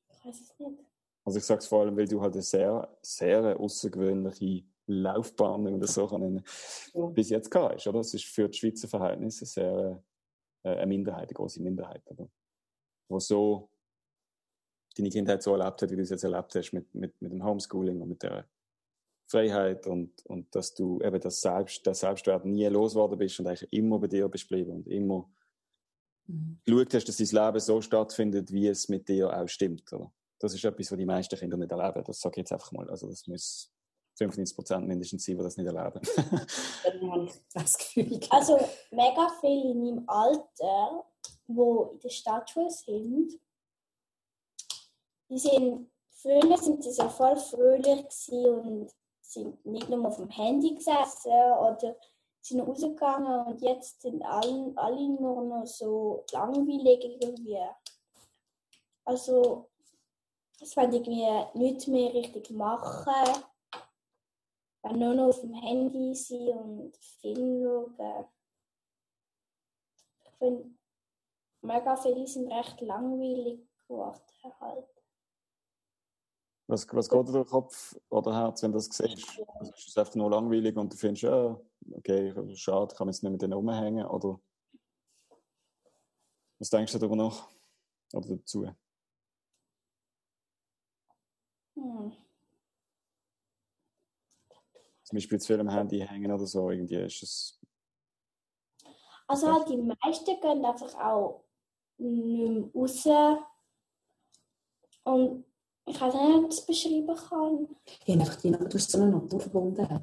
ich weiß es nicht. Also ich sage es vor allem, weil du halt eine sehr, sehr außergewöhnliche Laufbahn, das so kann nennen, ja. bis jetzt gehabt hast, oder? Es ist für die Schweizer Verhältnisse sehr äh, eine Minderheit, eine große Minderheit, oder? Wo so deine Kindheit so erlebt hat, wie du es jetzt erlebt hast mit, mit, mit dem Homeschooling und mit der Freiheit und, und dass du eben das Selbst, der Selbstwert nie losgeworden bist und eigentlich immer bei dir bist geblieben und immer mhm. geschaut hast, dass dein Leben so stattfindet, wie es mit dir auch stimmt. Oder? Das ist etwas, was die meisten Kinder nicht erleben. Das sage ich jetzt einfach mal. Also das muss 95 Prozent mindestens sein, die das nicht erleben. Also mega viele in meinem Alter, die in der Stadtschule sind, die sind, früher sind sie so voll fröhlich und sind nicht nur auf dem Handy gesessen oder sind rausgegangen und jetzt sind alle, alle nur noch so langweilig irgendwie. Also, das wollen irgendwie nichts mehr richtig machen. Wenn nur noch auf dem Handy sein und Film schauen. Ich finde, mega viele sind recht langweilig geworden halt. Was, was geht dir durch Kopf oder Herz, wenn du das siehst? Also ist es einfach nur langweilig und du findest, ja, okay, schade, kann jetzt nicht mit denen umhängen? Oder was denkst du darüber noch? Oder dazu? Hm. Zum Beispiel zu viel am Handy hängen oder so, irgendwie ist es. Also halt die meisten gehen einfach auch nicht mehr raus. Und ich weiß nicht, wie ich das beschreiben kann. Ja, einfach die, du hast so eine Naturverbundenheit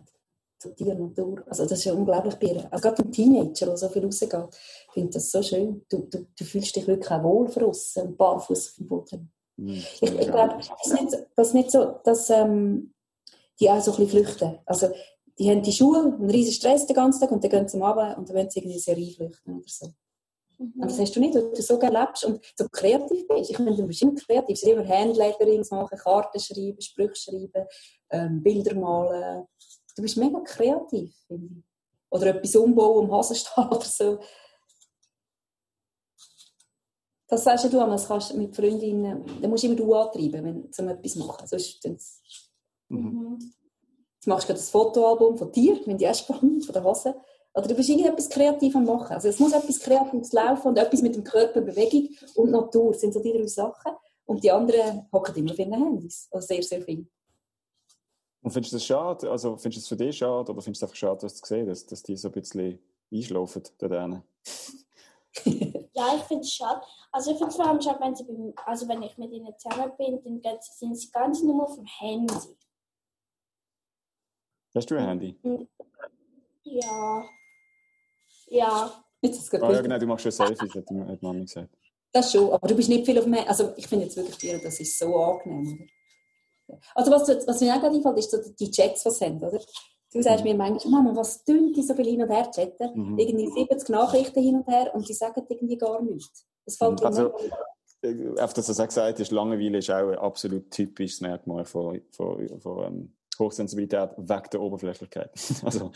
zu dir, Natur. Also das ist ja unglaublich bei ihr. Also gerade ein Teenager, der so viel rausgeht, finde das so schön. Du, du, du fühlst dich wirklich auch wohl draussen und barfuß auf dem Boden. Mhm. Ich, ich glaube, das ist nicht, das ist nicht so, dass ähm, die auch so ein bisschen flüchten. Also die haben die Schule, einen riesen Stress den ganzen Tag und dann gehen sie am Abend und dann wollen sie irgendwie eine Serie flüchten oder so. Mhm. Und das hast du nicht, weil du so gerne lebst und so kreativ bist. Ich meine, du bist immer kreativ. Du immer Handletterings machen, Karten schreiben, Sprüche schreiben, ähm, Bilder malen. Du bist mega kreativ, finde ich. Oder etwas umbauen am Hasenstall oder so. Das sagst ja du, das kannst du mit Freundinnen, da musst du immer du antreiben, wenn du etwas machen. Sonst, Mhm. Jetzt machst du gerade ein Fotoalbum von dir, ich auch spannend, von der Hose. Oder du bist irgendetwas kreativ am machen. Also es muss etwas Kreatives laufen und etwas mit dem Körper, Bewegung und Natur. Das sind so die drei Sachen. Und die anderen hocken immer auf ihren Handys. Also sehr, sehr viel. Und findest du das schade? Also findest du es für dich schade oder findest du es einfach schade, dass du gesehen dass, dass die so ein bisschen einschlafen da drinnen? Ja, ich finde es schade. Also ich finde es vor allem schade, wenn, sie beim, also wenn ich mit ihnen zusammen bin, dann gehen sie- sind sie ganz nur auf dem Handy. Hast du ein Handy? Ja. Ja. Jetzt ist es Ah ja, genau, du machst schon Selfies, hat, hat Mami gesagt. Das schon, aber du bist nicht viel auf dem Handy. Also ich finde jetzt wirklich, dir, das ist so angenehm. Oder? Also was, was mir auch gerade einfällt, ist so die Chats, die sie haben, oder? Du sagst mir manchmal, Mama, was tun die so viel hin und her chatten? Mhm. Irgendwie 70 Nachrichten hin und her und die sagen irgendwie gar nichts. Das fällt Also, nicht. Äh, Auf das, was er gesagt hat, Langeweile ist auch ein absolut typisches Merkmal von, von, von ähm, Hochsensibilität wegen der Oberflächlichkeit. Also,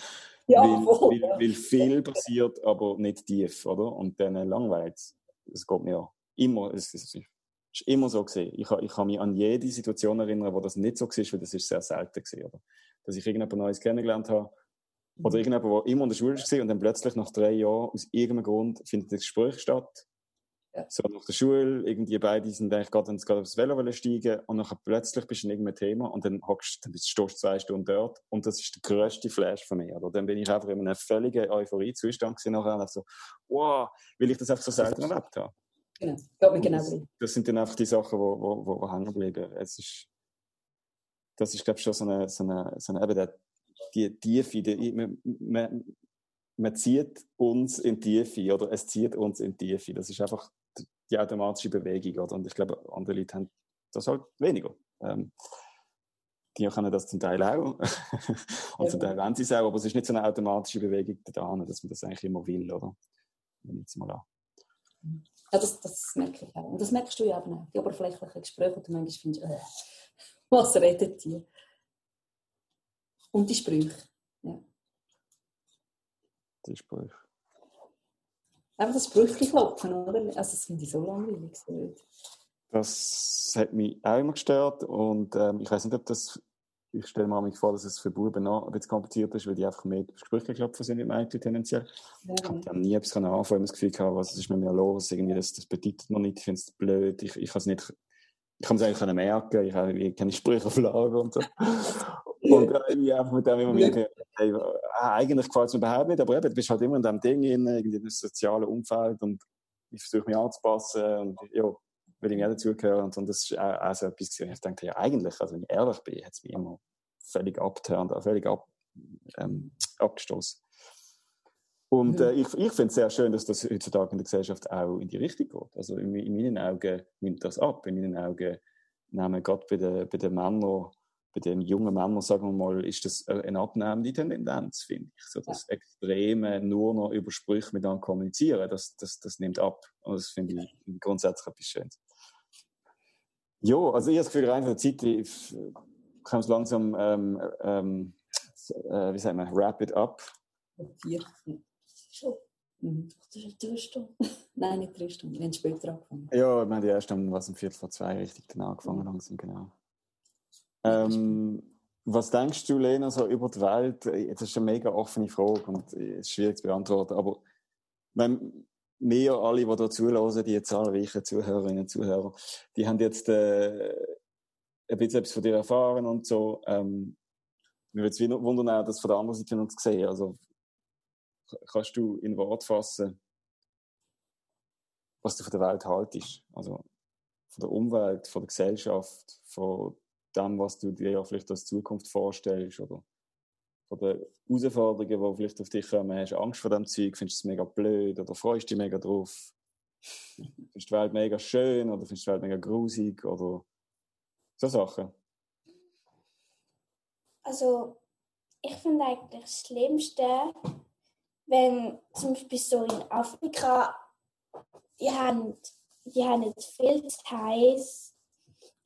Ja, weil, weil, weil viel passiert, aber nicht tief, oder? Und dann langweilt es. Es geht mir immer, es ist, es ist immer so gesehen. Ich, kann- ich kann mich an jede Situation erinnern, wo das nicht so war, weil das ist sehr selten gewesen, oder? Dass ich irgendjemand Neues kennengelernt habe, oder irgendjemand, der immer in der Schule war und dann plötzlich nach drei Jahren aus irgendeinem Grund findet ein Gespräch statt. Ja. So nach der Schule, irgendwie beide sind eigentlich gerade, aufs Velo steigen und dann plötzlich bist du in irgendeinem Thema und dann hockst dann bist, du zwei Stunden dort und das ist der grösste Flash von mir. Oder? Dann bin ich einfach in einem völligen Euphorie-Zustand gewesen nachher und so, wow, weil ich das einfach so selten erlebt habe. Genau, mir genau das, das sind dann einfach die Sachen, wo, wo, wo, wo hängen bleiben. Es ist, das ist, glaube ich, schon so eine, so eine, so eine eben der, die Tiefe, die, man, man, man zieht uns in die Tiefe, oder es zieht uns in die Tiefe. Das ist einfach die- die automatische Bewegung, oder? Und ich glaube, andere Leute haben das halt weniger. Ähm, die können das zum Teil auch. Und zum Teil wollen sie es auch, aber es ist nicht so eine automatische Bewegung da, dass man das eigentlich immer will, oder? Nehme ich mal an. Ja, das, das merke ich auch. Und das merkst du ja eben auch. Die oberflächlichen Gespräche, wo du manchmal findest, äh, was redet die? Und die Sprüche. Ja. Die Sprüche. Einfach das Sprüchchen klopfen, oder? Also das finde ich so langweilig. So. Das hat mich auch immer gestört und ähm, ich weiß nicht, ob das, ich stelle mir vor, dass es für Buben noch ein bisschen kompliziert ist, weil die einfach mehr auf Gespräche geklopft sind mit Mädchen tendenziell. Ja, Ich habe nie etwas anfangen, immer das Gefühl gehabt, was ist mit mir los, irgendwie das, das bedeutet mir nicht, ich finde es blöd, ich, ich kann es nicht, ich kann es eigentlich merken, ich habe keine Sprüche auf Lager und so. Und äh, irgendwie einfach mit dem immer merken, hey, äh, eigentlich gefällt es mir überhaupt nicht, aber eben, du bist halt immer in diesem Ding, in, in einem sozialen Umfeld und ich versuche mich anzupassen und ja, will ich auch dazugehören und, und das ist auch, auch so etwas gewesen. Ich dachte, ja eigentlich, also wenn ich ehrlich bin, hat es mich immer völlig abgeturnt, auch völlig ab, ähm, abgestoßen. Und äh, ich, ich finde es sehr schön, dass das heutzutage in der Gesellschaft auch in die Richtung geht. Also in, in meinen Augen nimmt das ab. In meinen Augen nehmen gerade bei den, bei den Männern, bei den jungen Männern, sagen wir mal, ist das eine abnehmende Tendenz, finde ich. So das Extreme nur noch über Sprüche miteinander kommunizieren, das, das, das nimmt ab. Und das finde ich grundsätzlich etwas Schönes. Ja, also ich habe das Gefühl, rein von der Zeit, ich kann es langsam, ähm, ähm, äh, wie sagt man, wrap it up. Vier. Ja. Schon. Mhm. Das ist eine Stunde. Nein, nicht drei Stunden. Wir haben später angefangen. Ja, ich meine, erst um, was, um Viertel vor zwei richtig dann angefangen langsam, genau. Ähm, was denkst du, Lena, so über die Welt? Das ist eine mega offene Frage und es ist schwierig zu beantworten, aber wenn wir alle, die hier zuhören, die zahlreichen Zuhörerinnen und Zuhörer, die haben jetzt äh, ein bisschen etwas von dir erfahren und so. Ähm, mir würde es wundern, auch, das von der anderen Seite noch zu sehen. Also, kannst du in Wort fassen, was du von der Welt haltest? Also, von der Umwelt, von der Gesellschaft, von dem, was du dir ja vielleicht als Zukunft vorstellst oder? Von den Herausforderungen, die vielleicht auf dich kommen, hast du Angst vor dem Zeug, findest du es mega blöd? Oder freust du dich mega drauf? Findest du die Welt mega schön? Oder findest du die Welt mega grusig? Oder so Sachen? Also, ich finde eigentlich das Schlimmste, wenn zum Beispiel so in Afrika, die haben, die haben jetzt viel zu heiß.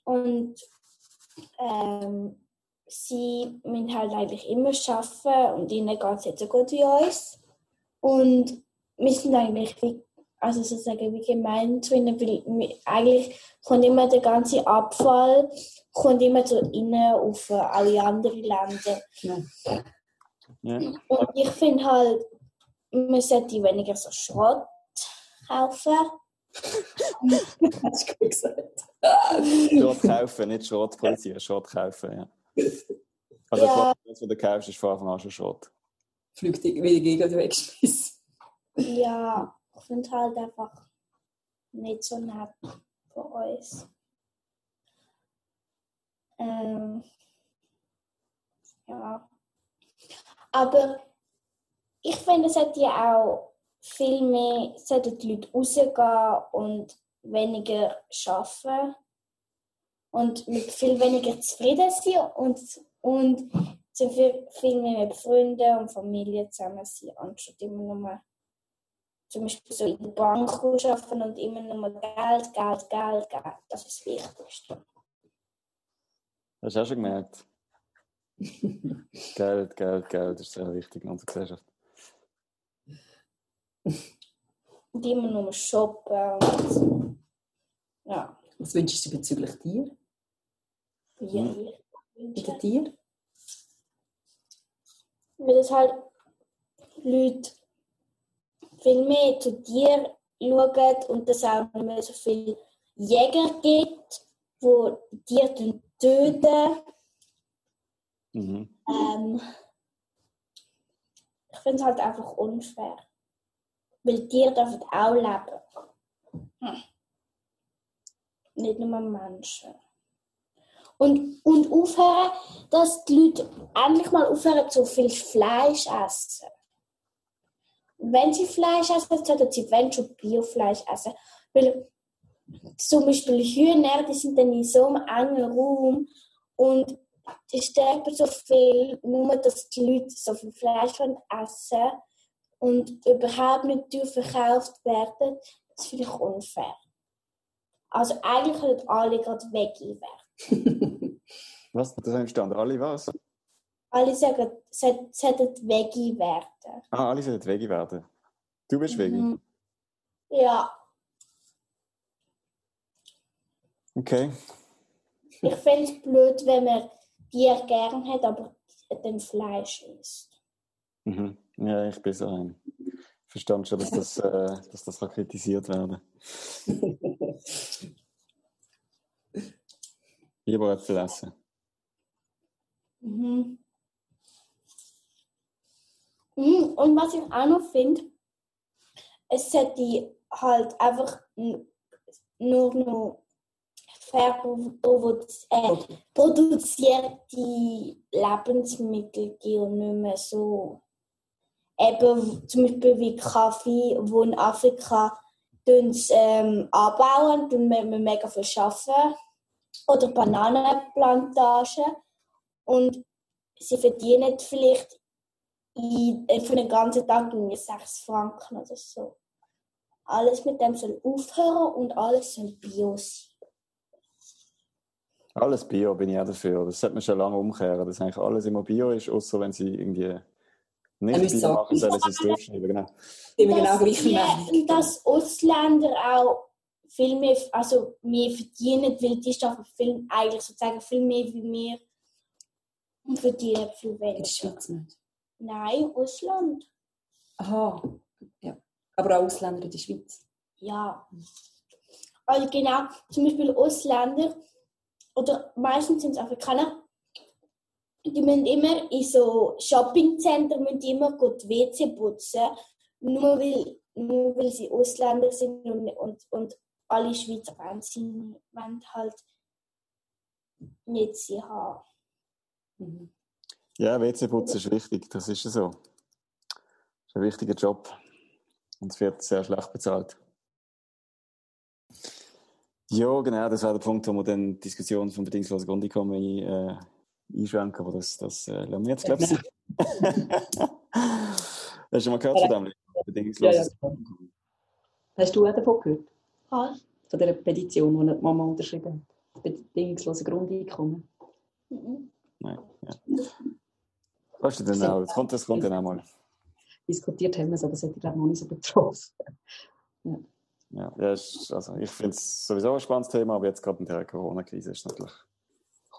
Und ähm, sie müssen halt eigentlich immer arbeiten und ihnen geht es nicht so gut wie uns. Und wir sind eigentlich wie, also sozusagen wie gemein zu finden, weil eigentlich kommt immer der ganze Abfall kommt immer so rein auf alle anderen Länder. Ja. Ja. Und ich finde halt, man sollte weniger so Schrott kaufen. Hast du gut gesagt. Schrott kaufen, nicht Schrott produzieren, Schrott kaufen, ja. Also Ja. klar, das, was du kaufst, ist von Anfang an schon Schrott. Fliegt wieder gegen wegschmissen. Ja, ich finde halt einfach nicht so nett von uns. Ähm, ja. Aber ich finde, es sollte ja auch viel mehr, sollten die Leute rausgehen und weniger arbeiten und mit viel weniger zufrieden sein und, und zu viel, viel mehr mit Freunden und Familie zusammen sein, anstatt immer nur zum Beispiel so in der Bank arbeiten und immer nur Geld, Geld, Geld, Geld. Das ist das Wichtigste. Hast du auch schon gemerkt? Geld, Geld, Geld ist sehr wichtig in unserer Gesellschaft. Und immer nur shoppen und ja, Was wünschst du bezüglich dir? wie ich Mit wünsche. den Tieren? Weil es halt Leute viel mehr zu dir schauen und es auch nicht mehr so viele Jäger gibt, die Tiere töten. Mhm. Ähm, ich finde es halt einfach unfair. Weil Tiere dürfen auch leben. Hm. Nicht nur Menschen. Und, und aufhören, dass die Leute endlich mal aufhören, so viel Fleisch essen. Wenn sie Fleisch essen, sollten sie wenn schon Biofleisch essen. Weil zum Beispiel Hühner, die sind dann in so einem engen Raum und die sterben so viel, nur dass die Leute so viel Fleisch essen und überhaupt nicht teuer verkauft werden. Finde ich unfair. Also eigentlich sollten alle gerade Veggie werden. Was? Das verstanden. Alle was? Alle sagen, sie sollten Veggie werden. Ah, alle sollten Veggie werden. Du bist Veggie? Mhm. Ja, Okay. ich finde es blöd, wenn man Tiere gern hat, aber dann Fleisch isst. Mhm. Ja, ich bin so ein. Verstand schon, dass das, äh, dass das kann kritisiert werden Lieber Äpfel essen. Mhm. Mhm. Und was ich auch noch finde, es sollte halt einfach nur noch fair äh, produzierte Lebensmittel geben und nicht mehr so eben zum Beispiel wie Kaffee, wo in Afrika ähm, anbauen, wir wir mega viel arbeiten. Oder Bananenplantagen. Und sie verdienen vielleicht in, äh, für den ganzen Tag irgendwie 6 Franken oder so. Alles mit dem soll aufhören und alles soll bio sein. Alles Bio bin ich auch dafür. Das sollte man schon lange umkehren, dass eigentlich alles immer Bio ist, außer wenn sie irgendwie nicht sagen. machen, sie es draufschreiben. Genau. Sind wir genau Dass gleicher die- Meinung? Dass Ausländer auch viel mehr, also mehr verdienen, weil die schaffen viel, eigentlich sozusagen viel mehr wie wir und verdienen viel In der weniger. Schweiz nicht. Nein, Ausland. Aha. Ja. Aber auch Ausländer in der Schweiz. Ja. Also genau, zum Beispiel Ausländer oder meistens sind es Afrikaner, die müssen immer in so Shoppingzentren müssen die immer gut WC putzen, nur weil, nur weil sie Ausländer sind und, und, und alle Schweizer wollen, sie, wollen halt nicht sie haben. Mhm. Ja, WC-Putzen ist wichtig, das ist so. Das ist ein wichtiger Job. Und es wird sehr schlecht bezahlt. Ja, genau, das war der Punkt, wo wir dann die Diskussion vom bedingungslosen Grundeinkommen ein, äh, einschränken, aber das, das äh, lassen wir jetzt, glaube ich. Hast du schon mal gehört von dem? Ja, ja, Bedingungsloses klar. Hast du auch davon gehört? Was? Von der Petition, die die Mama unterschrieben hat? Das bedingungslose Grundeinkommen. Mhm. Nein, ja. Weißt du denn auch? Das kommt, das kommt dann auch mal. Diskutiert haben wir es, aber es hat, glaube ich, noch nicht so betroffen. Ja. Ja, ja ist, also ich finde es sowieso ein spannendes Thema, aber jetzt gerade in der Corona-Krise ist es natürlich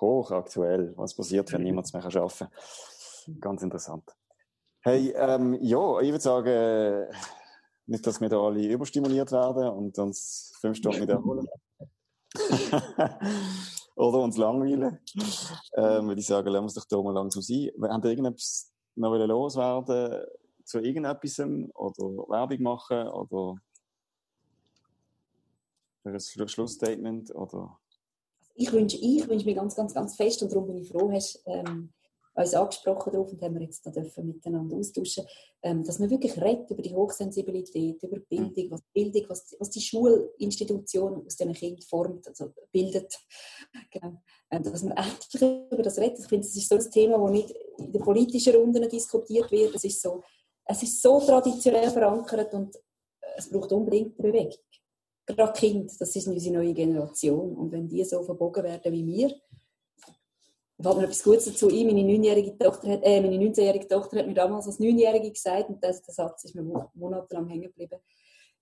hoch aktuell. Was passiert, wenn niemand mehr arbeiten kann? Ganz interessant. Hey, ähm, ja, ich würde sagen, nicht, dass wir da alle überstimuliert werden und uns fünf Stunden wiederholen. Oder uns langweilen. Ähm, würde ich sagen, lassen wir es doch da mal langsam sein. Haben ihr irgendetwas noch loswerden zu irgendetwas oder Werbung machen oder ein Schlussstatement? Oder? Ich wünsche ich wünsche mir ganz, ganz, ganz fest und darum bin ich froh, hast ähm, uns angesprochen darauf und haben wir jetzt da dürfen miteinander austauschen, ähm, dass man wirklich redet über die Hochsensibilität, über Bildung, was Bildung, was, was die Schulinstitution aus diesen Kindern formt, also bildet. Genau. Ähm, dass man endlich über das redet. Ich finde, das ist so ein Thema, das nicht in den politischen Runden diskutiert wird. Es ist so, es ist so traditionell verankert und es braucht unbedingt eine Bewegung. Gerade Kind, das ist unsere neue Generation. Und wenn die so verbogen werden wie wir, fällt mir etwas Gutes dazu ein. Meine, neunjährige Tochter hat, äh, meine 19-jährige Tochter hat mir damals als Neunjährige gesagt, und das, der Satz ist mir monatelang hängen geblieben,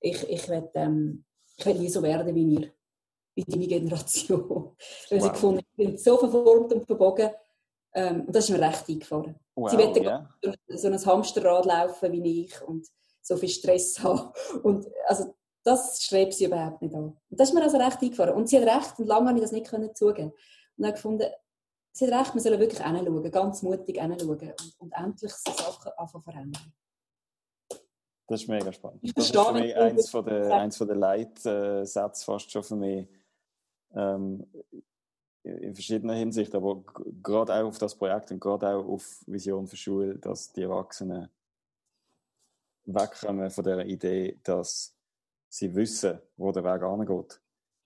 ich, ich werde ähm, nie so werden wie ihr, wie deine Generation. Weil wow. sie gefunden ich bin so verformt und verbogen. Ähm, und das ist mir recht eingefahren. Wow, sie wollte yeah. so ein Hamsterrad laufen wie ich und so viel Stress haben. Und also, das strebt sie überhaupt nicht an. Und das ist mir also recht eingefahren. Und sie hat recht, und lange habe ich das nicht zugeben Und habe gefunden, Sie hat recht, wir sollen wirklich hinschauen, ganz mutig hinschauen und, und endlich so Sachen anfangen verändern. Das ist mega spannend. Das ist für mich eins von der, eins von der Leitsätze fast schon für mich. Ähm, in verschiedener Hinsicht, aber gerade auch auf das Projekt und gerade auch auf Vision für Schule, dass die Erwachsenen wegkommen von der Idee, dass sie wissen, wo der Weg angeht.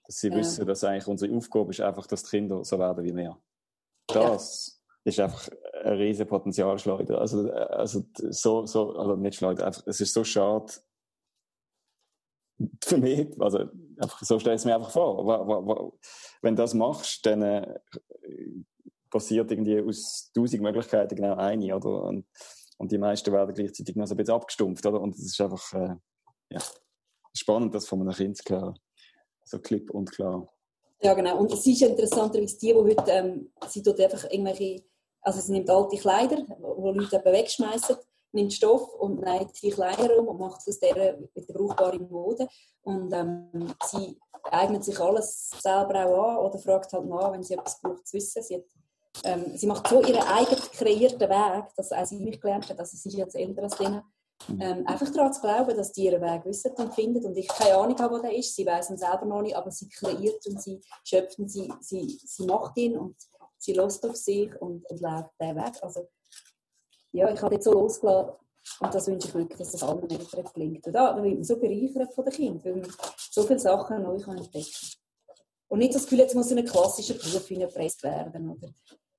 Dass sie ja. wissen, dass eigentlich unsere Aufgabe ist, einfach, dass die Kinder so werden wie wir das ja. ist einfach ein riesen Potenzialschleuder. Also, also so, so, also nicht Schleuder, einfach, es ist so schade für mich, also einfach, so stelle ich es mir einfach vor. Wenn du das machst, dann äh, passiert irgendwie aus tausend Möglichkeiten genau eine, oder? Und, und die meisten werden gleichzeitig noch so ein bisschen abgestumpft, oder? Und es ist einfach, äh, ja, spannend, das von einem Kind zu hören. So klipp und klar. Ja, genau. Und es ist interessanterweise die, die heute, ähm, sie tut einfach irgendwelche, also sie nimmt alte Kleider, die Leute eben wegschmeißen, nimmt Stoff und näht die Kleider um und macht aus der mit der brauchbaren Mode. Und ähm, sie eignet sich alles selber auch an oder fragt halt nach, wenn sie etwas braucht zu wissen. Sie, hat, ähm, sie macht so ihren eigenen kreierten Weg, dass auch sie mich gelernt hat, also sie ist jetzt älter als Mhm. Ähm, einfach daran zu glauben, dass die ihren Weg wissen und finden und ich keine Ahnung habe, wo der ist. Sie weiß ihn selber noch nicht, aber sie kreiert und sie schöpft und sie, sie, sie macht ihn und sie lässt auf sich und, und lebt den Weg. Also, ja, ich habe jetzt so losgelassen und das wünsche ich wirklich, dass das allen Eltern gelingt. Und da, wird man so bereichert von den Kindern, weil man so viele Sachen neu entdecken kann. Und nicht das Gefühl, jetzt muss ein klassischer Beruf gepresst werden oder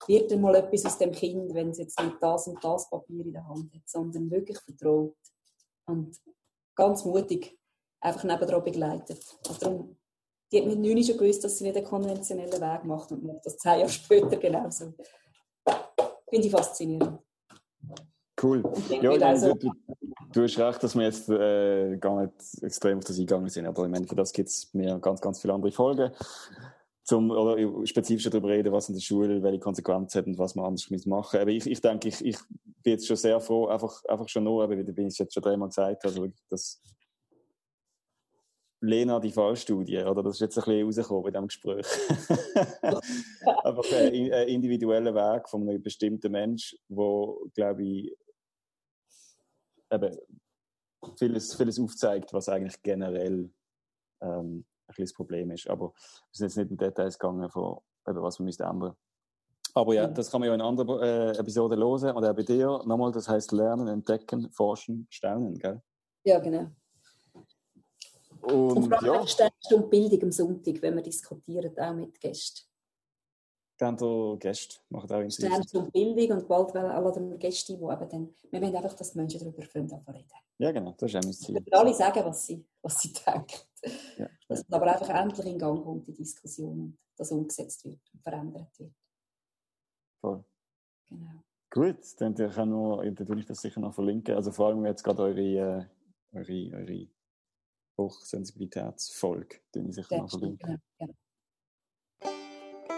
wird einmal etwas aus dem Kind, wenn es jetzt nicht das und das Papier in der Hand hat, sondern wirklich vertraut und ganz mutig einfach nebendran begleitet. Also darum, die hat mit neun schon gewusst, dass sie nicht einen konventionellen Weg macht und macht das zehn Jahre später genauso. Finde ich faszinierend. Cool. Ja, also, du, du, hast recht, dass wir jetzt äh, gar nicht extrem auf das eingegangen sind, aber ich meine, für das gibt es mir ganz, ganz viele andere Folgen zum oder spezifischer darüber reden, was in der Schule, welche Konsequenzen hat und was man anders machen muss. Aber ich, ich denke, ich, ich bin jetzt schon sehr froh, einfach, einfach schon nur, aber wie ich jetzt schon dreimal gesagt, also wirklich, dass Lena die Fallstudie, oder? Das ist jetzt ein bisschen rausgekommen in diesem Gespräch. einfach ein, ein individueller Weg von einem bestimmten Mensch, wo, glaube ich, eben vieles, vieles aufzeigt, was eigentlich generell ähm, ein bisschen das Problem ist. Aber wir sind jetzt nicht in Details gegangen, von, was man müsste ändern aber ja, das kann man ja in anderen äh, Episoden hören. Und auch bei dir nochmal, das heißt Lernen, Entdecken, Forschen, Staunen, gell? Ja, genau. Und, und vor allem ja. Stunde Bildung am Sonntag, wenn wir diskutieren, auch mit Gästen. Dann der Gäste machen auch Sternstunde Bildung und bald laden wir Gäste, die eben dann, wir wollen einfach, dass die Menschen darüber reden. Ja, genau, das ist auch mein Ziel. Wir alle sagen, was sie, was sie denken. Ja. Dass aber einfach endlich in Gang kommt, die Diskussion, und das umgesetzt wird und verändert wird. Voll. Genau. Gut, dann kann nur, dann tue ich das sicher noch verlinken. Also vor allem jetzt gerade eure, äh, eure, eure Hochsensibilitätsfolge, die ich sicher noch verlinken. Genau, genau.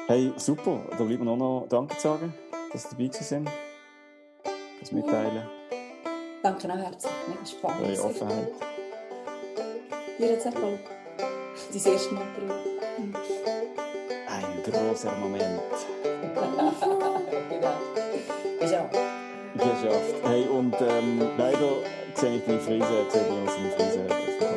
Hey, super. Da bleibt mir noch, noch Danke zu sagen, dass Sie dabei sind. Das Mitteilen. Danke auch herzlich. Mega spannend. Eure Offenheit. Dir jetzt auch Dein erste Mal Ein großer Moment. genau. Ja. Geschafft. Hey, und ähm, leider sehe ich deine Frise, sehe ich uns in Frise auf dem Podcast.